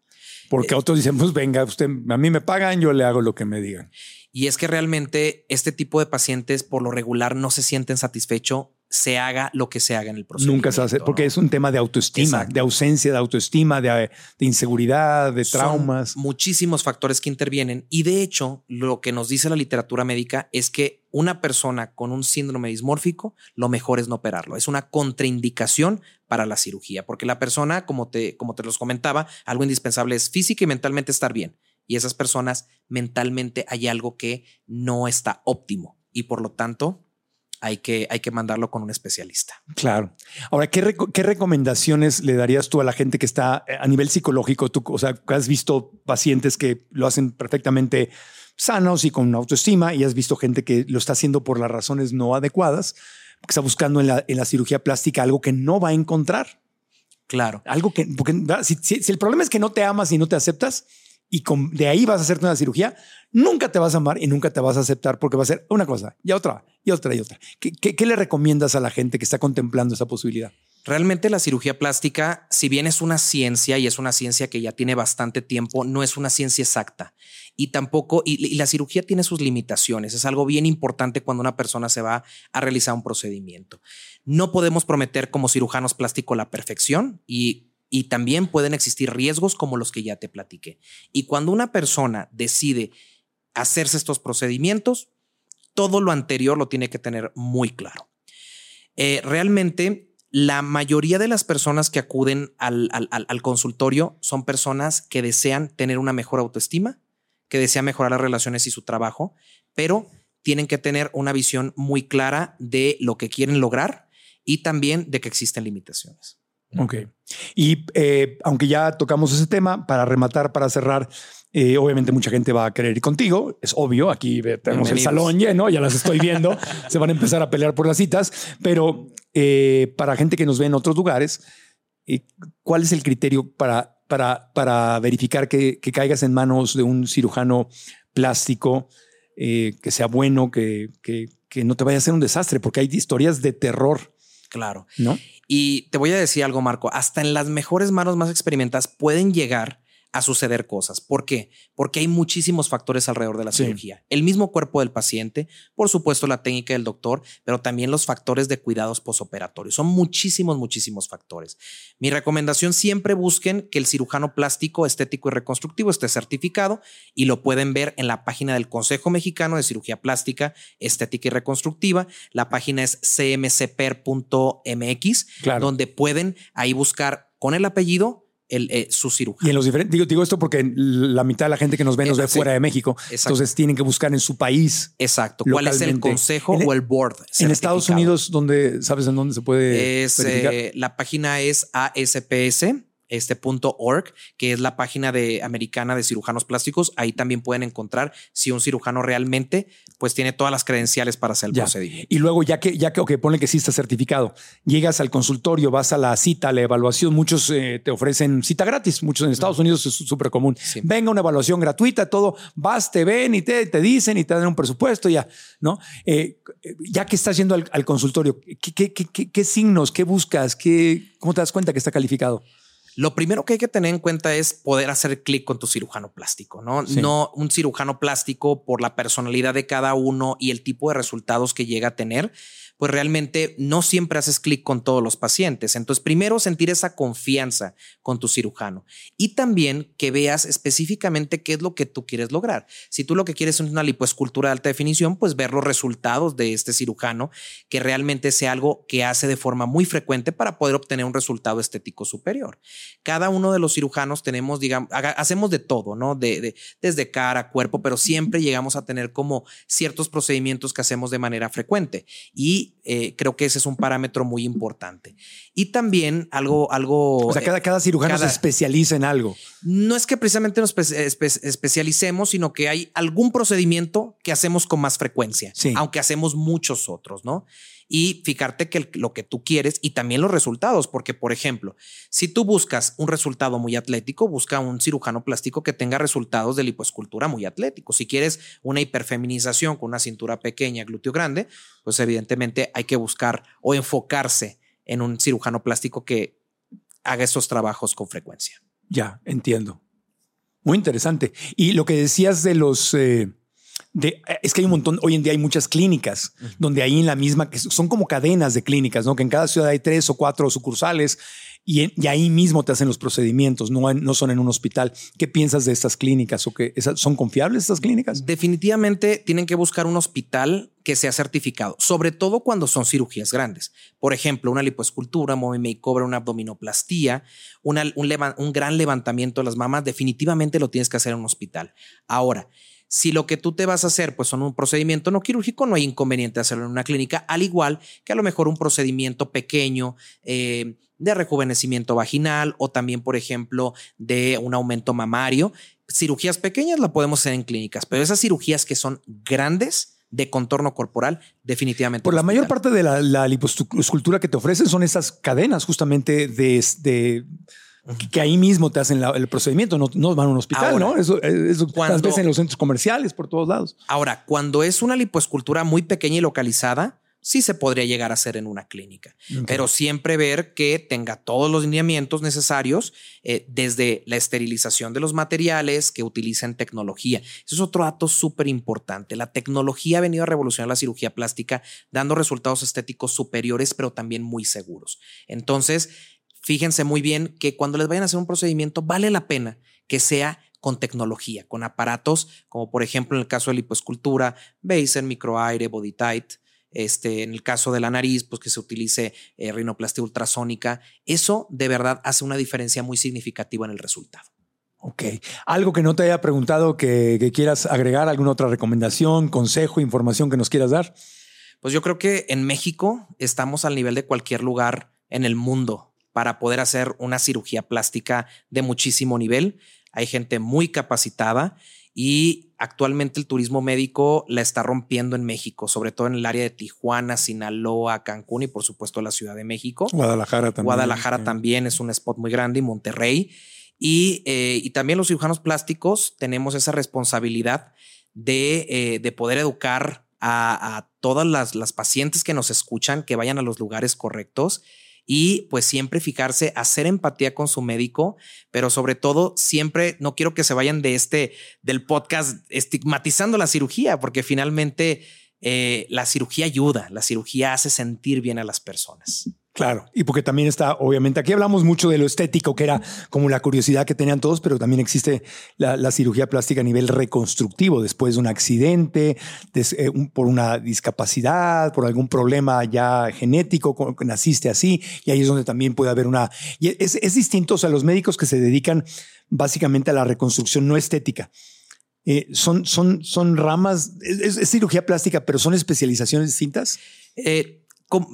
E: Porque
D: Eh,
E: otros dicen, pues venga, usted, a mí me pagan, yo le hago lo que me digan.
D: Y es que realmente este tipo de pacientes por lo regular no se sienten satisfechos, se haga lo que se haga en el procedimiento.
E: Nunca se hace, porque
D: ¿no?
E: es un tema de autoestima,
D: Exacto.
E: de ausencia de autoestima, de, de inseguridad, de
D: Son
E: traumas.
D: muchísimos factores que intervienen y de hecho lo que nos dice la literatura médica es que una persona con un síndrome dismórfico lo mejor es no operarlo. Es una contraindicación para la cirugía porque la persona, como te, como te los comentaba, algo indispensable es física y mentalmente estar bien. Y esas personas mentalmente hay algo que no está óptimo y por lo tanto hay que, hay que mandarlo con un especialista.
E: Claro. Ahora, ¿qué, reco- qué recomendaciones le darías tú a la gente que está eh, a nivel psicológico? Tú, o sea, has visto pacientes que lo hacen perfectamente sanos y con autoestima y has visto gente que lo está haciendo por las razones no adecuadas, que está buscando en la, en la cirugía plástica algo que no va a encontrar.
D: Claro.
E: Algo que, porque ¿verdad? si, si- si el problema es que no te amas y no te aceptas y de ahí vas a hacerte una cirugía, nunca te vas a amar y nunca te vas a aceptar porque va a ser una cosa y otra y otra y otra. ¿Qué, le recomiendas a la gente que está contemplando esa posibilidad?
D: Realmente la cirugía plástica, si bien es una ciencia y es una ciencia que ya tiene bastante tiempo, no es una ciencia exacta. Y tampoco, y la cirugía tiene sus limitaciones. Es algo bien importante cuando una persona se va a realizar un procedimiento. No podemos prometer como cirujanos plásticos la perfección y, y también pueden existir riesgos como los que ya te platiqué. Y cuando una persona decide hacerse estos procedimientos, todo lo anterior lo tiene que tener muy claro. Eh, realmente la mayoría de las personas que acuden al, al- consultorio son personas que desean tener una mejor autoestima, que desean mejorar las relaciones y su trabajo, pero tienen que tener una visión muy clara de lo que quieren lograr y también de que existen limitaciones.
E: Ok. Y eh, aunque ya tocamos ese tema, para rematar, para cerrar, eh, obviamente mucha gente va a querer ir contigo. Es obvio. Aquí tenemos el salón lleno, ya las estoy viendo. Se van a empezar a pelear por las citas. Pero eh, para gente que nos ve en otros lugares, ¿cuál es el criterio para, para, para verificar que, que caigas en manos de un cirujano plástico que sea bueno, que, que, que no te vaya a hacer un desastre? Porque hay historias de terror,
D: Claro.
E: ¿no?
D: Y te voy a decir algo, Marco, hasta en las mejores manos más experimentadas pueden llegar a suceder cosas. ¿Por qué? Porque hay muchísimos factores alrededor de la
E: Sí.
D: cirugía. El mismo cuerpo del paciente, por supuesto la técnica del doctor, pero también los factores de cuidados posoperatorios. Son muchísimos, muchísimos factores. Mi recomendación siempre busquen que el cirujano plástico, estético y reconstructivo esté certificado y lo pueden ver en la página del Consejo Mexicano de Cirugía Plástica, Estética y Reconstructiva. La página es cmcper.mx,
E: Claro.
D: donde pueden ahí buscar con el apellido el, eh, su
E: Y
D: cirujano.
E: en los diferentes, digo, digo esto porque la mitad de la gente que nos ve nos
D: Eh,
E: ve
D: sí.
E: fuera de México.
D: Exacto.
E: Entonces tienen que buscar en su país.
D: Exacto. ¿Cuál es el consejo o el board?
E: En Estados? Unidos, donde sabes en dónde se puede
D: Es, eh, la página es ASPS. Este punto org, que es la página de americana de cirujanos plásticos, ahí también pueden encontrar si un cirujano realmente pues tiene todas las credenciales para hacer el
E: Ya.
D: procedimiento.
E: Y luego, ya que, ya que, ok, ponle que sí está certificado, llegas al consultorio, vas a la cita, a la evaluación, muchos eh, te ofrecen cita gratis, muchos en Estados Unidos es súper común.
D: Sí.
E: Venga, una evaluación gratuita, todo, vas, te ven y te, te dicen y te dan un presupuesto, ya, ¿no? Eh, ya que estás yendo al, al consultorio, ¿qué, qué, qué- qué- qué signos, qué buscas, qué, cómo te das cuenta que está calificado?
D: Lo primero que hay que tener en cuenta es poder hacer clic con tu cirujano plástico, ¿no? No un cirujano plástico por la personalidad de cada uno y el tipo de resultados que llega a tener pues realmente no siempre haces clic con todos los pacientes. Entonces, primero sentir esa confianza con tu cirujano y también que veas específicamente qué es lo que tú quieres lograr. Si tú lo que quieres es una lipoescultura de alta definición, pues ver los resultados de este cirujano, que realmente sea algo que hace de forma muy frecuente para poder obtener un resultado estético superior. Cada uno de los cirujanos tenemos, digamos, hacemos de todo, ¿no? De, desde cara, cuerpo, pero siempre llegamos a tener como ciertos procedimientos que hacemos de manera frecuente. Y eh, creo que ese es un parámetro muy importante. Y también algo, algo.
E: O sea, cada, cada cirujano se especializa en algo.
D: No es que precisamente nos especialicemos, sino que hay algún procedimiento que hacemos con más frecuencia, aunque hacemos muchos otros, ¿no? Y fijarte que lo que tú quieres y también los resultados, porque por ejemplo, si tú buscas un resultado muy atlético, busca un cirujano plástico que tenga resultados de lipoescultura muy atléticos. Si quieres una hiperfeminización con una cintura pequeña, glúteo grande, pues evidentemente hay que buscar o enfocarse en un cirujano plástico que haga estos trabajos con frecuencia.
E: Ya, entiendo. Muy interesante. Y lo que decías de los... Eh, eh, es que hay un montón, hoy en día hay muchas clínicas donde ahí en la misma, que son como cadenas de clínicas, ¿no? Que en cada ciudad hay tres o cuatro sucursales y, ahí mismo te hacen los procedimientos, no, no son en un hospital. ¿Qué piensas de estas clínicas o que son confiables estas clínicas?
D: Definitivamente tienen que buscar un hospital que sea certificado, sobre todo cuando son cirugías grandes. Por ejemplo, una lipoescultura, un makeover, una abdominoplastía, un, un gran levantamiento de las mamas, definitivamente lo tienes que hacer en un hospital. Ahora, si lo que tú te vas a hacer pues son un procedimiento no quirúrgico, no hay inconveniente hacerlo en una clínica, al igual que a lo mejor un procedimiento pequeño eh, de rejuvenecimiento vaginal o también, por ejemplo, de un aumento mamario. Cirugías pequeñas la podemos hacer en clínicas, pero esas cirugías que son grandes, de contorno corporal, definitivamente.
E: Por la mayor parte de la, la liposcultura que te ofrecen son esas cadenas justamente de, de que ahí mismo te hacen el procedimiento, no, no, van a un hospital, ¿no? Eso, eso cuando, veces en los centros comerciales, por todos lados.
D: Ahora, cuando es una lipoescultura muy pequeña y localizada, sí se podría llegar a hacer en una clínica, pero siempre ver que tenga todos los lineamientos necesarios, eh, desde la esterilización de los materiales, que utilicen tecnología. Eso es otro dato súper importante. La tecnología ha venido a revolucionar la cirugía plástica, dando resultados estéticos superiores, pero también muy seguros. Entonces, fíjense muy bien que cuando les vayan a hacer un procedimiento, vale la pena que sea con tecnología, con aparatos como por ejemplo en el caso de lipoescultura, Baser, microaire, body tight. Este, en el caso de la nariz, pues que se utilice eh, rinoplastia ultrasónica. Eso de verdad hace una diferencia muy significativa en el resultado.
E: Ok. ¿Algo que no te haya preguntado que, que quieras agregar? ¿Alguna otra recomendación, consejo, información que nos quieras dar?
D: Pues yo creo que en México estamos al nivel de cualquier lugar en el mundo para poder hacer una cirugía plástica de muchísimo nivel. Hay gente muy capacitada y actualmente el turismo médico la está rompiendo en México, sobre todo en el área de Tijuana, Sinaloa, Cancún y por supuesto la Ciudad de México.
E: Guadalajara también.
D: Guadalajara también es un spot muy grande y Monterrey. Y, eh, y también los cirujanos plásticos tenemos esa responsabilidad de, eh, de poder educar a, a todas las, las pacientes que nos escuchan, que vayan a los lugares correctos y pues siempre fijarse, hacer empatía con su médico, pero sobre todo siempre no quiero que se vayan de este, del podcast estigmatizando la cirugía, porque finalmente eh, la cirugía ayuda, la cirugía hace sentir bien a las personas.
E: Claro, y porque también está, obviamente, aquí hablamos mucho de lo estético, que era como la curiosidad que tenían todos, pero también existe la, cirugía plástica a nivel reconstructivo, después de un accidente, eh, por una discapacidad, por algún problema ya genético, que naciste así, y ahí es donde también puede haber una... Y es, es distinto, o sea, los médicos que se dedican básicamente a la reconstrucción no estética. Eh, son, son, son ramas, es, cirugía plástica, pero son especializaciones distintas.
D: Eh,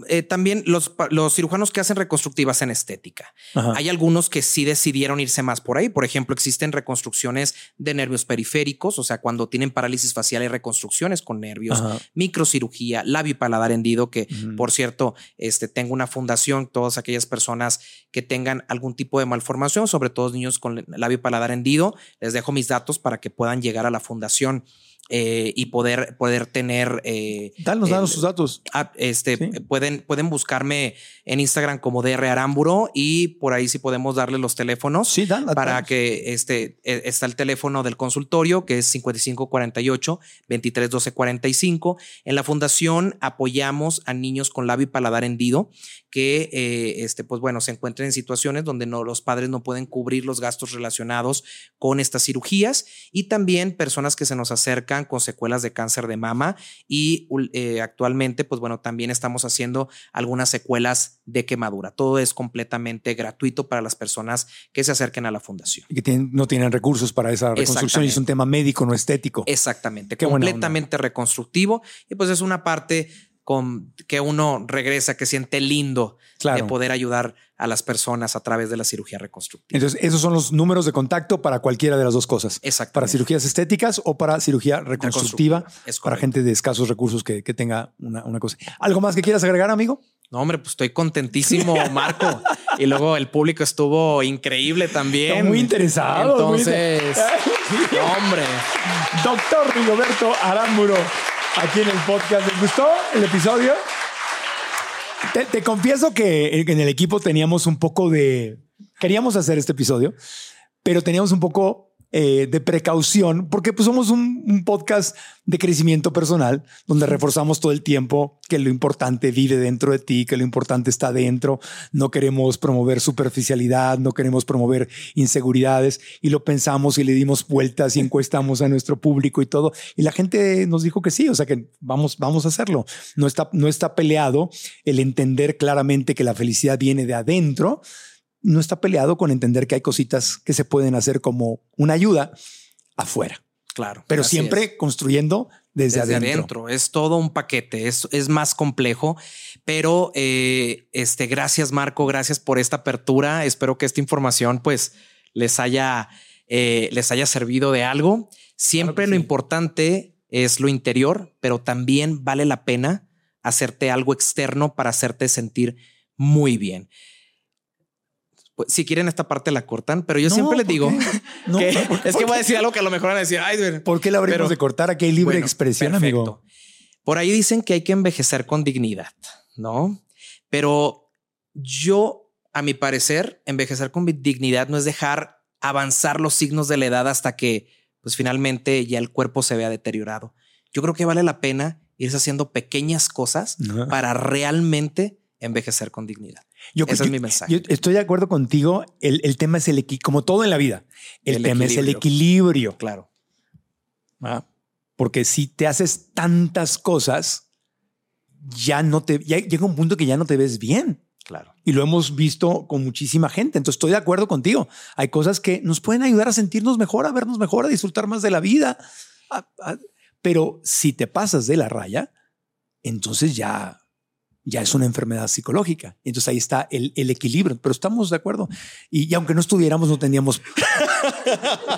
D: eh, también los, los, cirujanos que hacen reconstructivas en estética. Hay algunos que sí decidieron irse más por ahí. Por ejemplo, existen reconstrucciones de nervios periféricos, o sea, cuando tienen parálisis facial hay reconstrucciones con nervios, microcirugía, labio y paladar hendido, que por cierto, este, tengo una fundación, todas aquellas personas que tengan algún tipo de malformación, sobre todo niños con labio y paladar hendido, les dejo mis datos para que puedan llegar a la fundación eh, y poder, poder tener. Eh,
E: danos, danos sus datos.
D: Ah, este, pueden, pueden buscarme en Instagram como DR Aramburo y por ahí sí podemos darle los teléfonos.
E: Sí, dan,
D: para que este, e, está el teléfono del consultorio que es 5548 231245. En la fundación apoyamos a niños con labio y paladar hendido que, eh, este, pues bueno, se encuentren en situaciones donde no, los padres no pueden cubrir los gastos relacionados con estas cirugías y también personas que se nos acercan con secuelas de cáncer de mama y eh, actualmente, pues bueno, también estamos haciendo algunas secuelas de quemadura. Todo es completamente gratuito para las personas que se acerquen a la fundación.
E: Y que no tienen recursos para esa reconstrucción y es un tema médico, no estético.
D: Exactamente, completamente reconstructivo y pues es una parte con que uno regresa, que siente lindo de poder ayudar a las personas a través de la cirugía reconstructiva.
E: Entonces, esos son los números de contacto para cualquiera de las dos cosas.
D: Exacto.
E: Para cirugías estéticas o para cirugía reconstructiva, para gente de escasos recursos que, tenga una, una, cosa. ¿Algo más que quieras agregar, amigo?
D: No, hombre, pues estoy contentísimo, Marco. y luego el público estuvo increíble también.
E: muy interesado.
D: Entonces, hombre.
E: Doctor Rigoberto Aramburo aquí en el podcast. ¿Les gustó el episodio? Te, confieso que en el equipo teníamos un poco de... Queríamos hacer este episodio, pero teníamos un poco eh, de precaución, porque pues somos un, podcast de crecimiento personal, donde reforzamos todo el tiempo que lo importante vive dentro de ti, que lo importante está dentro. No queremos promover superficialidad, no queremos promover inseguridades y lo pensamos y le dimos vueltas y encuestamos a nuestro público y todo. Y la gente nos dijo que sí, o sea que vamos, vamos a hacerlo. No está, no está peleado el entender claramente que la felicidad viene de adentro, no está peleado con entender que hay cositas que se pueden hacer como una ayuda afuera.
D: Claro.
E: Pero siempre construyendo desde, adentro.
D: Es todo un paquete, es, es más complejo, pero eh, este, gracias Marco, gracias por esta apertura. Espero que esta información pues les haya, eh, les haya servido de algo. Siempre lo importante es lo interior, pero también vale la pena hacerte algo externo para hacerte sentir muy bien. Pues, si quieren esta parte la cortan, pero yo siempre les digo que es que voy a decir algo que a lo mejor van a decir, ay,
E: ¿por qué la abrimos de cortar? Aquí hay libre expresión, amigo.
D: Por ahí dicen que hay que envejecer con dignidad, ¿no? Pero yo, a mi parecer, envejecer con dignidad no es dejar avanzar los signos de la edad hasta que, pues finalmente ya el cuerpo se vea deteriorado. Yo creo que vale la pena irse haciendo pequeñas cosas para realmente envejecer con dignidad. Yo, Ese es mi mensaje.
E: estoy de acuerdo contigo. El, tema es el equilibrio, como todo en la vida. El, tema es el equilibrio.
D: Claro.
E: Ah, porque si te haces tantas cosas, ya no te llega un punto que ya no te ves bien.
D: Claro.
E: Y lo hemos visto con muchísima gente. Entonces estoy de acuerdo contigo. Hay cosas que nos pueden ayudar a sentirnos mejor, a vernos mejor, a disfrutar más de la vida. pero si te pasas de la raya, entonces ya ya es una enfermedad psicológica. Entonces ahí está el, equilibrio, pero estamos de acuerdo. Y, aunque no estuviéramos, no teníamos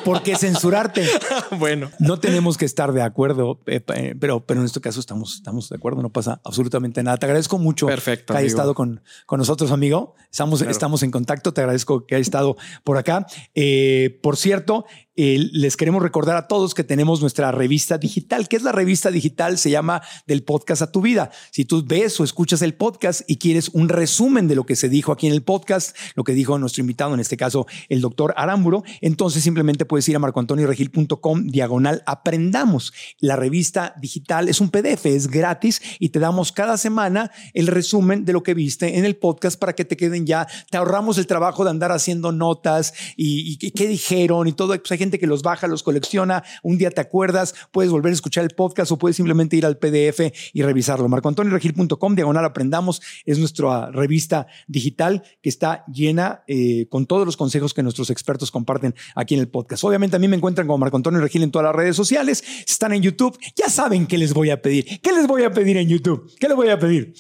E: por qué censurarte.
D: Bueno,
E: no tenemos que estar de acuerdo, eh, eh, pero, pero en este caso estamos, estamos de acuerdo, no pasa absolutamente nada. Te agradezco mucho
D: Perfecto,
E: que hayas estado con, con nosotros, amigo. Estamos, estamos en contacto, te agradezco que hayas estado por acá. Eh, por cierto, les queremos recordar a todos que tenemos nuestra revista digital. ¿Qué es la revista digital? Se llama Del Podcast a tu Vida. Si tú ves o escuchas el podcast y quieres un resumen de lo que se dijo aquí en el podcast, lo que dijo nuestro invitado, en este caso el doctor Aramburo, entonces simplemente puedes ir a marcoantonioregil.com diagonal aprendamos. La revista digital es un PDF, es gratis y te damos cada semana el resumen de lo que viste en el podcast para que te queden ya. Te ahorramos el trabajo de andar haciendo notas y, qué dijeron y todo. Pues que los baja, los colecciona. Un día te acuerdas, puedes volver a escuchar el podcast o puedes simplemente ir al PDF y revisarlo. marcoantonioregil.com, diagonal aprendamos, es nuestra revista digital que está llena eh, con todos los consejos que nuestros expertos comparten aquí en el podcast. Obviamente a mí me encuentran como Marco Antonio Regil en todas las redes sociales. están en YouTube, ya saben qué les voy a pedir. ¿Qué les voy a pedir en YouTube? ¿Qué les voy a pedir?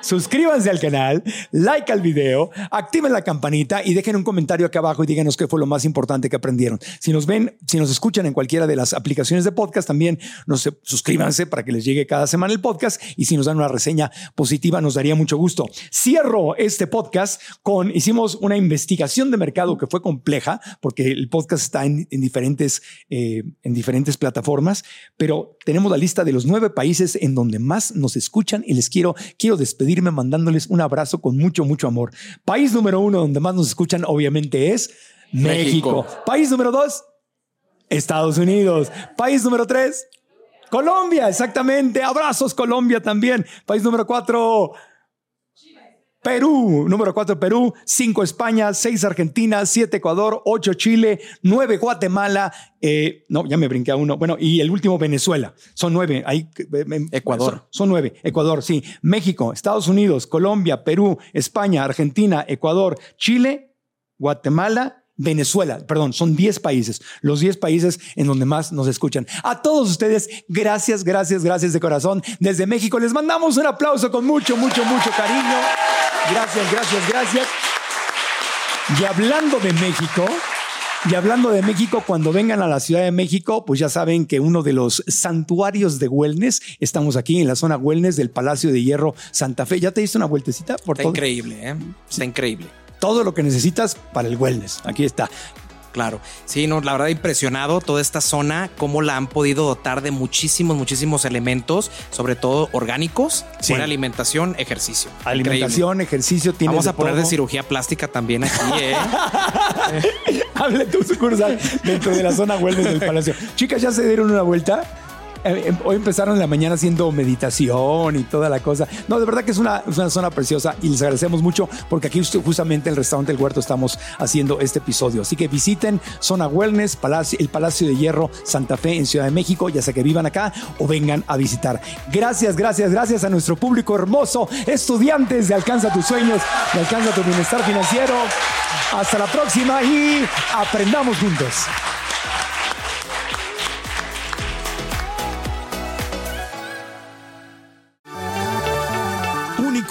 E: Suscríbanse al canal, like al video, activen la campanita y dejen un comentario acá abajo y díganos qué fue lo más importante que aprendieron. Si nos ven, si nos escuchan en cualquiera de las aplicaciones de podcast, también nos suscríbanse para que les llegue cada semana el podcast y si nos dan una reseña positiva nos daría mucho gusto. Cierro este podcast con, hicimos una investigación de mercado que fue compleja porque el podcast está en, diferentes, eh, en diferentes plataformas, pero tenemos la lista de los nueve países en donde más nos escuchan y les quiero, quiero despedir irme mandándoles un abrazo con mucho, mucho amor. País número uno donde más nos escuchan, obviamente, es México. País número dos, Estados Unidos. País número tres, Colombia, exactamente. Abrazos, Colombia también. País número cuatro, Perú, número 4 Perú, 5 España, 6 Argentina, 7 Ecuador, 8 Chile, 9 Guatemala, eh, no, ya me brinqué a uno, bueno, y el último Venezuela, son 9, ahí,
D: Ecuador.
E: Son, 9, Ecuador, sí, México, Estados Unidos, Colombia, Perú, España, Argentina, Ecuador, Chile, Guatemala Venezuela, perdón, son 10 países, los 10 países en donde más nos escuchan. A todos ustedes, gracias, gracias, gracias de corazón. Desde México les mandamos un aplauso con mucho, mucho, mucho cariño. Gracias, gracias, gracias. Y hablando de México, y hablando de México, cuando vengan a la Ciudad de México, pues ya saben que uno de los santuarios de wellness, estamos aquí en la zona wellness del Palacio de Hierro Santa Fe. ¿Ya te diste una vueltecita
D: por Está increíble, ¿eh? Está increíble
E: todo lo que necesitas para el wellness. Aquí está.
D: Claro, sí, no, la verdad impresionado toda esta zona, cómo la han podido dotar de muchísimos, muchísimos elementos, sobre todo orgánicos, sí. buena alimentación, ejercicio.
E: Alimentación, ejercicio,
D: tienes Vamos a poner de cirugía plástica también aquí, ¿eh?
E: Hable tu sucursal dentro de la zona wellness del palacio. Chicas, ¿ya se dieron una vuelta? Eh, em, hoy empezaron en la mañana haciendo meditación y toda la cosa. No, de verdad que es una, zona preciosa y les agradecemos mucho porque aquí justamente en el restaurante El Huerto estamos haciendo este episodio. Así que visiten Zona Wellness, el Palacio de Hierro Santa Fe en Ciudad de México, ya sea que vivan acá o vengan a visitar. Gracias, gracias, gracias a nuestro público hermoso, estudiantes de Alcanza tus sueños, de Alcanza tu bienestar financiero. Hasta la próxima y aprendamos juntos.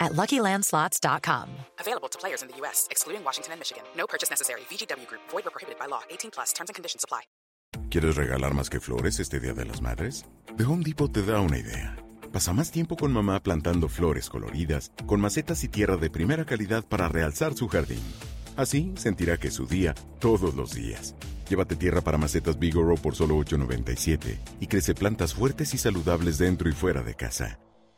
G: at luckylandslots.com.
H: Available to players in the U.S., excluding Washington and Michigan. No purchase necessary. VGW Group, void or prohibited by law. 18 plus terms and conditions apply.
I: ¿Quieres regalar más que flores este Día de las Madres? The Home Depot te da una idea. Pasa más tiempo con mamá plantando flores coloridas, con macetas y tierra de primera calidad para realzar su jardín. Así sentirá que es su día todos los días. Llévate tierra para macetas Bigoro por solo $8.97 y crece plantas fuertes y saludables dentro y fuera de casa.